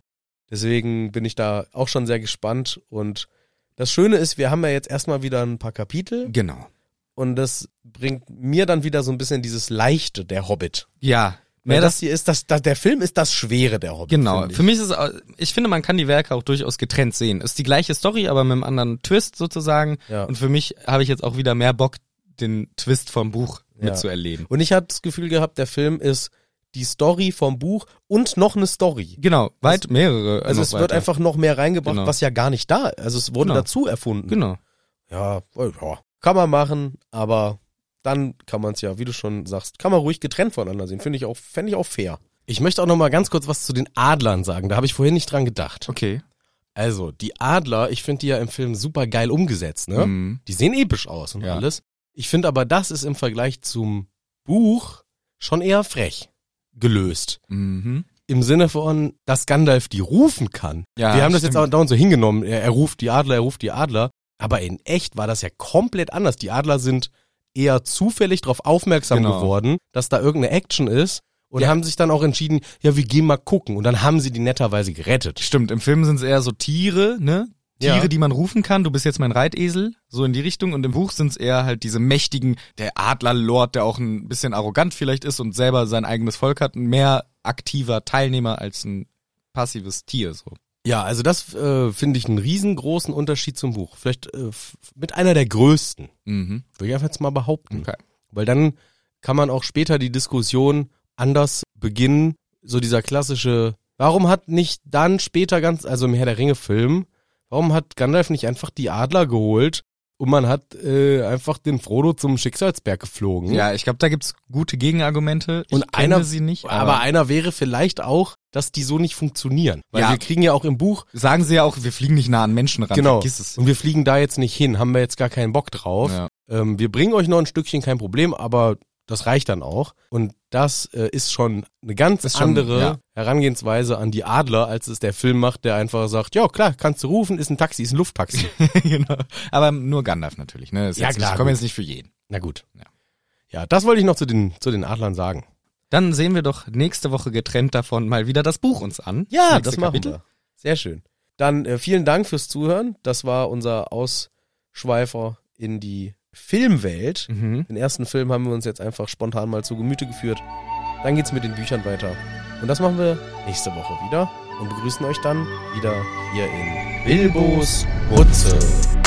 Deswegen bin ich da auch schon sehr gespannt. Und das Schöne ist, wir haben ja jetzt erstmal wieder ein paar Kapitel Genau. und das bringt mir dann wieder so ein bisschen dieses Leichte der Hobbit. Ja. Mehr das das, hier ist das, das, der Film ist das Schwere der Hobbit. genau. Für mich ist es, ich finde, man kann die Werke auch durchaus getrennt sehen. Ist die gleiche Story, aber mit einem anderen Twist sozusagen. Ja. Und für mich habe ich jetzt auch wieder mehr Bock, den Twist vom Buch Ja. mitzuerleben. Und ich habe das Gefühl gehabt, der Film ist die Story vom Buch und noch eine Story. Genau, weit mehrere. Also es wird weiter. einfach noch mehr reingebracht, Genau. was ja gar nicht da. Also es wurde Genau. dazu erfunden. Genau. Ja, ja, kann man machen, aber dann kann man es ja, wie du schon sagst, kann man ruhig getrennt voneinander sehen. Finde ich auch, fände ich auch fair. Ich möchte auch noch mal ganz kurz was zu den Adlern sagen. Da habe ich vorhin nicht dran gedacht. Okay. Also die Adler, ich finde die ja im Film super geil umgesetzt. Ne? Mhm. Die sehen episch aus und Ja. alles. Ich finde aber, das ist im Vergleich zum Buch schon eher frech gelöst. Mhm. Im Sinne von, dass Gandalf die rufen kann. Ja, Wir haben das jetzt stimmt. auch dauernd so hingenommen. Er, er ruft die Adler, er ruft die Adler. Aber in echt war das ja komplett anders. Die Adler sind eher zufällig darauf aufmerksam Genau. geworden, dass da irgendeine Action ist. Und Ja. haben sich dann auch entschieden, ja, wir gehen mal gucken. Und dann haben sie die netterweise gerettet. Stimmt, im Film sind es eher so Tiere, ne? Tiere, Ja. die man rufen kann. Du bist jetzt mein Reitesel, so in die Richtung. Und im Buch sind es eher halt diese mächtigen, der Adlerlord, der auch ein bisschen arrogant vielleicht ist und selber sein eigenes Volk hat, ein mehr aktiver Teilnehmer als ein passives Tier, so. Ja, also das äh, finde ich einen riesengroßen Unterschied zum Buch. Vielleicht äh, mit einer der größten, Mhm. würde ich einfach jetzt mal behaupten. Okay. Weil dann kann man auch später die Diskussion anders beginnen. So dieser klassische, warum hat nicht dann später ganz, also im Herr der Ringe Film, warum hat Gandalf nicht einfach die Adler geholt und man hat äh, einfach den Frodo zum Schicksalsberg geflogen? Ja, ich glaube, da gibt's gute Gegenargumente. Ich Und kenne einer- sie nicht, Aber, aber, einer wäre vielleicht auch, dass die so nicht funktionieren. Weil Ja. wir kriegen ja auch im Buch, sagen sie ja auch, wir fliegen nicht nah an Menschen ran. genau, und wir fliegen da jetzt nicht hin, haben wir jetzt gar keinen Bock drauf. Ja. Ähm, wir bringen euch noch ein Stückchen, kein Problem, aber das reicht dann auch. Und das äh, ist schon eine ganz schon, andere ja. Herangehensweise an die Adler, als es der Film macht, der einfach sagt, ja klar, kannst du rufen, ist ein Taxi, ist ein Lufttaxi. genau. Aber nur Gandalf natürlich, ne? Ja, jetzt klar, nicht, kommen gut. jetzt nicht für jeden. Na gut. Ja. Ja, das wollte ich noch zu den, zu den Adlern sagen. Dann sehen wir doch nächste Woche getrennt davon mal wieder das Buch uns an. Ja, nächste das machen Kapitel. wir. Sehr schön. Dann äh, vielen Dank fürs Zuhören. Das war unser Ausschweifer in die Filmwelt. Mhm. Den ersten Film haben wir uns jetzt einfach spontan mal zu Gemüte geführt. Dann geht's mit den Büchern weiter. Und das machen wir nächste Woche wieder und begrüßen euch dann wieder hier in Bilbos Rutze.